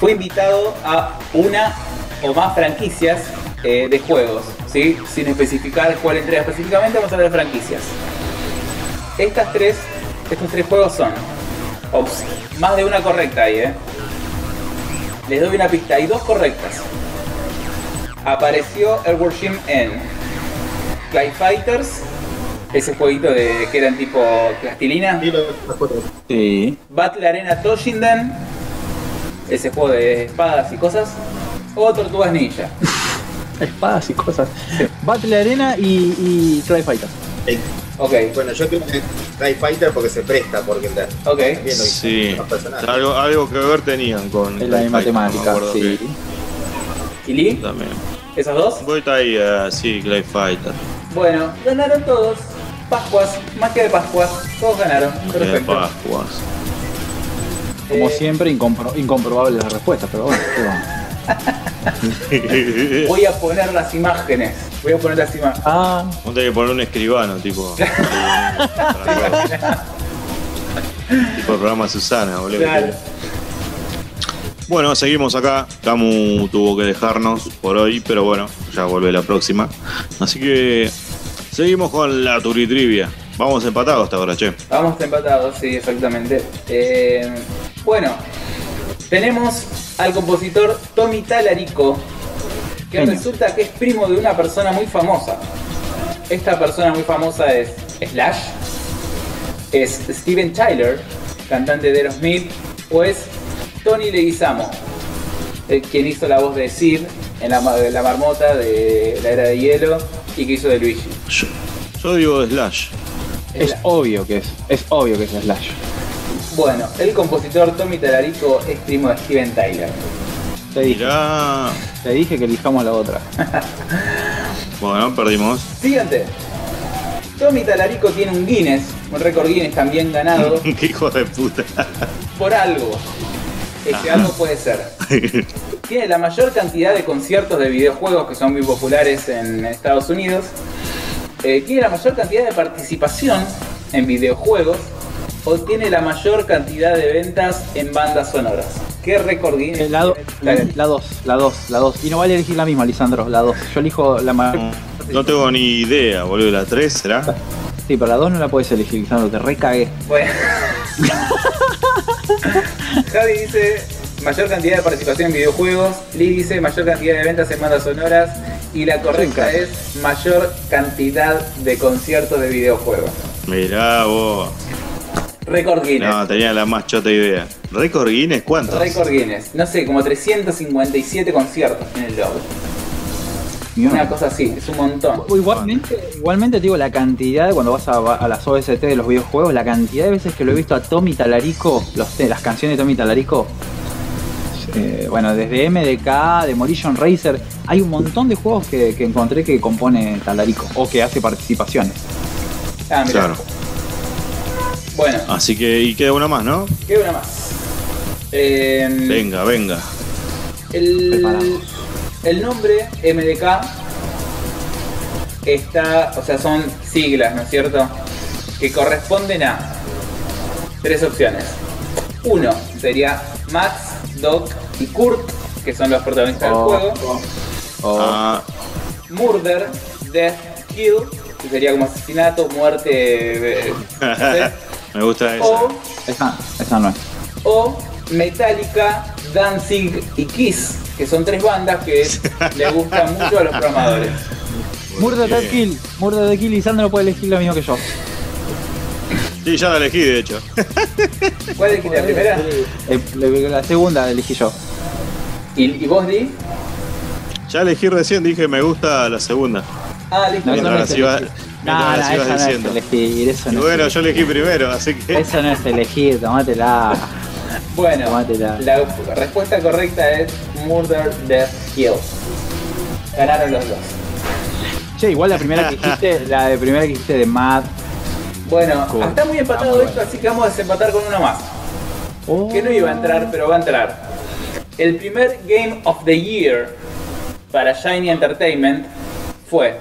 fue invitado a una o más franquicias eh, de juegos, ¿sí? Sin especificar cuál entrega específicamente, vamos a hablar de franquicias. Estas tres, estos tres juegos son Ops, más de una correcta ahí, ¿eh? Les doy una pista, hay dos correctas. Apareció Edward Jim en Clay Fighters, ese jueguito de que eran tipo plastilina. Las. Sí. Battle Arena Toshinden, ese juego de espadas y cosas. O Tortugas Ninja. <laughs> Espadas y cosas. Battle Arena y, y Cry Fighter. Eh, Ok, Bueno, yo creo que Night Fighter porque se presta, porque la- ok. viendo que Sí, algo, algo que ver tenían con. Es la misma temática, acuerdo sí. ¿Y Lee? que También. ¿Esos dos? Vuelta ahí, eh, sí, Clay Fighter. Bueno, ganaron todos. Pascuas, magia de Pascuas, todos ganaron. Perfecto. Pascuas. Como Eh, siempre, incompro- incomprobable la respuesta, pero bueno. qué va. <laughs> Voy a poner las imágenes. Voy a poner las imágenes. Ah, Vos tenés que poner un escribano, tipo. <laughs> tipo el programa Susana, boludo. Claro. Bueno, seguimos acá. Camu tuvo que dejarnos por hoy, pero bueno, ya vuelve la próxima. Así que seguimos con la Turitrivia. Vamos empatados hasta ahora, che. Vamos empatados, sí, exactamente. Eh, bueno, tenemos al compositor Tommy Talarico, que Genio. resulta que es primo de una persona muy famosa. Esta persona muy famosa es Slash, es Steven Tyler, cantante de Aerosmith, o es Tony Leguizamo, eh, quien hizo la voz de Sid en la, ma- de la marmota de la era de hielo y que hizo de Luigi. Yo, yo digo Slash. es obvio que es. Es obvio que es Slash. Bueno, el compositor Tommy Talarico es primo de Steven Tyler. Te dije, Mirá. te dije que elijamos la otra. <laughs> Bueno, perdimos. Siguiente. Tommy Talarico tiene un Guinness, un récord Guinness también ganado <laughs> Qué hijo de puta. por algo. Ese algo puede ser. <laughs> Tiene la mayor cantidad de conciertos de videojuegos que son muy populares en Estados Unidos. Eh, tiene la mayor cantidad de participación en videojuegos. O tiene la mayor cantidad de ventas en bandas sonoras. ¿Qué récord Guinness? Eh, La 2, tiene la 2, la 2, la 2. Y no vale elegir la misma, Lisandro, la 2. Yo elijo la mayor. No tengo ni idea, boludo. ¿La 3 será? Sí, pero la 2 no la puedes elegir, Lisandro, te recagué. Bueno. <laughs> Javi dice mayor cantidad de participación en videojuegos. Lee dice mayor cantidad de ventas en bandas sonoras. Y la correcta es mayor cantidad de conciertos de videojuegos. Mirá vos. Récord Guinness. No, tenía la más chota idea. ¿Récord Guinness cuántos? Récord Guinness. No sé, como 357 conciertos en el logo. Una cosa así, es un montón. Igualmente, igualmente te digo la cantidad, cuando vas a, a las OST de los videojuegos, la cantidad de veces que lo he visto a Tommy Talarico, los, te- las canciones de Tommy Talarico, eh, bueno, desde MDK, Demolition Racer, hay un montón de juegos que, que encontré que compone Talarico o que hace participaciones. Ah, mirá. Claro. Bueno, Así que, y queda una más, ¿no? queda una más. Eh, Venga, venga. El, el nombre MDK está, o sea, son siglas, ¿no es cierto? Que corresponden a tres opciones. Uno sería Max, Doc y Kurt, que son los protagonistas Oh. del juego. O- Ah, Murder, Death, Kill, que sería como asesinato, muerte, eh, <laughs> no sé. Me gusta esa. o, esa, esa no es. o Metallica, Danzig y Kiss, que son tres bandas que <laughs> les gustan mucho a los programadores. Murder the Kill. Murder the Kill y Sandro puede elegir lo mismo que yo. Sí, ya la elegí, de hecho. <laughs> ¿Cuál es la primera? Eh, La segunda elegí yo. ¿Y, y vos, Di? Ya elegí recién, dije me gusta la segunda. Ah, listo. No, no iba- no, las ibas eso no es elegir, eso Y no bueno, es yo elegí primero, así que. Eso no es elegir, tomátela. Bueno, Tómatela. la respuesta correcta es Murder Death Kill. Ganaron los dos. Che, igual la primera que dijiste, <laughs> la de primera que dijiste de Mad. Bueno, Cool. está muy empatado muy esto, así que vamos a desempatar con uno más. Que no iba a entrar, pero va a entrar. El primer Game of the Year para Shiny Entertainment fue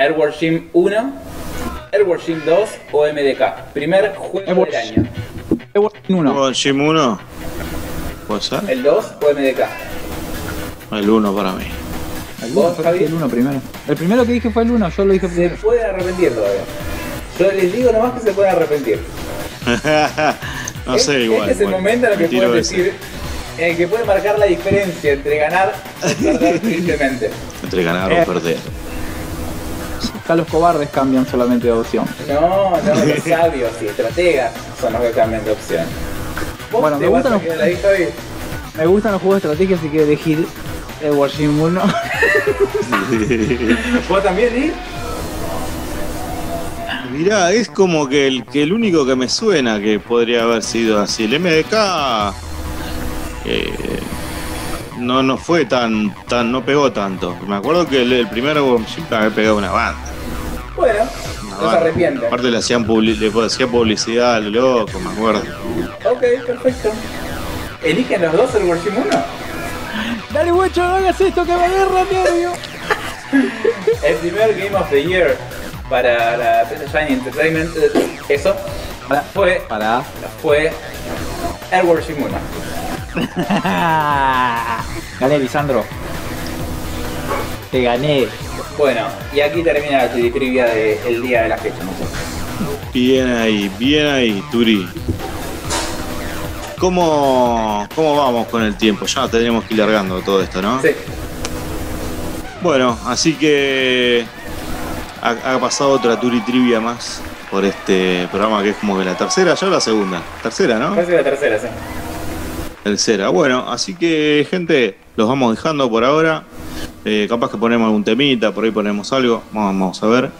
Airward Gym 1, Airward Gym 2 o MDK. Primer juego del año. Uno. ¿Con Jim 1? ¿Puede ser? ¿El 2 o MDK? El 1 para mí. El ¿Vos, uno, Javi? el uno primero. El primero que dije fue el uno, yo lo dije Se primero. pueden arrepentir todavía. Yo les digo nomás que se pueden arrepentir. <laughs> no sé, Este- igual. Este es el bueno, momento en el que ese. decir, en el que puede marcar la diferencia entre ganar y perder tristemente. Entre ganar o perder. <laughs> Acá los cobardes cambian solamente de opción. No, no, los sabios y estrategas son los que cambian de opción. ¿Vos Bueno, te me vas gustan a los- quedar ahí, Javi? Me gustan los juegos de estrategia, así que elegir Edward Jim 1. ¿Vos también, Lee? Mirá, es como que el, que el único que me suena que podría haber sido así. El MDK eh, no, no fue tan, tan, no pegó tanto. Me acuerdo que el, el primer Wormship había pegado una banda. Bueno, no se arrepiente. Aparte le hacían publi- le hacían publicidad a lo loco, me acuerdo. Ok, perfecto. ¿Eligen los dos el Worship 1? Dale, guacho, no hagas esto que me agarra nervio. <laughs> El primer Game of the Year para la PC Shiny Entertainment, eso, fue, pará. fue el Worship 1. <laughs> Gané, Lisandro. Te gané. Bueno, y aquí termina la trivia del día de la fecha, muchachos. Bien ahí, bien ahí, Turi. ¿Cómo, ¿Cómo vamos con el tiempo? Ya tendríamos que ir largando todo esto, ¿no? Sí, Bueno, así que ha, ha pasado otra Turi Trivia más por este programa que es como que la tercera, ya o la segunda. Tercera, ¿no? parece la tercera, sí. Tercera. Bueno, así que gente, los vamos dejando por ahora. Eh, capaz que ponemos algún temita, por ahí ponemos algo. Vamos, a ver.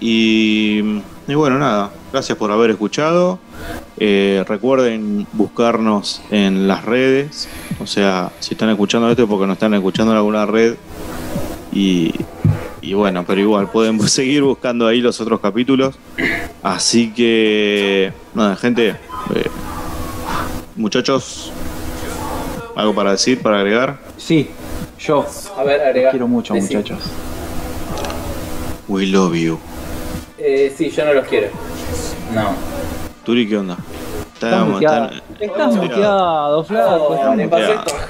Y, bueno, nada. Gracias por haber escuchado. Eh, recuerden buscarnos en las redes. O sea, si están escuchando esto es porque nos están escuchando en alguna red. Y, y bueno, pero igual pueden <laughs> seguir buscando ahí los otros capítulos. Así que, nada, gente. eh, muchachos, ¿algo para decir, para agregar? Sí, yo. A ver, Los agrega. quiero mucho, muchachos. We love you. Eh, sí, yo no los quiero. No. Turi, ¿qué onda? Estás muteado. Estás muteado, flaco. Oh, estás le muteado. pasó esto a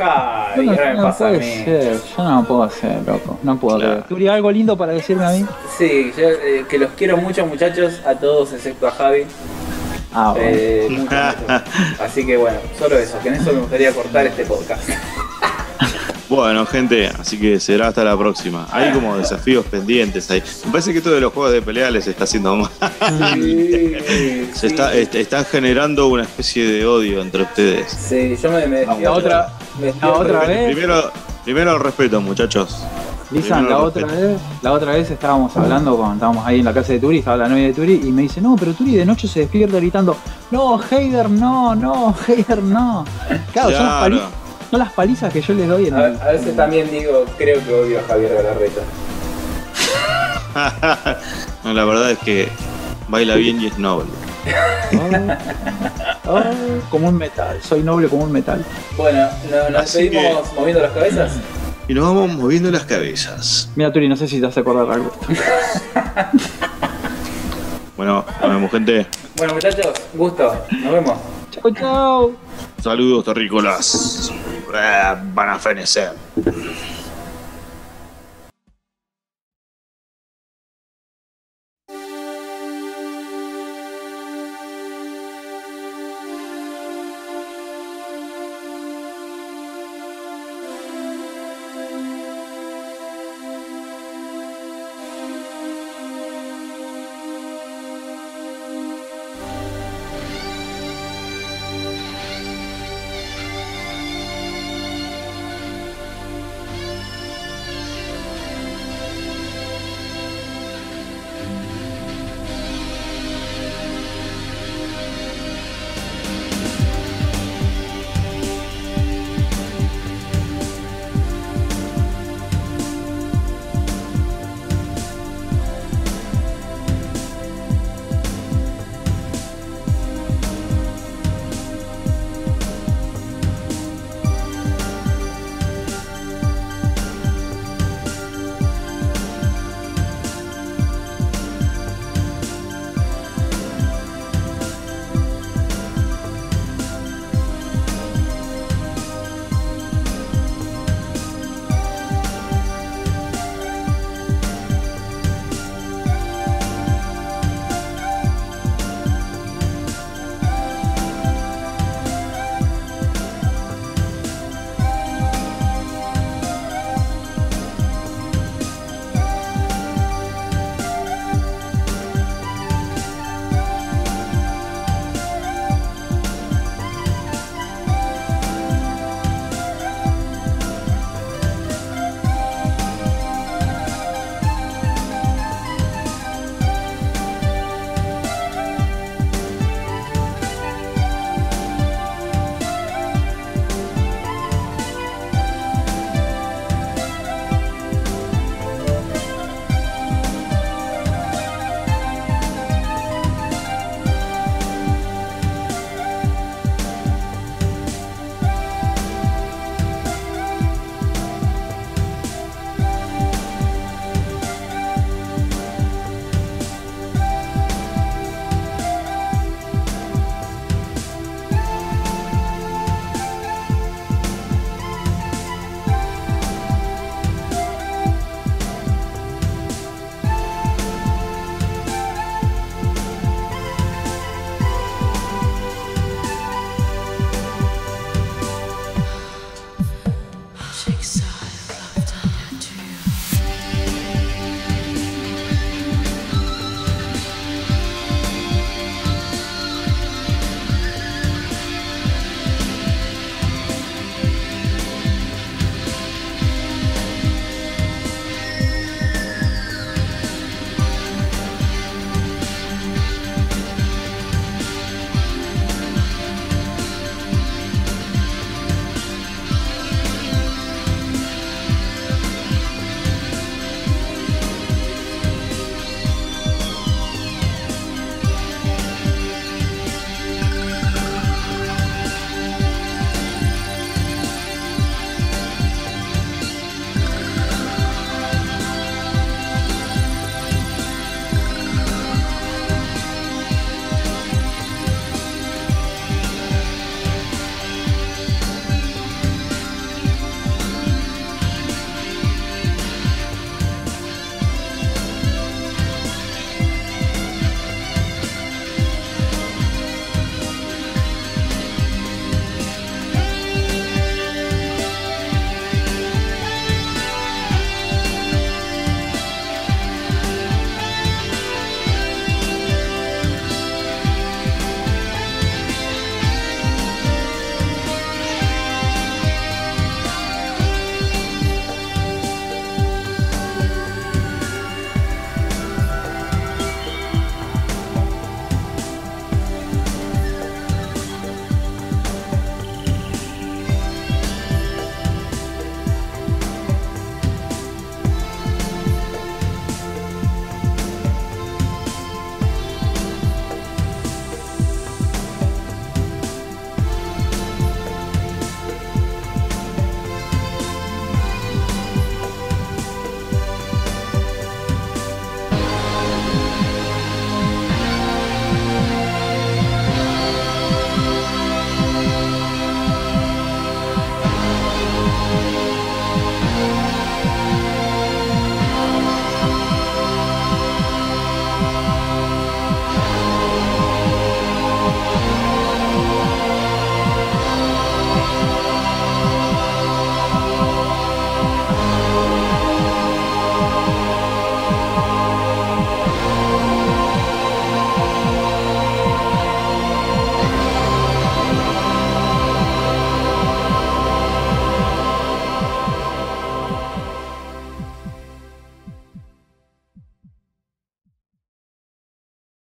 Javi, No, me no a puede mí. ser, yo no lo puedo hacer, loco. No puedo Claro. creer. ¿Turi, algo lindo para decirme a mí? Sí, yo eh, que los quiero mucho, muchachos, a todos excepto a Javi. Ah, bueno. Eh, mucho, mucho. <laughs> Así que bueno, solo eso, que en eso me gustaría cortar este podcast. Bueno, gente, así que será hasta la próxima. Hay como desafíos pendientes ahí. Me parece que esto de los juegos de pelea les está haciendo mal. Sí, <laughs> Se está, est- están generando una especie de odio entre ustedes. Sí, yo me, me La otra- me la otra vez. Primero, primero el respeto, muchachos. Lisan, la otra vez, la otra vez estábamos hablando con, estábamos ahí en la casa de Turi, estaba la novia de Turi y me dice, no, pero Turi de noche se despierta gritando, no, Heider, no, no, <laughs> Heider, no. Claro, Son, palizas, son las palizas que yo les doy en A, el- a veces también digo, creo que odio a Javier Galarreta. <laughs> no, la verdad es que baila bien y es noble. Oh, oh, como un metal, soy noble como un metal. Bueno, ¿no- ¿nos Así que- despedimos moviendo las cabezas? Y nos vamos moviendo las cabezas. Mira Turi, no sé si te hace acordar algo. <laughs> Bueno, nos vemos, gente. Bueno muchachos, gusto, nos vemos. chau, chau. Saludos, terrícolas. Van a fenecer.